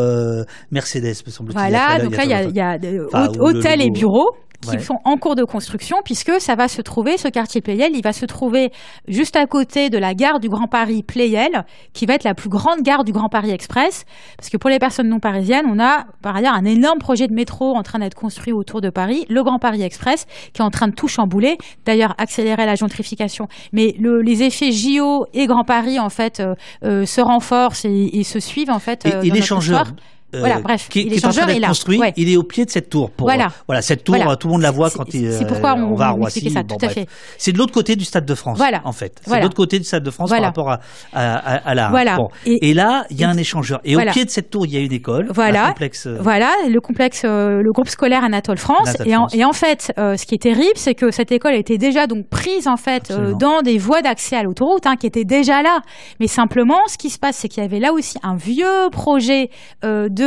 Mercedes, me semble-t-il. Voilà, donc là il y a, y a hôtel et bureaux qui sont en cours de construction, puisque ça va se trouver, ce quartier Playel, il va se trouver juste à côté de la gare du Grand Paris Playel, qui va être la plus grande gare du Grand Paris Express, parce que pour les personnes non parisiennes, on a par ailleurs un énorme projet de métro en train d'être construit autour de Paris, le Grand Paris Express, qui est en train de tout chambouler, d'ailleurs accélérer la gentrification. Mais les effets JO et Grand Paris, en fait, euh, euh, se renforcent et, se suivent, en fait. et, euh, l'échangeur euh, voilà, bref, qui, est en train d'être construit. Il est au pied de cette tour. Pour, voilà. voilà, cette tour, tout le monde la voit quand il, c'est pourquoi on, va à Roissy. Ça, tout à fait. C'est de l'autre côté du Stade de France, voilà. en fait. C'est de l'autre côté du Stade de France par rapport à, à, à, la. Voilà. Et, là, il y a un échangeur. Et au pied de cette tour, il y a une école. Voilà. Un complexe. Euh, voilà, le complexe, euh, le groupe scolaire Anatole France. et, en, et en fait, ce qui est terrible, c'est que cette école était déjà donc prise en fait dans des voies d'accès à l'autoroute, hein, qui étaient déjà là. Mais simplement, ce qui se passe, c'est qu'il y avait là aussi un vieux projet de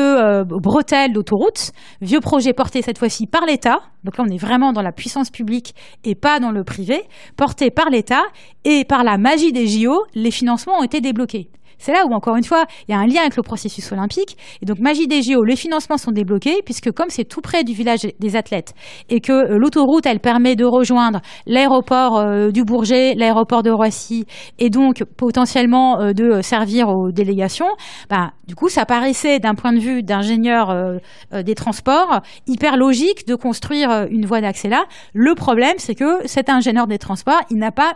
bretelles d'autoroute, vieux projet porté cette fois-ci par l'État. Donc là, on est vraiment dans la puissance publique et pas dans le privé, porté par l'État et par la magie des JO, les financements ont été débloqués. C'est là où, encore une fois, il y a un lien avec le processus olympique. Et donc, Magie des JO, les financements sont débloqués, puisque comme c'est tout près du village des athlètes, et que euh, l'autoroute, elle permet de rejoindre l'aéroport euh, du Bourget, l'aéroport de Roissy, et donc potentiellement euh, de servir aux délégations, bah, du coup, ça paraissait, d'un point de vue d'ingénieur des transports, hyper logique de construire une voie d'accès là. Le problème, c'est que cet ingénieur des transports, il n'a pas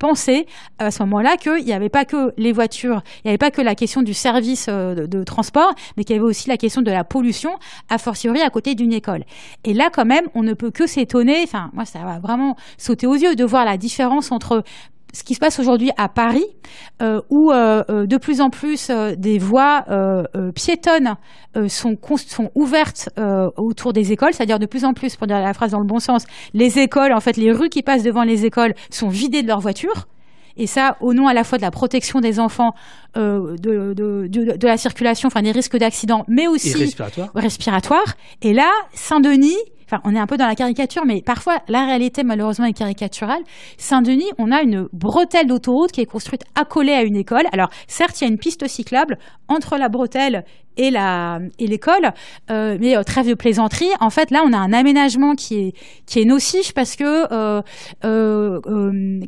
penser à ce moment-là qu'il n'y avait pas que les voitures, il n'y avait pas que la question du service euh, de, transport, mais qu'il y avait aussi la question de la pollution, a fortiori à côté d'une école. Et là, quand même, on ne peut que s'étonner, enfin, moi, ça va vraiment sauter aux yeux de voir la différence entre ce qui se passe aujourd'hui à Paris, euh, où euh, euh, de plus en plus des voies piétonnes sont, sont ouvertes autour des écoles, c'est-à-dire de plus en plus, pour dire la phrase dans le bon sens, les écoles, en fait, les rues qui passent devant les écoles sont vidées de leurs voitures. Et ça, au nom à la fois de la protection des enfants, de, de, de, la circulation, enfin des risques d'accident, mais aussi respiratoire. respiratoire. Et là, Saint-Denis, on est un peu dans la caricature, mais parfois la réalité malheureusement est caricaturale. Saint-Denis, on a une bretelle d'autoroute qui est construite accolée à une école. Alors certes, il y a une piste cyclable entre la bretelle et l'école, euh, mais euh, trêve de plaisanterie. En fait, là, on a un aménagement qui est qui nocif parce que euh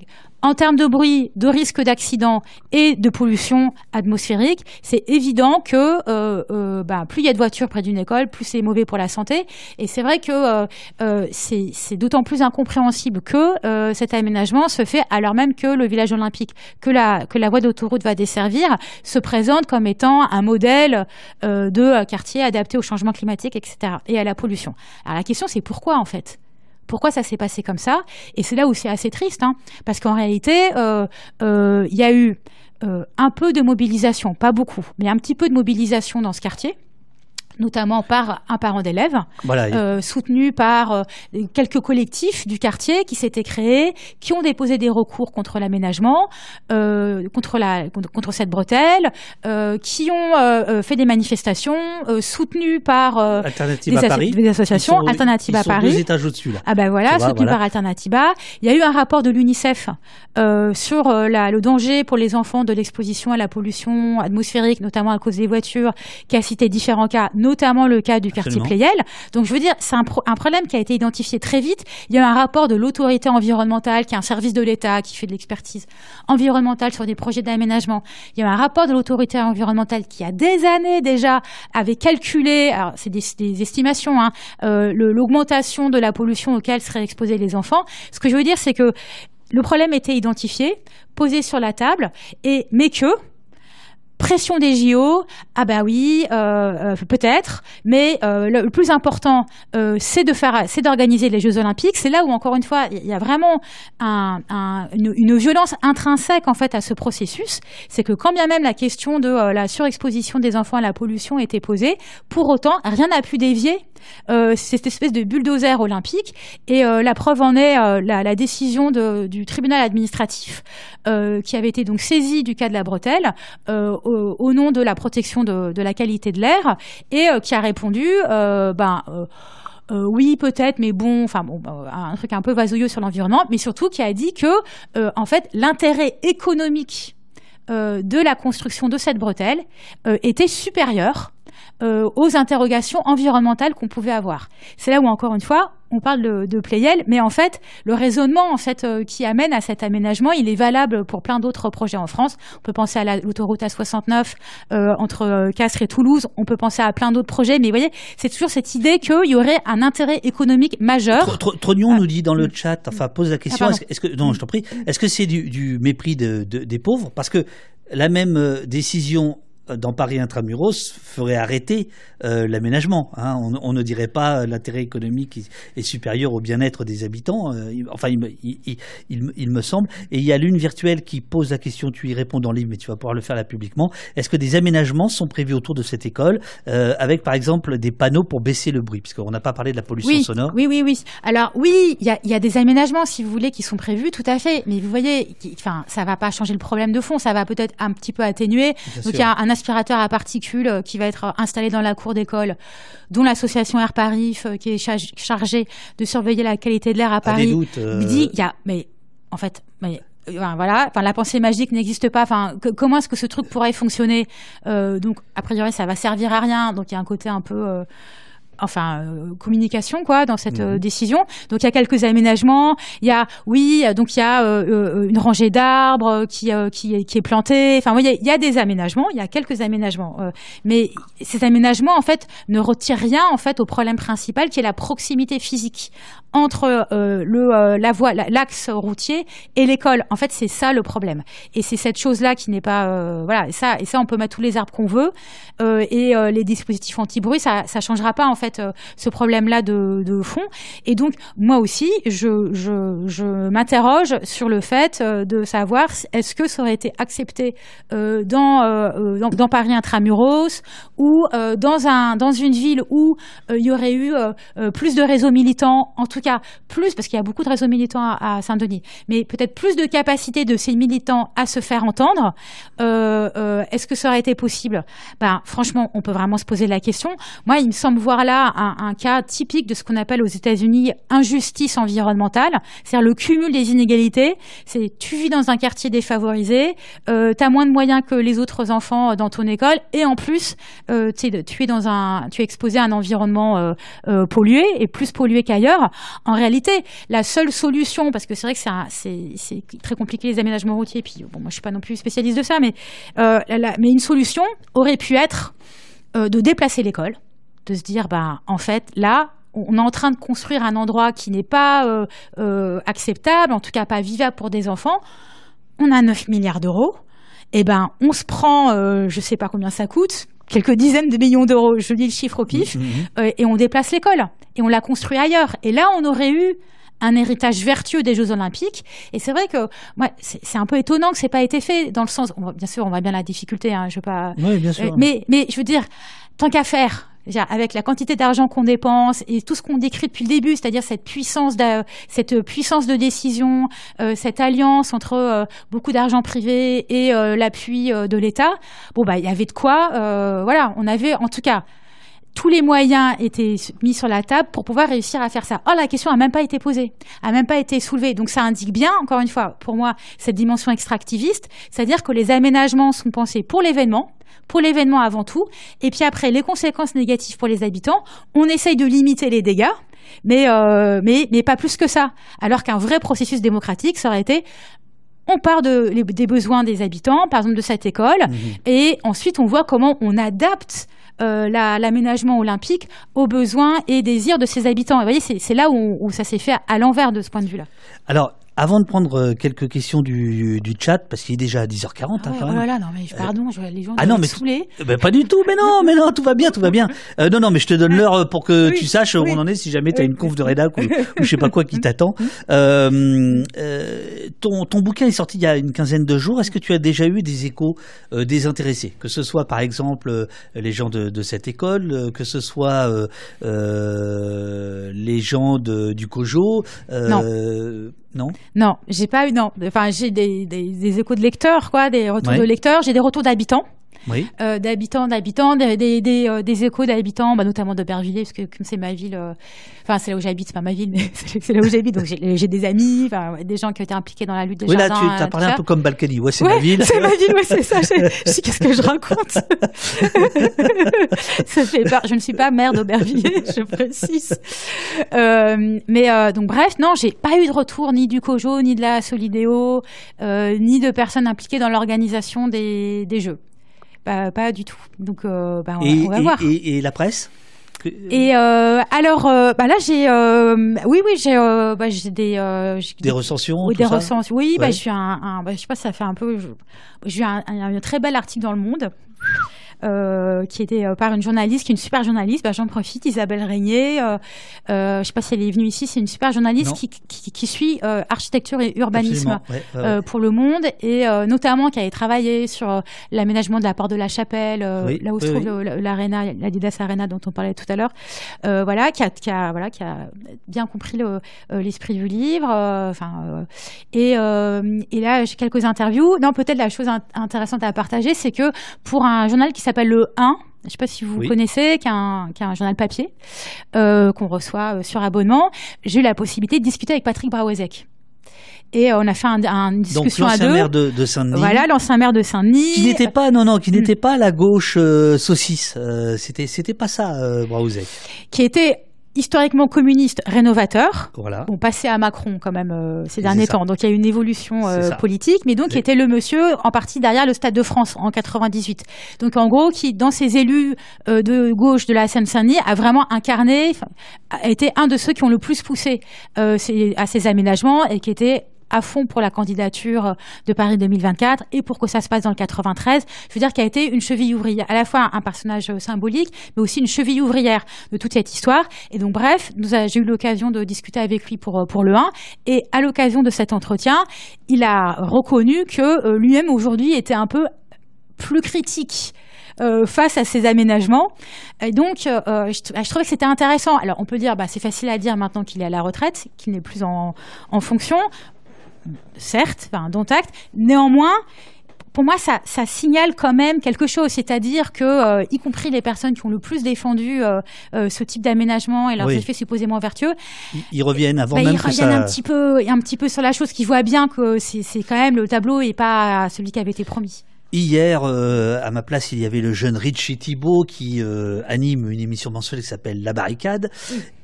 en termes de bruit, de risque d'accident et de pollution atmosphérique, c'est évident que euh, euh, bah, plus il y a de voitures près d'une école, plus c'est mauvais pour la santé. Et c'est vrai que euh, c'est d'autant plus incompréhensible que cet aménagement se fait alors même que le village olympique, que la, que la voie d'autoroute va desservir, se présente comme étant un modèle de quartier adapté au changement climatique, etc. et à la pollution. Alors la question c'est pourquoi en fait? Pourquoi ça s'est passé comme ça. Et c'est là où c'est assez triste, hein, parce qu'en réalité, euh, euh, il y a eu euh, un peu de mobilisation, pas beaucoup, mais un petit peu de mobilisation dans ce quartier notamment par un parent d'élève, euh, soutenu par euh, quelques collectifs du quartier qui s'étaient créés, qui ont déposé des recours contre l'aménagement, euh, contre, la, contre cette bretelle, qui ont fait des manifestations soutenues par Alternative des, à Paris. des associations Alternative à Paris. Deux étages au-dessus là. Ah ben voilà, soutenues par Alternativa. Il y a eu un rapport de l'UNICEF sur la, le danger pour les enfants de l'exposition à la pollution atmosphérique, notamment à cause des voitures, qui a cité différents cas notamment le cas du quartier Playel. Donc je veux dire, c'est un, un, problème qui a été identifié très vite. Il y a un rapport de l'autorité environnementale, qui est un service de l'État qui fait de l'expertise environnementale sur des projets d'aménagement. Il y a un rapport de l'autorité environnementale qui a des années déjà avait calculé, alors c'est des, des, estimations, hein, euh, l'augmentation de la pollution auquel seraient exposés les enfants. Ce que je veux dire, c'est que le problème était identifié, posé sur la table, et mais que pression des JO, ah bah oui, euh, euh, peut-être, mais euh, le, plus important, c'est de faire, c'est d'organiser les Jeux Olympiques. C'est là où encore une fois, il y a vraiment un, une, une, violence intrinsèque en fait à ce processus. C'est que quand bien même la question de la surexposition des enfants à la pollution était posée, pour autant, rien n'a pu dévier euh, cette espèce de bulldozer olympique. Et euh, la preuve en est euh, la, décision du tribunal administratif qui avait été donc saisi du cas de la bretelle au, nom de la protection de, la qualité de l'air et qui a répondu ben oui, peut-être, mais bon, enfin bon, un truc un peu vasouilleux sur l'environnement, mais surtout qui a dit que, en fait, l'intérêt économique de la construction de cette bretelle était supérieur euh, aux interrogations environnementales qu'on pouvait avoir. C'est là où, encore une fois, on parle de, de Playel, mais en fait, le raisonnement en fait euh, qui amène à cet aménagement, il est valable pour plein d'autres projets en France. On peut penser à l'autoroute A69 euh, entre euh, Castres et Toulouse. On peut penser à plein d'autres projets, mais vous voyez, c'est toujours cette idée qu'il y aurait un intérêt économique majeur. Trognon nous dit dans le chat, enfin pose la question, ah, est-ce que non, je t'en prie, est-ce que c'est du, du, mépris de, de, des pauvres? Parce que la même décision dans Paris Intramuros ferait arrêter euh, l'aménagement. Hein. On, ne dirait pas l'intérêt économique est supérieur au bien-être des habitants. Euh, enfin, il, me semble. Et il y a l'une virtuelle qui pose la question. Tu y réponds dans le livre, mais tu vas pouvoir le faire là publiquement. Est-ce que des aménagements sont prévus autour de cette école, euh, avec par exemple des panneaux pour baisser le bruit, puisqu'on n'a pas parlé de la pollution sonore. Oui, oui, oui. Alors oui, il y a, des aménagements, si vous voulez, qui sont prévus, tout à fait. Mais vous voyez, enfin, ça va pas changer le problème de fond. Ça va peut-être un petit peu atténuer. Donc il y a un aspirateur à particules qui va être installé dans la cour d'école, dont l'association Air Paris, euh, qui est chargée de surveiller la qualité de l'air à Paris, euh, dit il y a, mais en fait, mais, euh, voilà, enfin la pensée magique n'existe pas. Enfin, comment est-ce que ce truc pourrait fonctionner? Donc, a priori, ça va servir à rien. Donc, il y a un côté un peu enfin euh, communication quoi dans cette euh, mhm. décision. Donc il y a quelques aménagements. Il y a oui donc il y a euh, une rangée d'arbres qui qui est, qui est plantée. Enfin il y, a, il y a des aménagements. Il y a quelques aménagements, mais ces aménagements en fait ne retirent rien en fait au problème principal qui est la proximité physique entre le la voie l'axe routier et l'école. En fait c'est ça le problème. Et c'est cette chose là qui n'est pas voilà et ça et ça on peut mettre tous les arbres qu'on veut et les dispositifs anti-bruit ça ça changera pas en fait euh, ce problème-là de, fond. Et donc, moi aussi, je, je, m'interroge sur le fait euh, de savoir est-ce que ça aurait été accepté euh, dans, dans, Paris intramuros ou dans, un, dans une ville où il y aurait eu plus de réseaux militants, en tout cas plus, parce qu'il y a beaucoup de réseaux militants à, Saint-Denis, mais peut-être plus de capacité de ces militants à se faire entendre. est-ce que ça aurait été possible? Ben, Franchement, on peut vraiment se poser la question. Moi, il me semble voir là un, cas typique de ce qu'on appelle aux États-Unis injustice environnementale, c'est-à-dire le cumul des inégalités. C'est tu vis dans un quartier défavorisé, euh, moins de moyens que les autres enfants dans ton école, et en plus, euh, tu es dans un, tu es exposé à un environnement euh, euh, pollué et plus pollué qu'ailleurs. En réalité, la seule solution, parce que c'est vrai que c'est très compliqué les aménagements routiers, puis bon, moi je suis pas non plus spécialiste de ça, mais mais une solution aurait pu être de déplacer l'école de se dire, ben, en fait, là, on est en train de construire un endroit qui n'est pas euh, euh, acceptable, en tout cas pas vivable pour des enfants. On a 9 milliards d'euros. Eh ben, on se prend, euh, je sais pas combien ça coûte, quelques dizaines de millions d'euros, je dis le chiffre au pif, mmh, mmh. et on déplace l'école et on la construit ailleurs. Et là, on aurait eu un héritage vertueux des Jeux Olympiques. Et c'est vrai que moi, c'est un peu étonnant que c'est pas été fait dans le sens. bien sûr, on voit bien la difficulté. Hein, je veux pas. Oui, bien sûr. mais, mais je veux dire, tant qu'à faire, avec la quantité d'argent qu'on dépense et tout ce qu'on décrit depuis le début, c'est-à-dire cette puissance, de, cette puissance de décision, euh, cette alliance entre euh, beaucoup d'argent privé et euh, l'appui de l'État. Bon bah il y avait de quoi, voilà, on avait en tout cas tous les moyens étaient mis sur la table pour pouvoir réussir à faire ça. Oh, la question a même pas été posée, a même pas été soulevée. Donc ça indique bien, encore une fois, pour moi, cette dimension extractiviste, c'est-à-dire que les aménagements sont pensés pour l'événement, pour l'événement avant tout. Et puis après, les conséquences négatives pour les habitants, on essaye de limiter les dégâts, mais, euh, mais, mais pas plus que ça. Alors qu'un vrai processus démocratique, ça aurait été on part de, des besoins des habitants, par exemple de cette école, mmh. et ensuite on voit comment on adapte euh, l'aménagement olympique aux besoins et désirs de ses habitants. Et vous voyez, c'est là où, où ça s'est fait à l'envers de ce point de vue-là. Alors, avant de prendre euh, quelques questions du, du chat, parce qu'il est déjà 10h40. Ah hein, oh là là, non mais pardon, je, les gens ah non, mais saouler. Ben, pas du tout, mais non, mais non, tout va bien, tout va bien. Euh, non, non, mais je te donne l'heure pour que tu saches où on en est si jamais tu as une conf de rédac ou, ou je sais pas quoi qui t'attend. Euh, euh, ton, ton bouquin est sorti il y a une quinzaine de jours. Est-ce que tu as déjà eu des échos euh, des intéressés Que ce soit par exemple les gens de, de cette école, que ce soit les gens de, du COJO. non. Non. Non, j'ai pas eu non. Enfin, j'ai des, des, échos de lecteurs, quoi, des retours de lecteurs. J'ai des retours d'habitants. D'habitants, d'habitants, des, des, des, échos d'habitants, bah, notamment d'Aubervilliers, parce que comme c'est ma ville, enfin c'est là où j'habite, c'est pas ma ville, mais c'est là où j'habite, donc j'ai des amis, des gens qui ont été impliqués dans la lutte des oui, jardins. Oui, là tu as parlé un peu comme Balkany, ouais c'est ma ville. c'est ma ville, ouais c'est ça, je, sais qu'est-ce que je raconte. ça fait je ne suis pas maire d'Aubervilliers, je précise. Euh, mais euh, donc bref, non, j'ai pas eu de retour ni du COJO, ni de la Solidéo, euh, ni de personnes impliquées dans l'organisation des, des jeux. Bah, pas du tout. Donc bah, on, va voir. Et, la presse et alors, bah là j'ai, oui oui j'ai, bah, j'ai des des recensions, oui, des recensions. Oui, bah, je suis un, un bah, je sais pas, ça fait un peu, j'ai un, un, un, très bel article dans le Monde euh, qui était euh, par une journaliste, qui est une super journaliste. Bah, J'en profite, Isabelle Régnier. Euh, je sais pas si elle est venue ici. C'est une super journaliste qui, qui, qui, suit architecture et urbanisme ouais, ouais. pour le Monde et notamment qui avait travaillé sur l'aménagement de la porte de la Chapelle, là où se trouve l'arena, l'Adidas Arena dont on parlait tout à l'heure. voilà, qui a, qui a, voilà, qui a bien compris l'esprit du livre. Enfin, et, et là, j'ai quelques interviews. Non, peut-être la chose intéressante à partager, c'est que pour un journal qui s'appelle s'appelle le 1. Je ne sais pas si vous connaissez, qui est, un, un, journal papier euh, qu'on reçoit euh, sur abonnement. J'ai eu la possibilité de discuter avec Patrick Brauezek. Et on a fait un, un, une discussion Donc, à deux. maire de, de Saint-Denis. Voilà, l'ancien maire de Saint-Denis. Qui n'était pas, non, non, qui n'était pas la gauche euh, saucisse. Euh, c'était, c'était pas ça, euh, Brauezek. Qui était historiquement communiste rénovateur, voilà. bon, passé à Macron quand même euh, ces derniers temps. Donc il y a eu une évolution euh, politique, mais donc qui était le monsieur en partie derrière le Stade de France en 98. Donc en gros, qui dans ses élus euh, de gauche de la Seine-Saint-Denis a vraiment incarné, a été un de ceux qui ont le plus poussé à ces aménagements et qui était à fond pour la candidature de Paris 2024 et pour que ça se passe dans le 93. Je veux dire qu'il a été une cheville ouvrière, à la fois un personnage symbolique, mais aussi une cheville ouvrière de toute cette histoire. Et donc, bref, j'ai eu l'occasion de discuter avec lui pour, pour le 1. Et à l'occasion de cet entretien, il a reconnu que euh, lui-même aujourd'hui était un peu plus critique euh, face à ces aménagements. Et donc, euh, je, je, trouvais que c'était intéressant. Alors, on peut dire, bah, c'est facile à dire maintenant qu'il est à la retraite, qu'il n'est plus en, en fonction certes, enfin, dont acte. Néanmoins, pour moi, ça, ça, signale quand même quelque chose, c'est-à-dire que, euh, y compris les personnes qui ont le plus défendu euh, euh, ce type d'aménagement et leurs effets supposément vertueux, ils, reviennent avant bah, même ils que reviennent ça... un petit peu, un petit peu sur la chose, qui voient bien que c'est quand même le tableau et pas celui qui avait été promis. Hier, euh, à ma place, il y avait le jeune Richie Thibault qui euh, anime une émission mensuelle qui s'appelle La Barricade.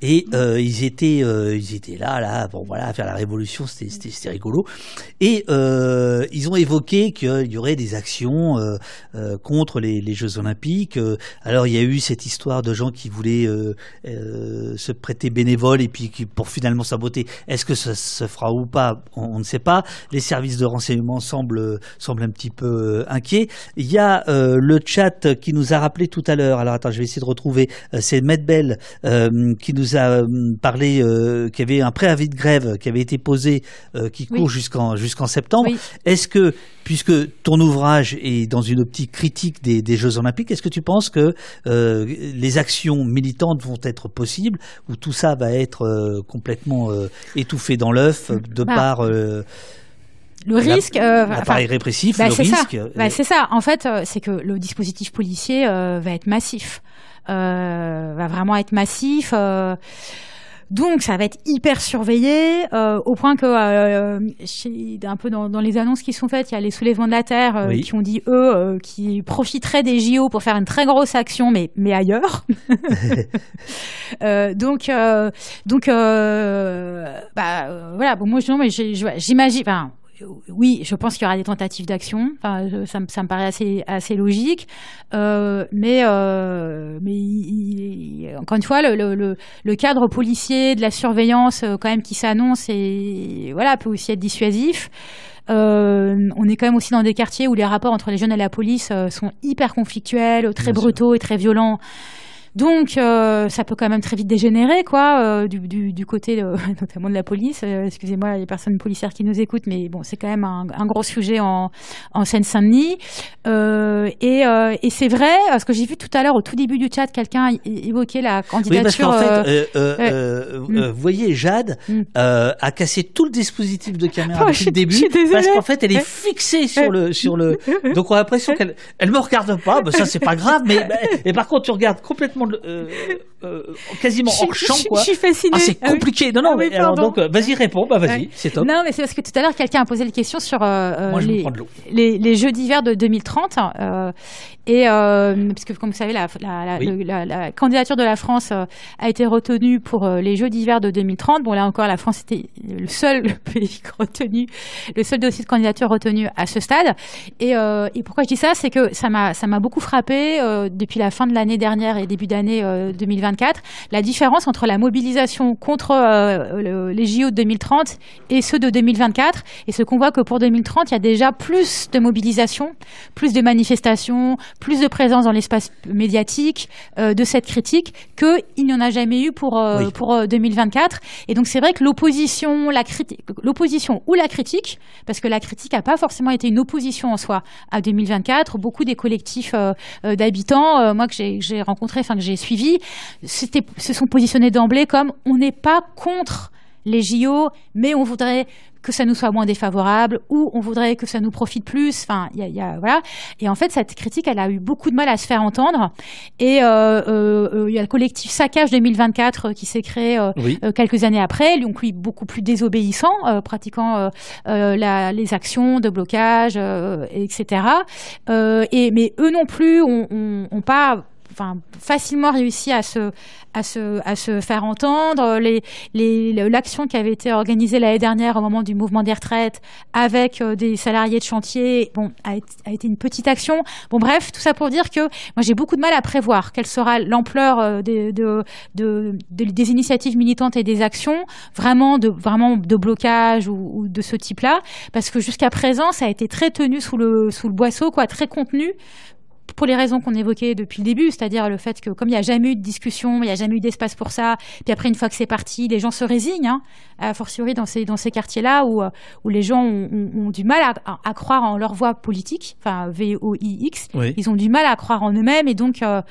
Et euh, ils étaient, ils étaient là, là, bon voilà, à faire la révolution, c'était rigolo. Et ils ont évoqué qu'il y aurait des actions contre les, les, Jeux Olympiques. alors il y a eu cette histoire de gens qui voulaient se prêter bénévoles et puis qui, pour finalement saboter. Est-ce que ça se fera ou pas? On, on, ne sait pas. Les services de renseignement semblent, semblent un petit peu Il y a euh, le chat qui nous a rappelé tout à l'heure. Alors attends, je vais essayer de retrouver. Euh, c'est Medbel euh, qui nous a parlé, qui avait un préavis de grève qui avait été posé, qui court jusqu'en jusqu'en septembre. Est-ce que, puisque ton ouvrage est dans une optique critique des, des Jeux Olympiques, est-ce que tu penses que les actions militantes vont être possibles ou tout ça va être complètement étouffé dans l'œuf de bah. par le risque. Euh, L'appareil enfin, répressif, bah, le risque. Ça. Bah, c'est ça. En fait, euh, c'est que le dispositif policier euh, va être massif, euh, va vraiment être massif. Euh, donc ça va être hyper surveillé euh, au point que euh, un peu dans, dans, les annonces qui sont faites, il y a les soulèvements de la terre euh, oui. qui ont dit eux euh, qui profiteraient des JO pour faire une très grosse action, mais mais ailleurs. Euh, donc donc bah voilà bon moi j'imagine enfin oui, je pense qu'il y aura des tentatives d'action. Enfin, ça, ça, me paraît assez, assez logique. Euh, mais euh, mais il, il, encore une fois, le, le, le, cadre policier de la surveillance, euh, quand même, qui s'annonce, et voilà, peut aussi être dissuasif. Euh, on est quand même aussi dans des quartiers où les rapports entre les jeunes et la police euh, sont hyper conflictuels, très Bien brutaux sûr. et très violents. Donc, euh, ça peut quand même très vite dégénérer, quoi, euh, du, du, du, côté notamment de la police. Euh, excusez-moi, les personnes policières qui nous écoutent, mais bon, c'est quand même un, un, gros sujet en, en Seine-Saint-Denis. et, et c'est vrai, parce que j'ai vu tout à l'heure, au tout début du chat, quelqu'un évoquer la candidature. Oui, parce qu'en fait, mm. vous voyez, Jade mm. a cassé tout le dispositif de caméra oh, depuis le début, parce qu'en fait, elle est fixée sur le sur le. Donc on a l'impression qu'elle elle me regarde pas. Ben, ça, c'est pas grave, mais et par contre, tu regardes complètement euh, euh, quasiment hors champ, quoi. Je suis fascinée. Ah, c'est compliqué. Non, non, ah mais alors donc, euh, vas-y, réponds. Bah, vas-y, c'est top. Non, mais c'est parce que tout à l'heure, quelqu'un a posé une question sur les, les, les, Jeux d'hiver de 2030. Et puisque, comme vous savez, la, la, la, la, candidature de la France a été retenue pour les Jeux d'hiver de 2030. Bon, là encore, la France était le seul pays retenu, le seul dossier de candidature retenu à ce stade. Et, et pourquoi je dis ça, c'est que ça m'a ça m'a beaucoup frappé depuis la fin de l'année dernière et début d'année 2024, euh, la différence entre la mobilisation contre euh, les JO de 2030 et ceux de 2024. Et ce qu'on voit que pour 2030, il y a déjà plus de mobilisation, plus de manifestations, plus de présence dans l'espace médiatique euh, de cette critique qu'il n'y en a jamais eu pour, pour 2024. Et donc c'est vrai que l'opposition, la critique, l'opposition ou la critique, parce que la critique n'a pas forcément été une opposition en soi à 2024. Beaucoup des collectifs d'habitants, moi que j'ai rencontré, enfin que j'ai suivi, se sont positionnés d'emblée comme on n'est pas contre les JO, mais on voudrait que ça nous soit moins défavorable ou on voudrait que ça nous profite plus. Enfin, il y a, voilà. Et en fait, cette critique, elle a eu beaucoup de mal à se faire entendre. Et euh, euh, il y a le collectif Saccage 2024 qui s'est créé euh, quelques années après, donc lui beaucoup plus désobéissant, pratiquant la, les actions de blocage, etc. et mais eux non plus ont pas enfin, facilement réussi à se, à se, à se faire entendre. L'action qui avait été organisée l'année dernière au moment du mouvement des retraites avec euh, des salariés de chantier, bon, a, été une petite action. Bon, bref, tout ça pour dire que moi j'ai beaucoup de mal à prévoir quelle sera l'ampleur euh, de, de, de, des initiatives militantes et des actions vraiment de, vraiment de blocage ou, ou de ce type-là, parce que jusqu'à présent ça a été très tenu sous le, sous le boisseau, quoi, très contenu pour les raisons qu'on évoquait depuis le début, c'est-à-dire le fait que comme il n'y a jamais eu de discussion, il n'y a jamais eu d'espace pour ça, puis après une fois que c'est parti, les gens se résignent, hein, a fortiori dans ces, dans ces quartiers-là où, euh, où les gens ont, du mal à, à, croire en leur voix politique, enfin V-O-I-X, ils ont du mal à croire en eux-mêmes et donc euh,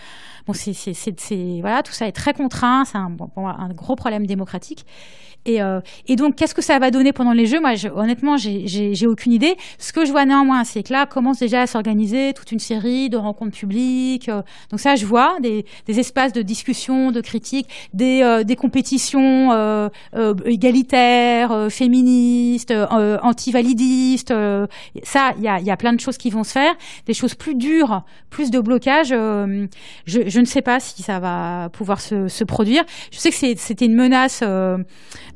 bon, c'est, voilà, tout ça est très contraint, c'est un, un gros problème démocratique. Et, euh, et, donc, qu'est-ce que ça va donner pendant les Jeux? Moi, je, honnêtement, j'ai aucune idée. Ce que je vois néanmoins, c'est que là commence déjà à s'organiser toute une série de rencontres publiques. Euh, donc ça, je vois des, des, espaces de discussion, de critique, des, euh, des compétitions euh, euh, égalitaires, féministes, anti-validistes. ça, il y a, y a plein de choses qui vont se faire. Des choses plus dures, plus de blocage. je, je ne sais pas si ça va pouvoir se, se produire. Je sais que c'était une menace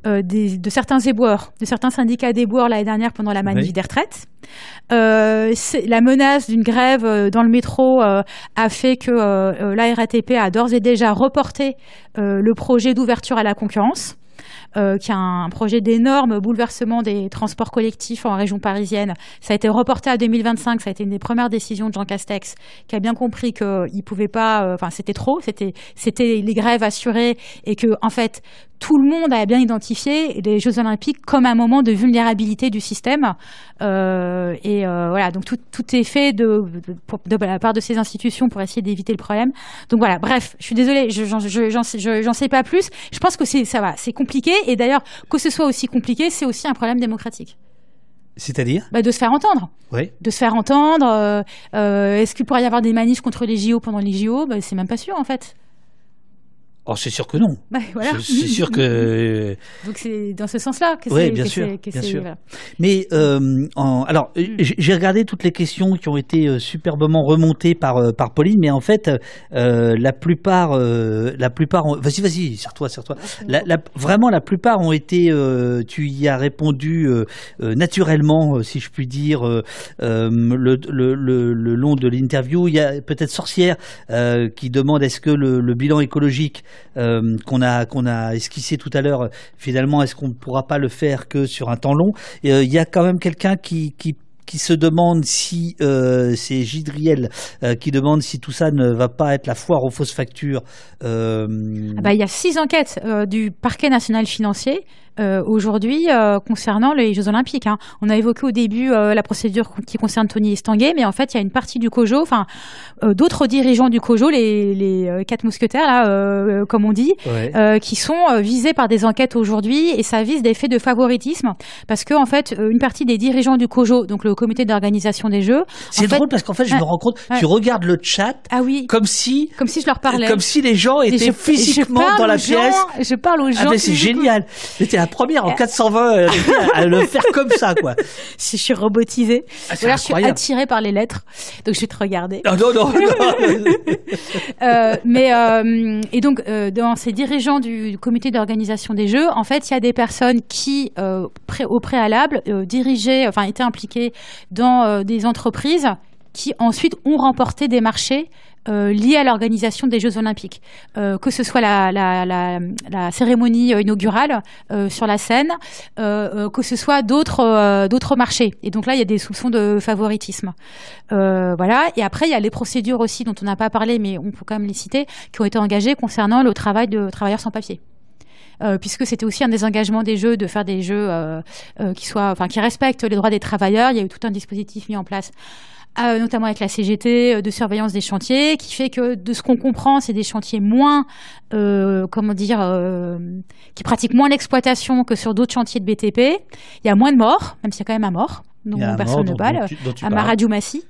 euh, des, de certains éboueurs, de certains syndicats d'éboueurs l'année dernière pendant la manif des retraites. Euh, la menace d'une grève euh, dans le métro euh, a fait que la RATP a d'ores et déjà reporté le projet d'ouverture à la concurrence. Euh, qui a un projet d'énorme bouleversement des transports collectifs en région parisienne. Ça a été reporté à 2025. Ça a été une des premières décisions de Jean Castex, qui a bien compris qu'il pouvait pas. Enfin, c'était trop. C'était c'était les grèves assurées et que en fait tout le monde a bien identifié les Jeux Olympiques comme un moment de vulnérabilité du système. Euh, et euh, voilà, donc tout, tout, est fait de, de, de, la part de ces institutions pour essayer d'éviter le problème. Donc voilà, bref, je suis désolée, j'en je, sais, sais pas plus. Je pense que ça va, c'est compliqué. Et d'ailleurs, que ce soit aussi compliqué, c'est aussi un problème démocratique. C'est-à-dire? Bah, De se faire entendre. Oui. De se faire entendre. Euh Est-ce qu'il pourrait y avoir des manifs contre les JO pendant les JO bah, C'est même pas sûr, en fait. Oh, c'est sûr que non. Bah, voilà. C'est sûr que. Donc c'est dans ce sens-là que c'est. Oui, bien sûr, bien sûr. Mais euh, en, alors, mm. j'ai regardé toutes les questions qui ont été euh, superbement remontées par euh, par Pauline, mais en fait, euh, la plupart, euh, la plupart, ont... vas-y, vas-y, serre-toi, serre-toi. La, la, vraiment, la plupart ont été. tu y as répondu naturellement, si je puis dire, le, le, le, le, long de l'interview. Il y a peut-être Sorcière qui demande est-ce que le bilan écologique euh, qu'on a qu'on a esquissé tout à l'heure. Finalement, est-ce qu'on ne pourra pas le faire que sur un temps long? Euh, Il y a quand même quelqu'un qui, qui se demande si euh, c'est Gidriel qui demande si tout ça ne va pas être la foire aux fausses factures. Ah bah, il y a six enquêtes du parquet national financier euh, aujourd'hui euh, concernant les Jeux Olympiques. Hein. On a évoqué au début euh, la procédure qui concerne Tony Estanguet, mais en fait, il y a une partie du COJO, enfin, d'autres dirigeants du COJO, les, les quatre mousquetaires, là, comme on dit, ouais. qui sont visés par des enquêtes aujourd'hui, et ça vise des faits de favoritisme, parce que en fait, une partie des dirigeants du COJO, donc le comité d'organisation des Jeux. C'est drôle parce qu'en fait, je me rends compte, tu regardes le chat, ah oui. comme si, comme si je leur parlais, comme si les gens étaient je, physiquement je dans la pièce. je parle aux ah, gens. Ah, c'est génial. C'était la première en 420 euh, à le faire comme ça, quoi. Si je suis robotisée. Ah, Ou alors je suis attirée par les lettres, donc je vais te regarder. Non, non, non. euh, mais euh, et donc euh, dans ces dirigeants du comité d'organisation des Jeux, en fait, il y a des personnes qui, pré au préalable, dirigeaient, enfin étaient impliquées dans des entreprises qui ensuite ont remporté des marchés euh, liés à l'organisation des Jeux Olympiques, euh, que ce soit la, cérémonie inaugurale euh, sur la scène, euh, euh, que ce soit d'autres euh, marchés. Et donc là, il y a des soupçons de favoritisme. voilà. Et après, il y a les procédures aussi dont on n'a pas parlé, mais on peut quand même les citer, qui ont été engagées concernant le travail de travailleurs sans papier. Euh, puisque c'était aussi un des engagements des jeux de faire des jeux euh, euh, qui soient, enfin, qui respectent les droits des travailleurs. Il y a eu tout un dispositif mis en place euh, notamment avec la CGT, de surveillance des chantiers, qui fait que de ce qu'on comprend, c'est des chantiers moins, euh, comment dire, euh, qui pratiquent moins l'exploitation que sur d'autres chantiers de BTP. Il y a moins de morts, même s'il y a quand même un mort, dont personne ne parle, à Maradou Massi.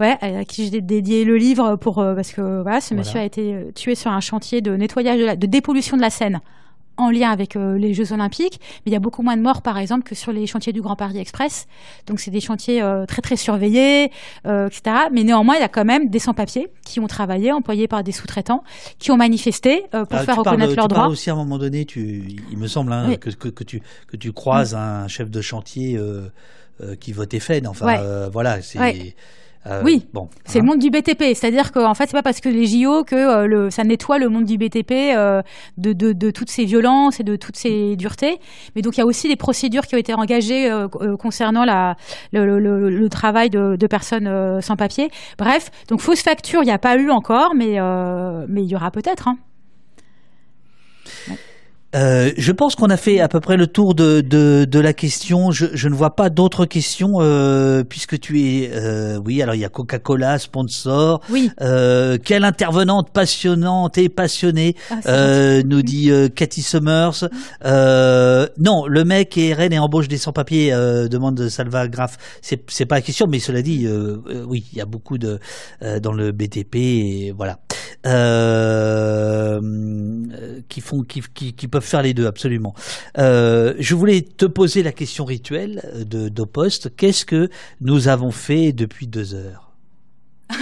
Ouais, à qui j'ai dédié le livre pour parce que voilà, ce monsieur a été tué sur un chantier de nettoyage de, la, de dépollution de la Seine en lien avec euh, les Jeux Olympiques, mais il y a beaucoup moins de morts, par exemple, que sur les chantiers du Grand Paris Express. Donc, c'est des chantiers euh, très, très surveillés, euh, etc. Mais néanmoins, il y a quand même des sans-papiers qui ont travaillé, employés par des sous-traitants, qui ont manifesté pour ah, faire reconnaître leurs droits. aussi, à un moment donné, tu, il me semble hein, oui. que, que, que, tu, que tu croises oui. un chef de chantier qui votait FED. Enfin, ouais. voilà, c'est... Ouais. Euh, oui, bon, c'est hein. le monde du BTP. C'est-à-dire qu'en fait, c'est pas parce que les JO que euh, le, ça nettoie le monde du BTP euh, de, de, de, toutes ces violences et de toutes ces duretés. Mais donc, il y a aussi des procédures qui ont été engagées concernant la, le, le, le, travail de, de personnes sans papier. Bref, donc fausse facture, il n'y a pas eu encore, mais mais il y aura peut-être. Hein. Euh, je pense qu'on a fait à peu près le tour de, de, de la question. Je, je, ne vois pas d'autres questions euh, puisque tu es, euh, oui, alors il y a Coca-Cola, sponsor. Oui. Euh, quelle intervenante passionnante et passionnée, ah, nous dit Cathy Summers. non, le mec est reine et embauche des sans-papiers, demande Salva Graff. C'est, c'est pas la question, mais cela dit, oui, il y a beaucoup de dans le BTP et voilà. Qui font, qui, peuvent faire les deux, absolument. Euh, je voulais te poser la question rituelle de d'Opost. Qu'est-ce que nous avons fait depuis deux heures?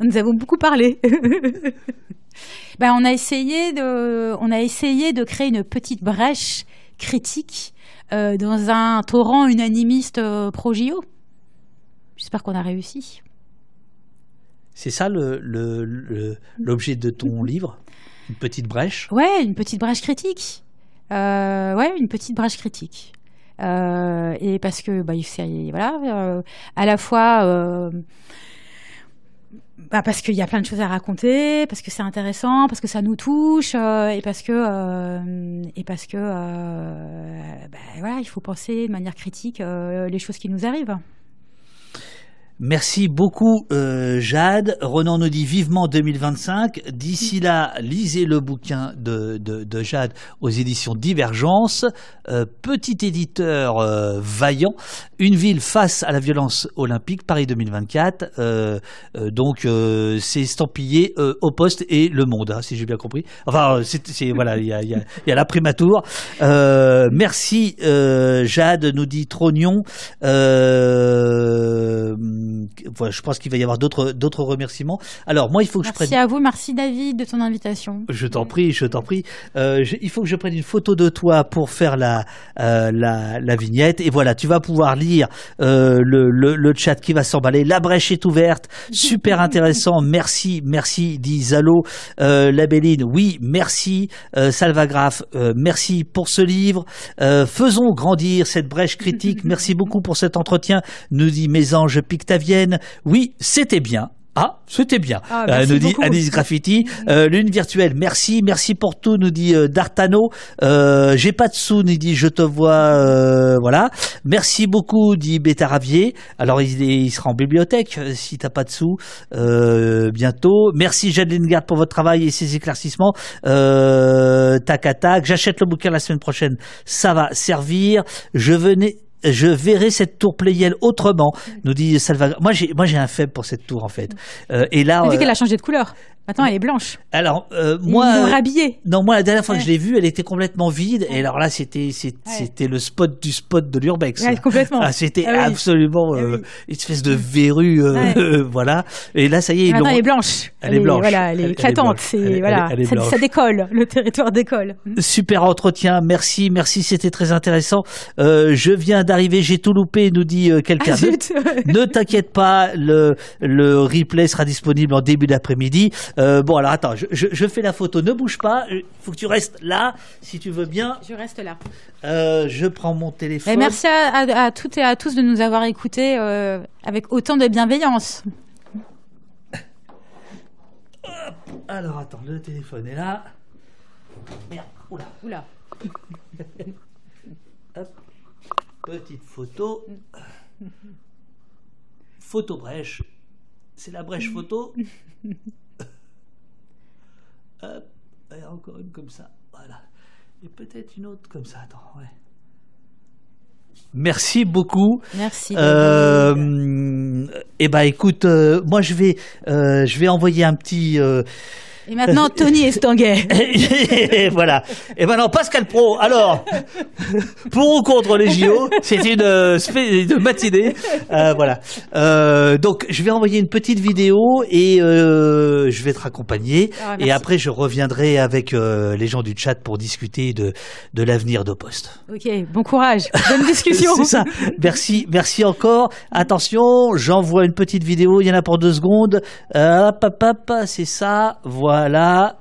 Nous avons beaucoup parlé. ben, on a essayé de, on a essayé de créer une petite brèche critique euh, dans un torrent unanimiste euh, pro JO. J'espère qu'on a réussi. C'est ça l'objet le, le, le, de ton livre? Une petite brèche? Ouais, une petite brèche critique. Euh, ouais, une petite brèche critique. Euh, et parce que, bah, voilà, euh, à la fois, euh, bah, parce qu'il y a plein de choses à raconter, parce que c'est intéressant, parce que ça nous touche, euh, et parce que, et parce que, bah, voilà, il faut penser de manière critique les choses qui nous arrivent. Merci beaucoup euh, Jade. Renan nous dit vivement 2025. D'ici là, lisez le bouquin de, de, de Jade aux éditions Divergence. Euh, petit éditeur euh, vaillant. Une ville face à la violence olympique, Paris 2024. Euh, donc c'est estampillé au poste et le monde, hein, si j'ai bien compris. Enfin, c'est voilà, il y a, y, a, y la primature. merci Jade, nous dit Trognon. Voilà, je pense qu'il va y avoir d'autres d'autres remerciements. Alors moi, il faut que je prenne. Merci à vous, merci David de ton invitation. Je t'en prie, je t'en prie. Euh, il faut que je prenne une photo de toi pour faire la euh, la, la, vignette. Et voilà, tu vas pouvoir lire euh, le, le, le, chat qui va s'emballer. La brèche est ouverte, super intéressant. Merci, merci, dit Zalo. Euh, Labelline, oui, merci. Euh, Salvagraph, euh, merci pour ce livre. faisons grandir cette brèche critique. Merci beaucoup pour cet entretien. Nous dit Mésange Oui, c'était bien. Ah, c'était bien, ah, euh, nous dit Anis Graffiti. Euh, Lune virtuelle, merci, merci pour tout, nous dit euh, D'Artano. J'ai pas de sous, nous dit Je te vois, voilà. Merci beaucoup, dit Bétaravier. Alors il, il, sera en bibliothèque si t'as pas de sous bientôt. Merci Jade Lingard pour votre travail et ses éclaircissements. tac à tac, j'achète le bouquin la semaine prochaine, ça va servir. Je venais je verrai cette tour Playel autrement, nous dit Salvador. Moi, j'ai, moi, j'ai un faible pour cette tour, en fait. Euh, et là, vu qu'elle a changé de couleur. Attends, elle est blanche. Alors euh, moi, Ils rhabillée. Non, moi la dernière fois que je l'ai vue, elle était complètement vide. Et alors là, c'était c'était le spot du spot de l'urbex. complètement. Ah, c'était ah absolument ah euh, une espèce de verrue, euh, voilà. Et là, ça y est, Maintenant, elle est blanche. Elle, est blanche. Voilà, elle est éclatante. C'est voilà, ça, ça, décolle. Le territoire décolle. Super entretien. Merci, merci. C'était très intéressant. je viens d'arriver, j'ai tout loupé, nous dit quelqu'un. Ne t'inquiète pas, le le replay sera disponible en début d'après-midi. Euh, bon, alors attends, je, fais la photo. Ne bouge pas. Il faut que tu restes là, si tu veux bien. Je reste là. Euh, je prends mon téléphone. merci à, toutes et à tous de nous avoir écoutés euh, avec autant de bienveillance. Alors attends, le téléphone est là. Merde, oula. Oula. Petite photo. Photo brèche. C'est la brèche photo. Hop, et encore une comme ça. Voilà. Et peut-être une autre comme ça. Attends, ouais. Merci beaucoup. Merci. Euh, eh ben, écoute, euh, moi je vais, euh, je vais envoyer un petit. Euh, et maintenant, Tony Estanguet. et voilà. Et maintenant, Pascal Pro. Alors, pour ou contre les JO, c'est une, une matinée. Euh, voilà. Euh, donc, je vais envoyer une petite vidéo et euh, je vais te raccompagner. Ah, et après, je reviendrai avec euh, les gens du chat pour discuter de, de l'avenir de Poste. Ok, bon courage. Bonne discussion. c'est ça. Merci, merci encore. Attention, j'envoie une petite vidéo. Il y en a pour deux secondes. hop, hop, hop, c'est ça. Voilà. Voilà.